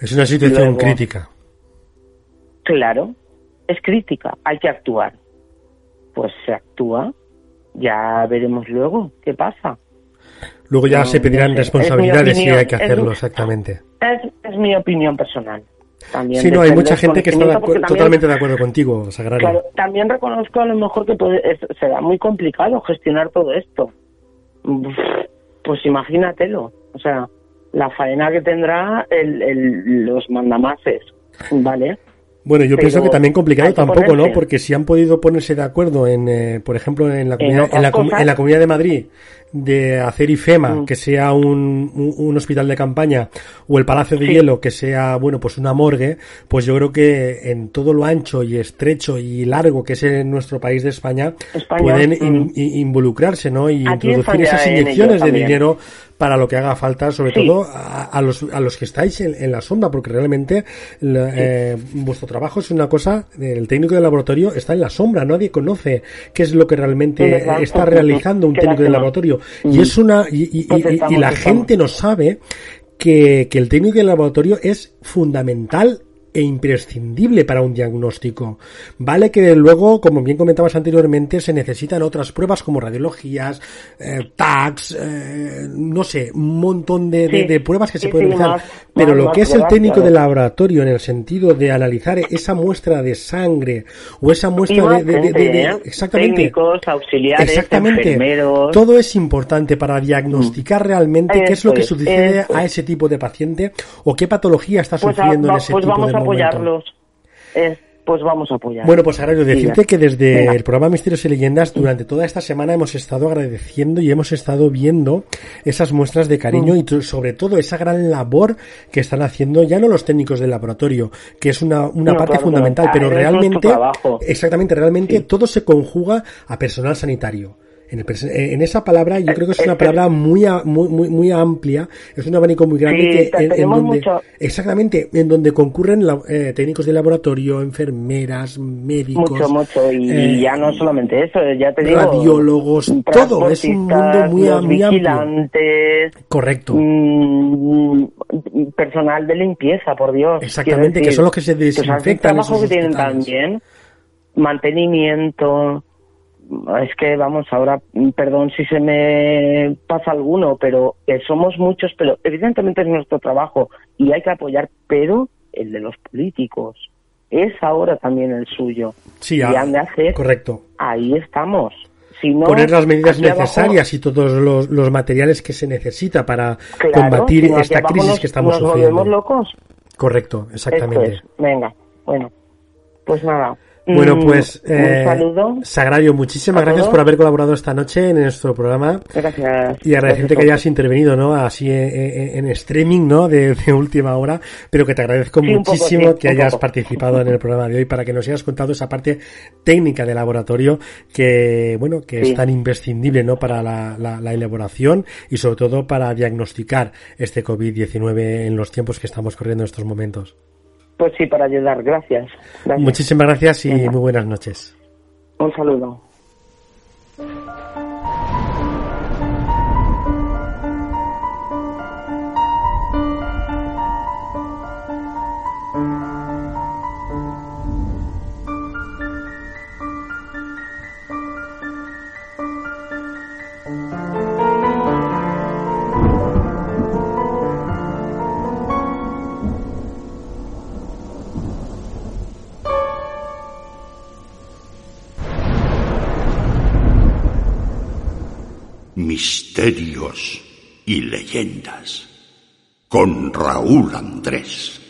Es una situación Luego- crítica. Claro, es crítica, hay que actuar. Pues se actúa, ya veremos luego qué pasa. Luego ya No, se pedirán no sé. responsabilidades Es mi si hay que opinión, es hacerlo mi- exactamente. Es, es mi opinión personal. También Sí, no, hay mucha gente que está de también- totalmente de acuerdo contigo, Sagrario. Claro, también reconozco a lo mejor que puede, es- será muy complicado gestionar todo esto. Pues imagínatelo. O sea, la faena que tendrá el, el- los mandamases, ¿vale? Bueno, yo Pero pienso que también complicado tampoco, ¿no? Porque si han podido ponerse de acuerdo en, eh, por ejemplo, en la, comunidad, otras en, la, en la Comunidad de Madrid, de hacer IFEMA, Mm. que sea un, un, un hospital de campaña, o el Palacio de Sí. Hielo, que sea, bueno, pues una morgue, pues yo creo que en todo lo ancho y estrecho y largo que es en nuestro país de España, España, pueden mm. in- involucrarse, ¿no? Y Aquí introducir esas en inyecciones de dinero para lo que haga falta, sobre Sí. todo a, a los, a los que estáis en, en la sombra, porque realmente la- eh, vuestro trabajo es una cosa, el técnico de laboratorio está en la sombra, nadie conoce qué es lo que realmente está realizando un técnico de laboratorio. Y es una, y, y- y- Pues y- la gente no sabe que, que el técnico de laboratorio es fundamental e imprescindible para un diagnóstico. Vale que luego, como bien comentabas anteriormente, se necesitan otras pruebas como radiologías, eh, tags, eh, no sé, un montón de, de- Sí, de pruebas que se pueden sí, realizar. más- Pero más- lo más que es el técnico de laboratorio en el sentido de analizar esa muestra de sangre o esa muestra de, de- ¿eh? exactamente Técnicos, auxiliares, Exactamente. enfermeros. Todo es importante para diagnosticar realmente qué es lo que sucede a es. ese tipo de paciente o qué patología está Pues, a- sufriendo en ese pues tipo de. Apoyarlos. Eh, pues vamos a apoyar. Bueno, pues Agrario, decirte Diga. que desde el programa Misterios y Leyendas, durante toda esta semana hemos estado agradeciendo y hemos estado viendo esas muestras de Mm. cariño y to- sobre todo esa gran labor que están haciendo ya no los técnicos del laboratorio, que es una, una No, parte claro, fundamental, no, pero realmente, exactamente, realmente Sí. todo se conjuga a personal sanitario. En, el pers- en esa palabra yo creo que es Eh, una eh, palabra muy, a- muy, muy, muy amplia, es un abanico muy grande Sí, que te- en, en tenemos donde, mucho- exactamente, en donde concurren la- eh, técnicos de laboratorio, enfermeras, médicos, mucho, mucho. Y, eh, ya no solamente eso, ya te digo. radiólogos, todo, es un mundo muy, los muy amplio. Correcto. mm, personal de limpieza, por Dios. Exactamente, que son los que se que es el desinfectan trabajo que tienen también, mantenimiento. Es que vamos, ahora, mm, perdón si se me pasa alguno, pero que somos muchos, pero evidentemente es nuestro trabajo y hay que apoyar, pero el de los políticos es ahora también el suyo. Sí, y ah, han de hacer, correcto. ahí estamos. Si no, Poner las medidas abajo- necesarias y todos los, los materiales que se necesita para Claro, combatir esta crisis nos- que estamos nos sufriendo. locos. Correcto, exactamente. Es. Venga, bueno, pues nada. Bueno, Mm, pues, eh, un saludo. Sagrario, muchísimas gracias todos. por haber colaborado esta noche en nuestro programa Gracias. y agradecerte Gracias que hayas intervenido, ¿no? Así en, en- en streaming, ¿no? De, de última hora, pero que te agradezco Sí, un poco, muchísimo sí, que hayas poco. participado en el programa de hoy para que nos hayas contado esa parte técnica de laboratorio que, bueno, que Sí. es tan imprescindible, ¿no? Para la, la- la elaboración y sobre todo para diagnosticar este COVID-19 en los tiempos que estamos corriendo en estos momentos. Pues sí, para ayudar. Gracias. Gracias. Muchísimas gracias y Venga. muy buenas noches. Un saludo. Y leyendas. Con Raúl Andrés.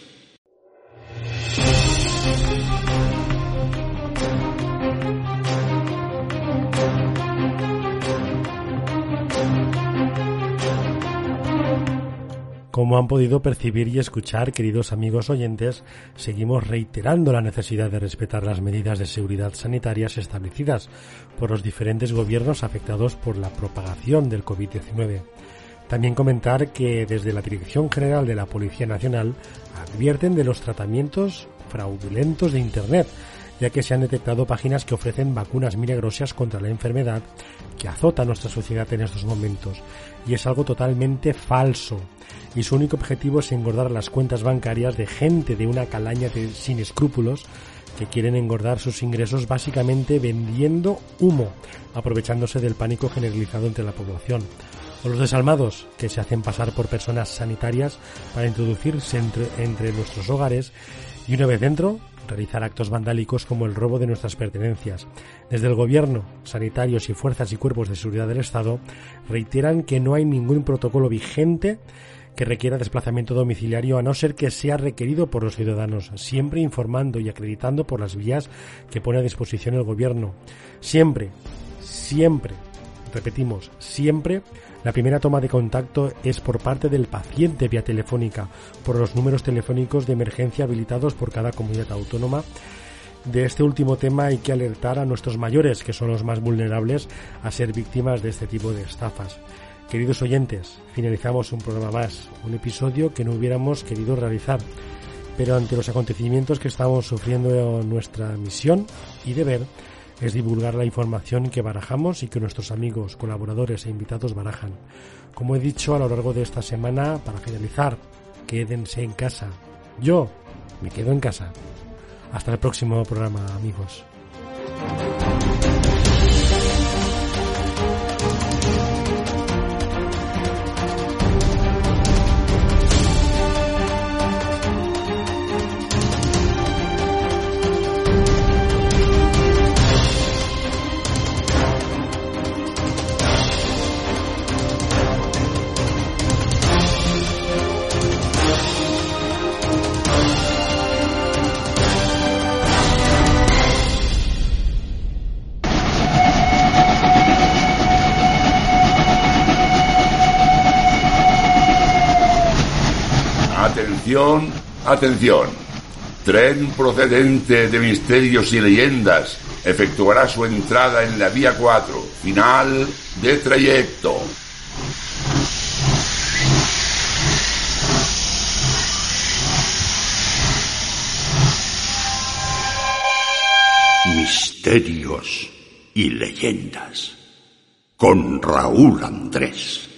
Como han podido percibir y escuchar, queridos amigos oyentes, seguimos reiterando la necesidad de respetar las medidas de seguridad sanitarias establecidas por los diferentes gobiernos afectados por la propagación del COVID-19. También comentar que desde la Dirección General de la Policía Nacional advierten de los tratamientos fraudulentos de Internet, ya que se han detectado páginas que ofrecen vacunas milagrosas contra la enfermedad que azota nuestra sociedad en estos momentos, y es algo totalmente falso. Y su único objetivo es engordar las cuentas bancarias de gente de una calaña de- sin escrúpulos que quieren engordar sus ingresos básicamente vendiendo humo, aprovechándose del pánico generalizado entre la población. O los desalmados, que se hacen pasar por personas sanitarias para introducirse entre, entre nuestros hogares y una vez dentro, realizar actos vandálicos como el robo de nuestras pertenencias. Desde el gobierno, sanitarios y fuerzas y cuerpos de seguridad del Estado reiteran que no hay ningún protocolo vigente que requiera desplazamiento domiciliario a no ser que sea requerido por los ciudadanos, siempre informando y acreditando por las vías que pone a disposición el gobierno. Siempre, siempre, repetimos, siempre la primera toma de contacto es por parte del paciente vía telefónica, por los números telefónicos de emergencia habilitados por cada comunidad autónoma. De este último tema hay que alertar a nuestros mayores, que son los más vulnerables a ser víctimas de este tipo de estafas. Queridos oyentes, finalizamos un programa más, un episodio que no hubiéramos querido realizar, pero ante los acontecimientos que estamos sufriendo nuestra misión y deber es divulgar la información que barajamos y que nuestros amigos, colaboradores e invitados barajan. Como he dicho a lo largo de esta semana, para finalizar, quédense en casa. Yo me quedo en casa. Hasta el próximo programa, amigos. Atención, atención. Tren procedente de misterios y leyendas efectuará su entrada en la vía 4, final de trayecto. Misterios y leyendas con Raúl Andrés.